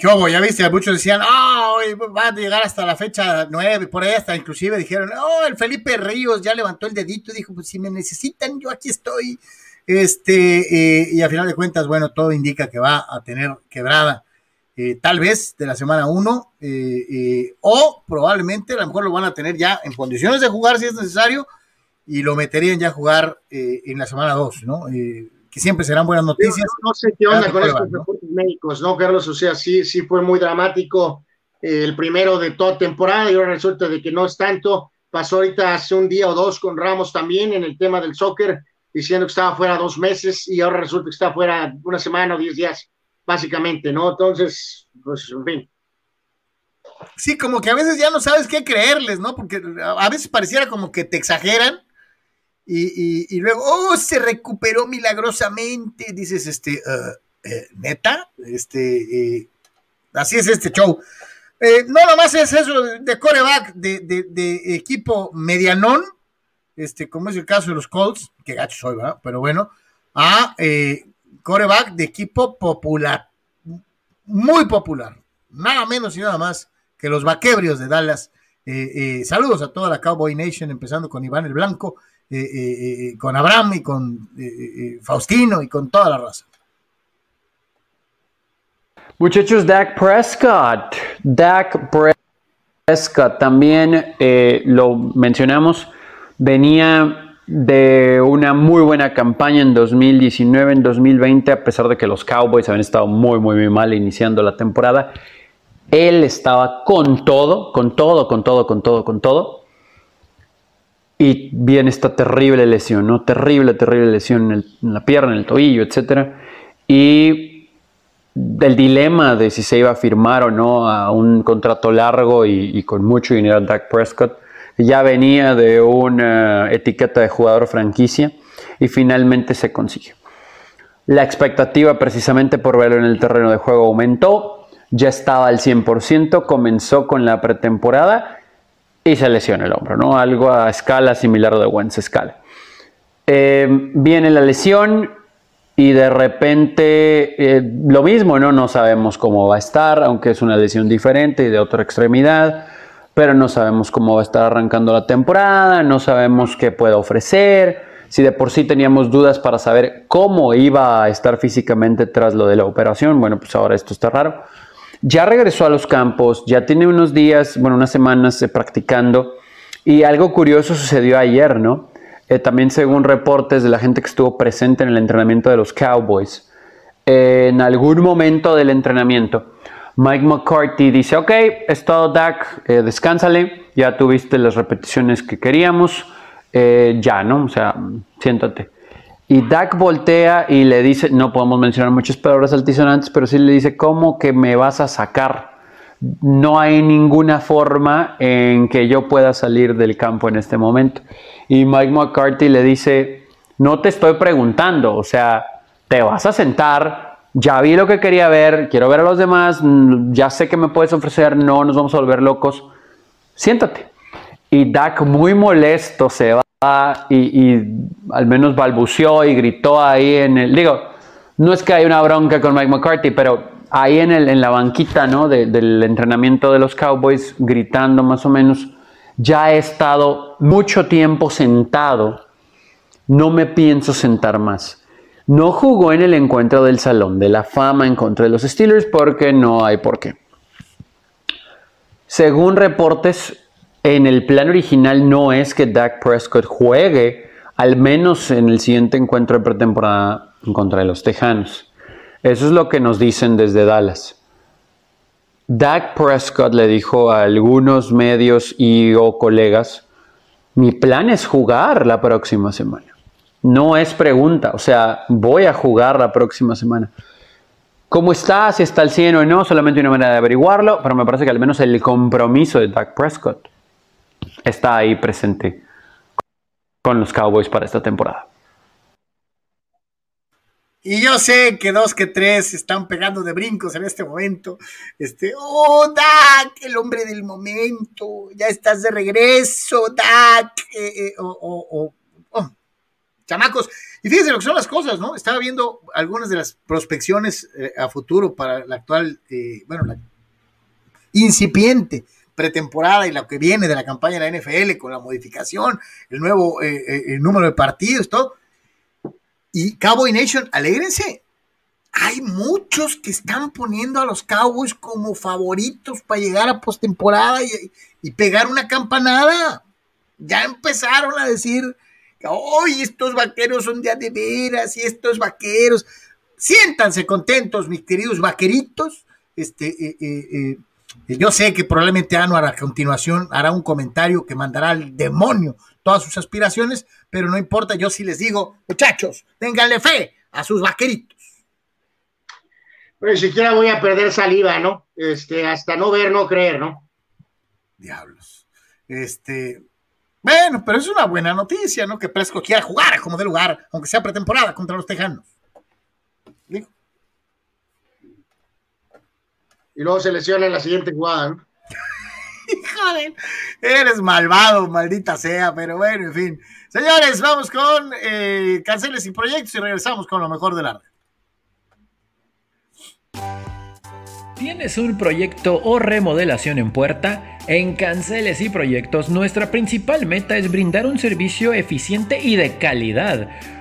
¿Qué hubo? Ya viste, muchos decían, ah, va a llegar hasta la fecha 9, por ahí hasta inclusive dijeron, oh, el Felipe Ríos ya levantó el dedito y dijo, pues si me necesitan, yo aquí estoy. Este, eh, y a final de cuentas, bueno, todo indica que va a tener quebrada eh, tal vez de la semana 1, eh, eh, o probablemente a lo mejor lo van a tener ya en condiciones de jugar si es necesario, y lo meterían ya a jugar en la semana 2, ¿no? Que siempre serán buenas noticias. No, sé qué onda con estos reportes médicos, ¿no, Carlos? O sea, sí, sí fue muy dramático el primero de toda temporada y ahora resulta de que no es tanto. Pasó ahorita hace un día o dos con Ramos también en el tema del soccer, diciendo que estaba fuera dos meses y ahora resulta que está fuera una semana o diez días básicamente, ¿no? Entonces, pues, en fin. Sí, como que a veces ya no sabes qué creerles, ¿no? Porque a veces pareciera como que te exageran y, luego, oh, se recuperó milagrosamente, dices, este, uh, eh, neta, este, eh, así es este show. Eh, no, nomás es eso de coreback de, de, equipo medianón, este, como es el caso de los Colts, que gacho soy, ¿verdad? Pero bueno, a eh, coreback de equipo popular, muy popular, nada menos y nada más que los vaquebrios de Dallas. Saludos a toda la Cowboy Nation, empezando con Iván el Blanco, con Abraham y con Faustino y con toda la raza. Muchachos, Dak Prescott. Dak Prescott también eh, lo mencionamos. Venía de una muy buena campaña en 2019, en 2020, a pesar de que los Cowboys habían estado muy, muy, muy mal iniciando la temporada. Él estaba con todo, con todo, con todo, con todo, con todo. Y viene esta terrible lesión, ¿no? Terrible, terrible lesión en, en la pierna, en el tobillo, etc. Y del dilema de si se iba a firmar o no a un contrato largo y, con mucho dinero a Dak Prescott. Ya venía de una etiqueta de jugador franquicia y finalmente se consiguió. La expectativa precisamente por verlo en el terreno de juego aumentó, ya estaba al 100%, comenzó con la pretemporada y se lesionó el hombro, ¿no? Algo a escala similar de Wentz escala. Eh, viene la lesión, y de repente eh, lo mismo, ¿no? No sabemos cómo va a estar, aunque es una lesión diferente y de otra extremidad, pero no sabemos cómo va a estar arrancando la temporada, no sabemos qué puede ofrecer, si de por sí teníamos dudas para saber cómo iba a estar físicamente tras lo de la operación, bueno, pues ahora esto está raro. Ya regresó a los campos, ya tiene unos días, bueno, unas semanas eh, practicando y algo curioso sucedió ayer, ¿no? Eh, también según reportes de la gente que estuvo presente en el entrenamiento de los Cowboys, en algún momento del entrenamiento, Mike McCarthy dice, ok, es todo Dak, eh, descánsale, ya tuviste las repeticiones que queríamos, eh, ya, ¿no? O sea, siéntate. Y Dak voltea y le dice, no podemos mencionar muchas palabras altisonantes, pero sí le dice, ¿cómo que me vas a sacar? No hay ninguna forma en que yo pueda salir del campo en este momento. Y Mike McCarthy le dice, no te estoy preguntando, o sea, te vas a sentar, ya vi lo que quería ver, quiero ver a los demás, ya sé que me puedes ofrecer, no nos vamos a volver locos, siéntate. Y Dak muy molesto se va y, al menos balbuceó y gritó ahí en el, digo, no es que hay una bronca con Mike McCarthy, pero ahí en, el, en la banquita ¿no? del entrenamiento de los Cowboys, gritando más o menos, ya he estado mucho tiempo sentado, no me pienso sentar más. No jugó en el encuentro del Salón de la Fama en contra de los Steelers porque no hay por qué. Según reportes, en el plan original no es que Dak Prescott juegue, al menos en el siguiente encuentro de pretemporada contra los Tejanos. Eso es lo que nos dicen desde Dallas. Dak Prescott le dijo a algunos medios y o colegas, mi plan es jugar la próxima semana. No es pregunta, o sea, voy a jugar la próxima semana. ¿Cómo está? Si está al 100 o no, solamente una manera de averiguarlo, pero me parece que al menos el compromiso de Dak Prescott está ahí presente con los Cowboys para esta temporada. Y yo sé que dos que tres están pegando de brincos en este momento. Este, oh, Dak, el hombre del momento, ya estás de regreso, Dak, eh, eh, o, oh, chamacos. Y fíjense lo que son las cosas, ¿no? Estaba viendo algunas de las prospecciones eh, a futuro para la actual, bueno, la incipiente pretemporada y lo que viene de la campaña de la NFL con la modificación, el nuevo número de partidos, todo y Cowboy Nation, alégrense. Hay muchos que están poniendo a los Cowboys como favoritos para llegar a postemporada y, y pegar una campanada. Ya empezaron a decir, hoy estos vaqueros son de de veras y estos vaqueros. Siéntanse contentos, mis queridos vaqueritos. Este, eh, eh, eh, yo sé que probablemente Anuar a continuación hará un comentario que mandará al demonio todas sus aspiraciones, pero no importa, yo sí les digo, muchachos, ténganle fe a sus vaqueritos. Pues ni siquiera voy a perder saliva, ¿no? Este, hasta no ver, no creer, ¿no? Diablos. Este, bueno, pero es una buena noticia, ¿no? Que Presco quiera jugar como de lugar, aunque sea pretemporada contra los Tejanos. Y luego se lesiona en la siguiente jugada, ¿no? [laughs] Joder, eres malvado, maldita sea, pero bueno, en fin. Señores, vamos con eh, canceles y proyectos y regresamos con lo mejor del arte. ¿Tienes un proyecto o remodelación en puerta? En Canceles y Proyectos nuestra principal meta es brindar un servicio eficiente y de calidad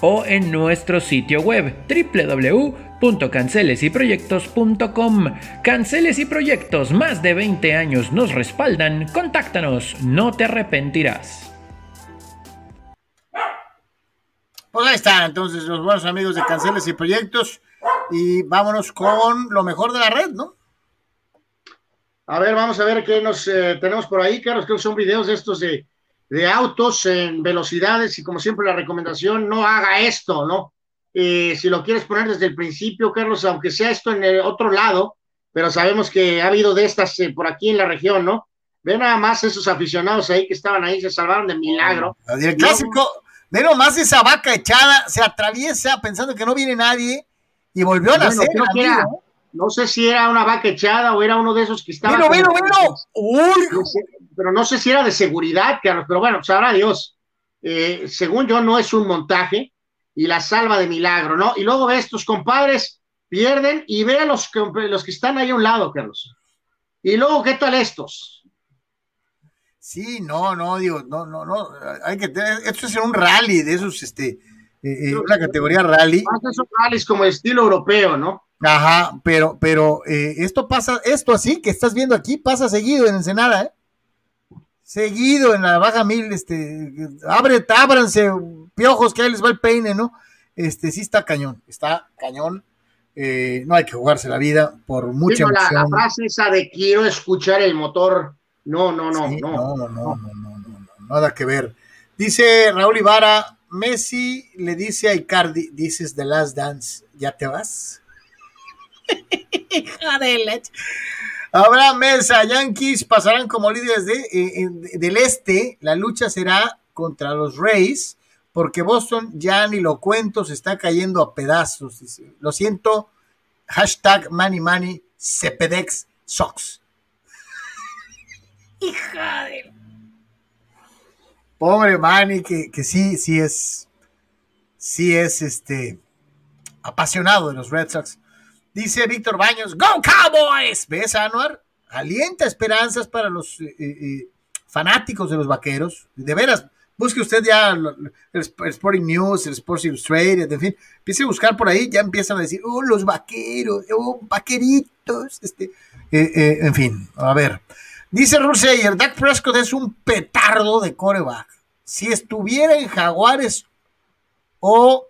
o en nuestro sitio web www.cancelesyproyectos.com. Canceles y Proyectos, más de 20 años nos respaldan. Contáctanos, no te arrepentirás. Pues ahí están entonces los buenos amigos de Canceles y Proyectos y vámonos con lo mejor de la red, ¿no? A ver, vamos a ver qué nos eh, tenemos por ahí, Carlos. Creo que son videos de estos de de autos en velocidades y como siempre la recomendación, no haga esto, ¿no? Eh, si lo quieres poner desde el principio, Carlos, aunque sea esto en el otro lado, pero sabemos que ha habido de estas eh, por aquí en la región, ¿no? Ve nada más esos aficionados ahí que estaban ahí, se salvaron de milagro. El clásico, ve nomás esa vaca echada, se atraviesa pensando que no viene nadie y volvió a nacer. no sé si era una vaca echada o era uno de esos que estaba. Uy, pero no sé si era de seguridad, Carlos, pero bueno, sabrá Dios. Eh, según yo, no es un montaje y la salva de milagro, ¿no? Y luego ves, tus compadres pierden y ve a los, los que están ahí a un lado, Carlos. Y luego, ¿qué tal estos? Sí, no, no, digo, no, no, no, hay que tener, esto es un rally de esos, este, eh, eh una categoría rally. Esos rallies como estilo europeo, ¿no? Ajá, pero, pero eh, esto pasa, esto así que estás viendo aquí, pasa seguido en Ensenada, ¿eh? Seguido en la baja mil, este, abre, ábranse, piojos, que ahí les va el peine, ¿no? Este, sí está cañón, está cañón. Eh, no hay que jugarse la vida por mucha emoción. La, frase esa de quiero escuchar el motor, no, no, no, no. No, no, no, no, no, nada que ver. Dice Raúl Ibarra, Messi le dice a Icardi, dices The Last Dance, ¿ya te vas? [laughs] Joder, Habrá mesa, Yankees pasarán como líderes eh, del este. La lucha será contra los Rays, porque Boston ya ni lo cuento, se está cayendo a pedazos. Lo siento, hashtag Money Money Cepedex Sox. [laughs] Hija de... Pobre Manny, que, que sí, sí es, sí es este apasionado de los Red Sox. Dice Víctor Baños, ¡Go Cowboys! ¿Ves, Anuar? Alienta esperanzas para los eh, eh, eh, fanáticos de los vaqueros. De veras, busque usted ya el, Sporting News, el Sports Illustrated, en fin, empiece a buscar por ahí, ya empiezan a decir, oh, los vaqueros, oh, vaqueritos, este, en fin, a ver. Dice Ruseyer, Dak Prescott es un petardo de coreback. Si estuviera en Jaguares o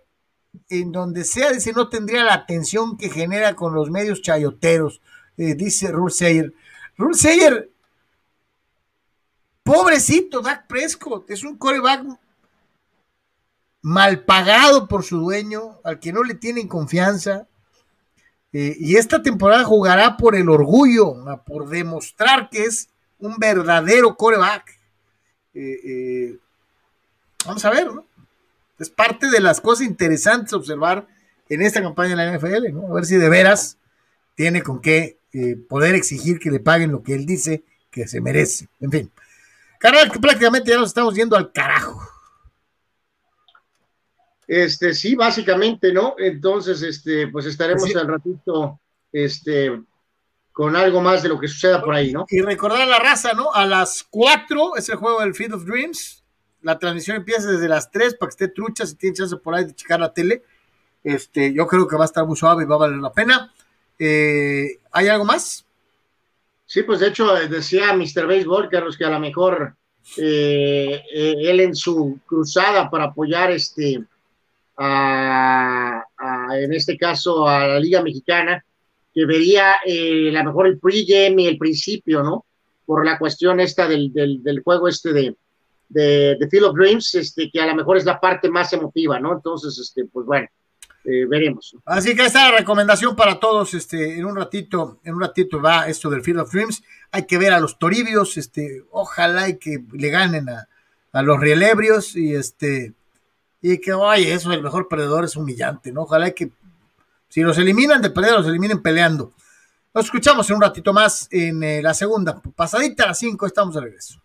en donde sea, dice, no tendría la atención que genera con los medios chayoteros, eh, dice Rulseyer. Rulseyer, pobrecito Dak Prescott, es un coreback mal pagado por su dueño, al que no le tienen confianza. Eh, y esta temporada jugará por el orgullo, por demostrar que es un verdadero coreback. Eh, vamos a ver, ¿no? Es parte de las cosas interesantes observar en esta campaña de la NFL, ¿no? A ver si de veras tiene con qué eh, poder exigir que le paguen lo que él dice que se merece. En fin. Carnal, que prácticamente ya nos estamos yendo al carajo. Este, sí, básicamente, ¿no? Entonces, este, pues estaremos al ratito, este, con algo más de lo que suceda por ahí, ¿no? Y recordar a la raza, ¿no? A las 4 es el juego del Field of Dreams la transmisión empieza desde las 3 para que esté trucha, si tiene chance por ahí de checar la tele. Este, yo creo que va a estar muy suave y va a valer la pena. Eh, ¿Hay algo más? Sí, pues de hecho eh, decía Mr. Baseball, Carlos, que a lo mejor eh, él en su cruzada para apoyar este en este caso a la Liga Mexicana, que vería a lo mejor el pregame y el principio, ¿no? por la cuestión esta del, del, del juego este de, de, de, Field of Dreams, este, que a lo mejor es la parte más emotiva, ¿no? Entonces, este, pues bueno, eh, veremos. Así que esta recomendación para todos, este, en un ratito, en un ratito va esto del Field of Dreams. Hay que ver a los toribios, este, ojalá y que le ganen a, a los rielebrios y este, y que, oye, eso el mejor perdedor es humillante, ¿no? Ojalá que si los eliminan de pelea, los eliminen peleando. Nos escuchamos en un ratito más en eh, la segunda. Pasadita a las 5, estamos de regreso.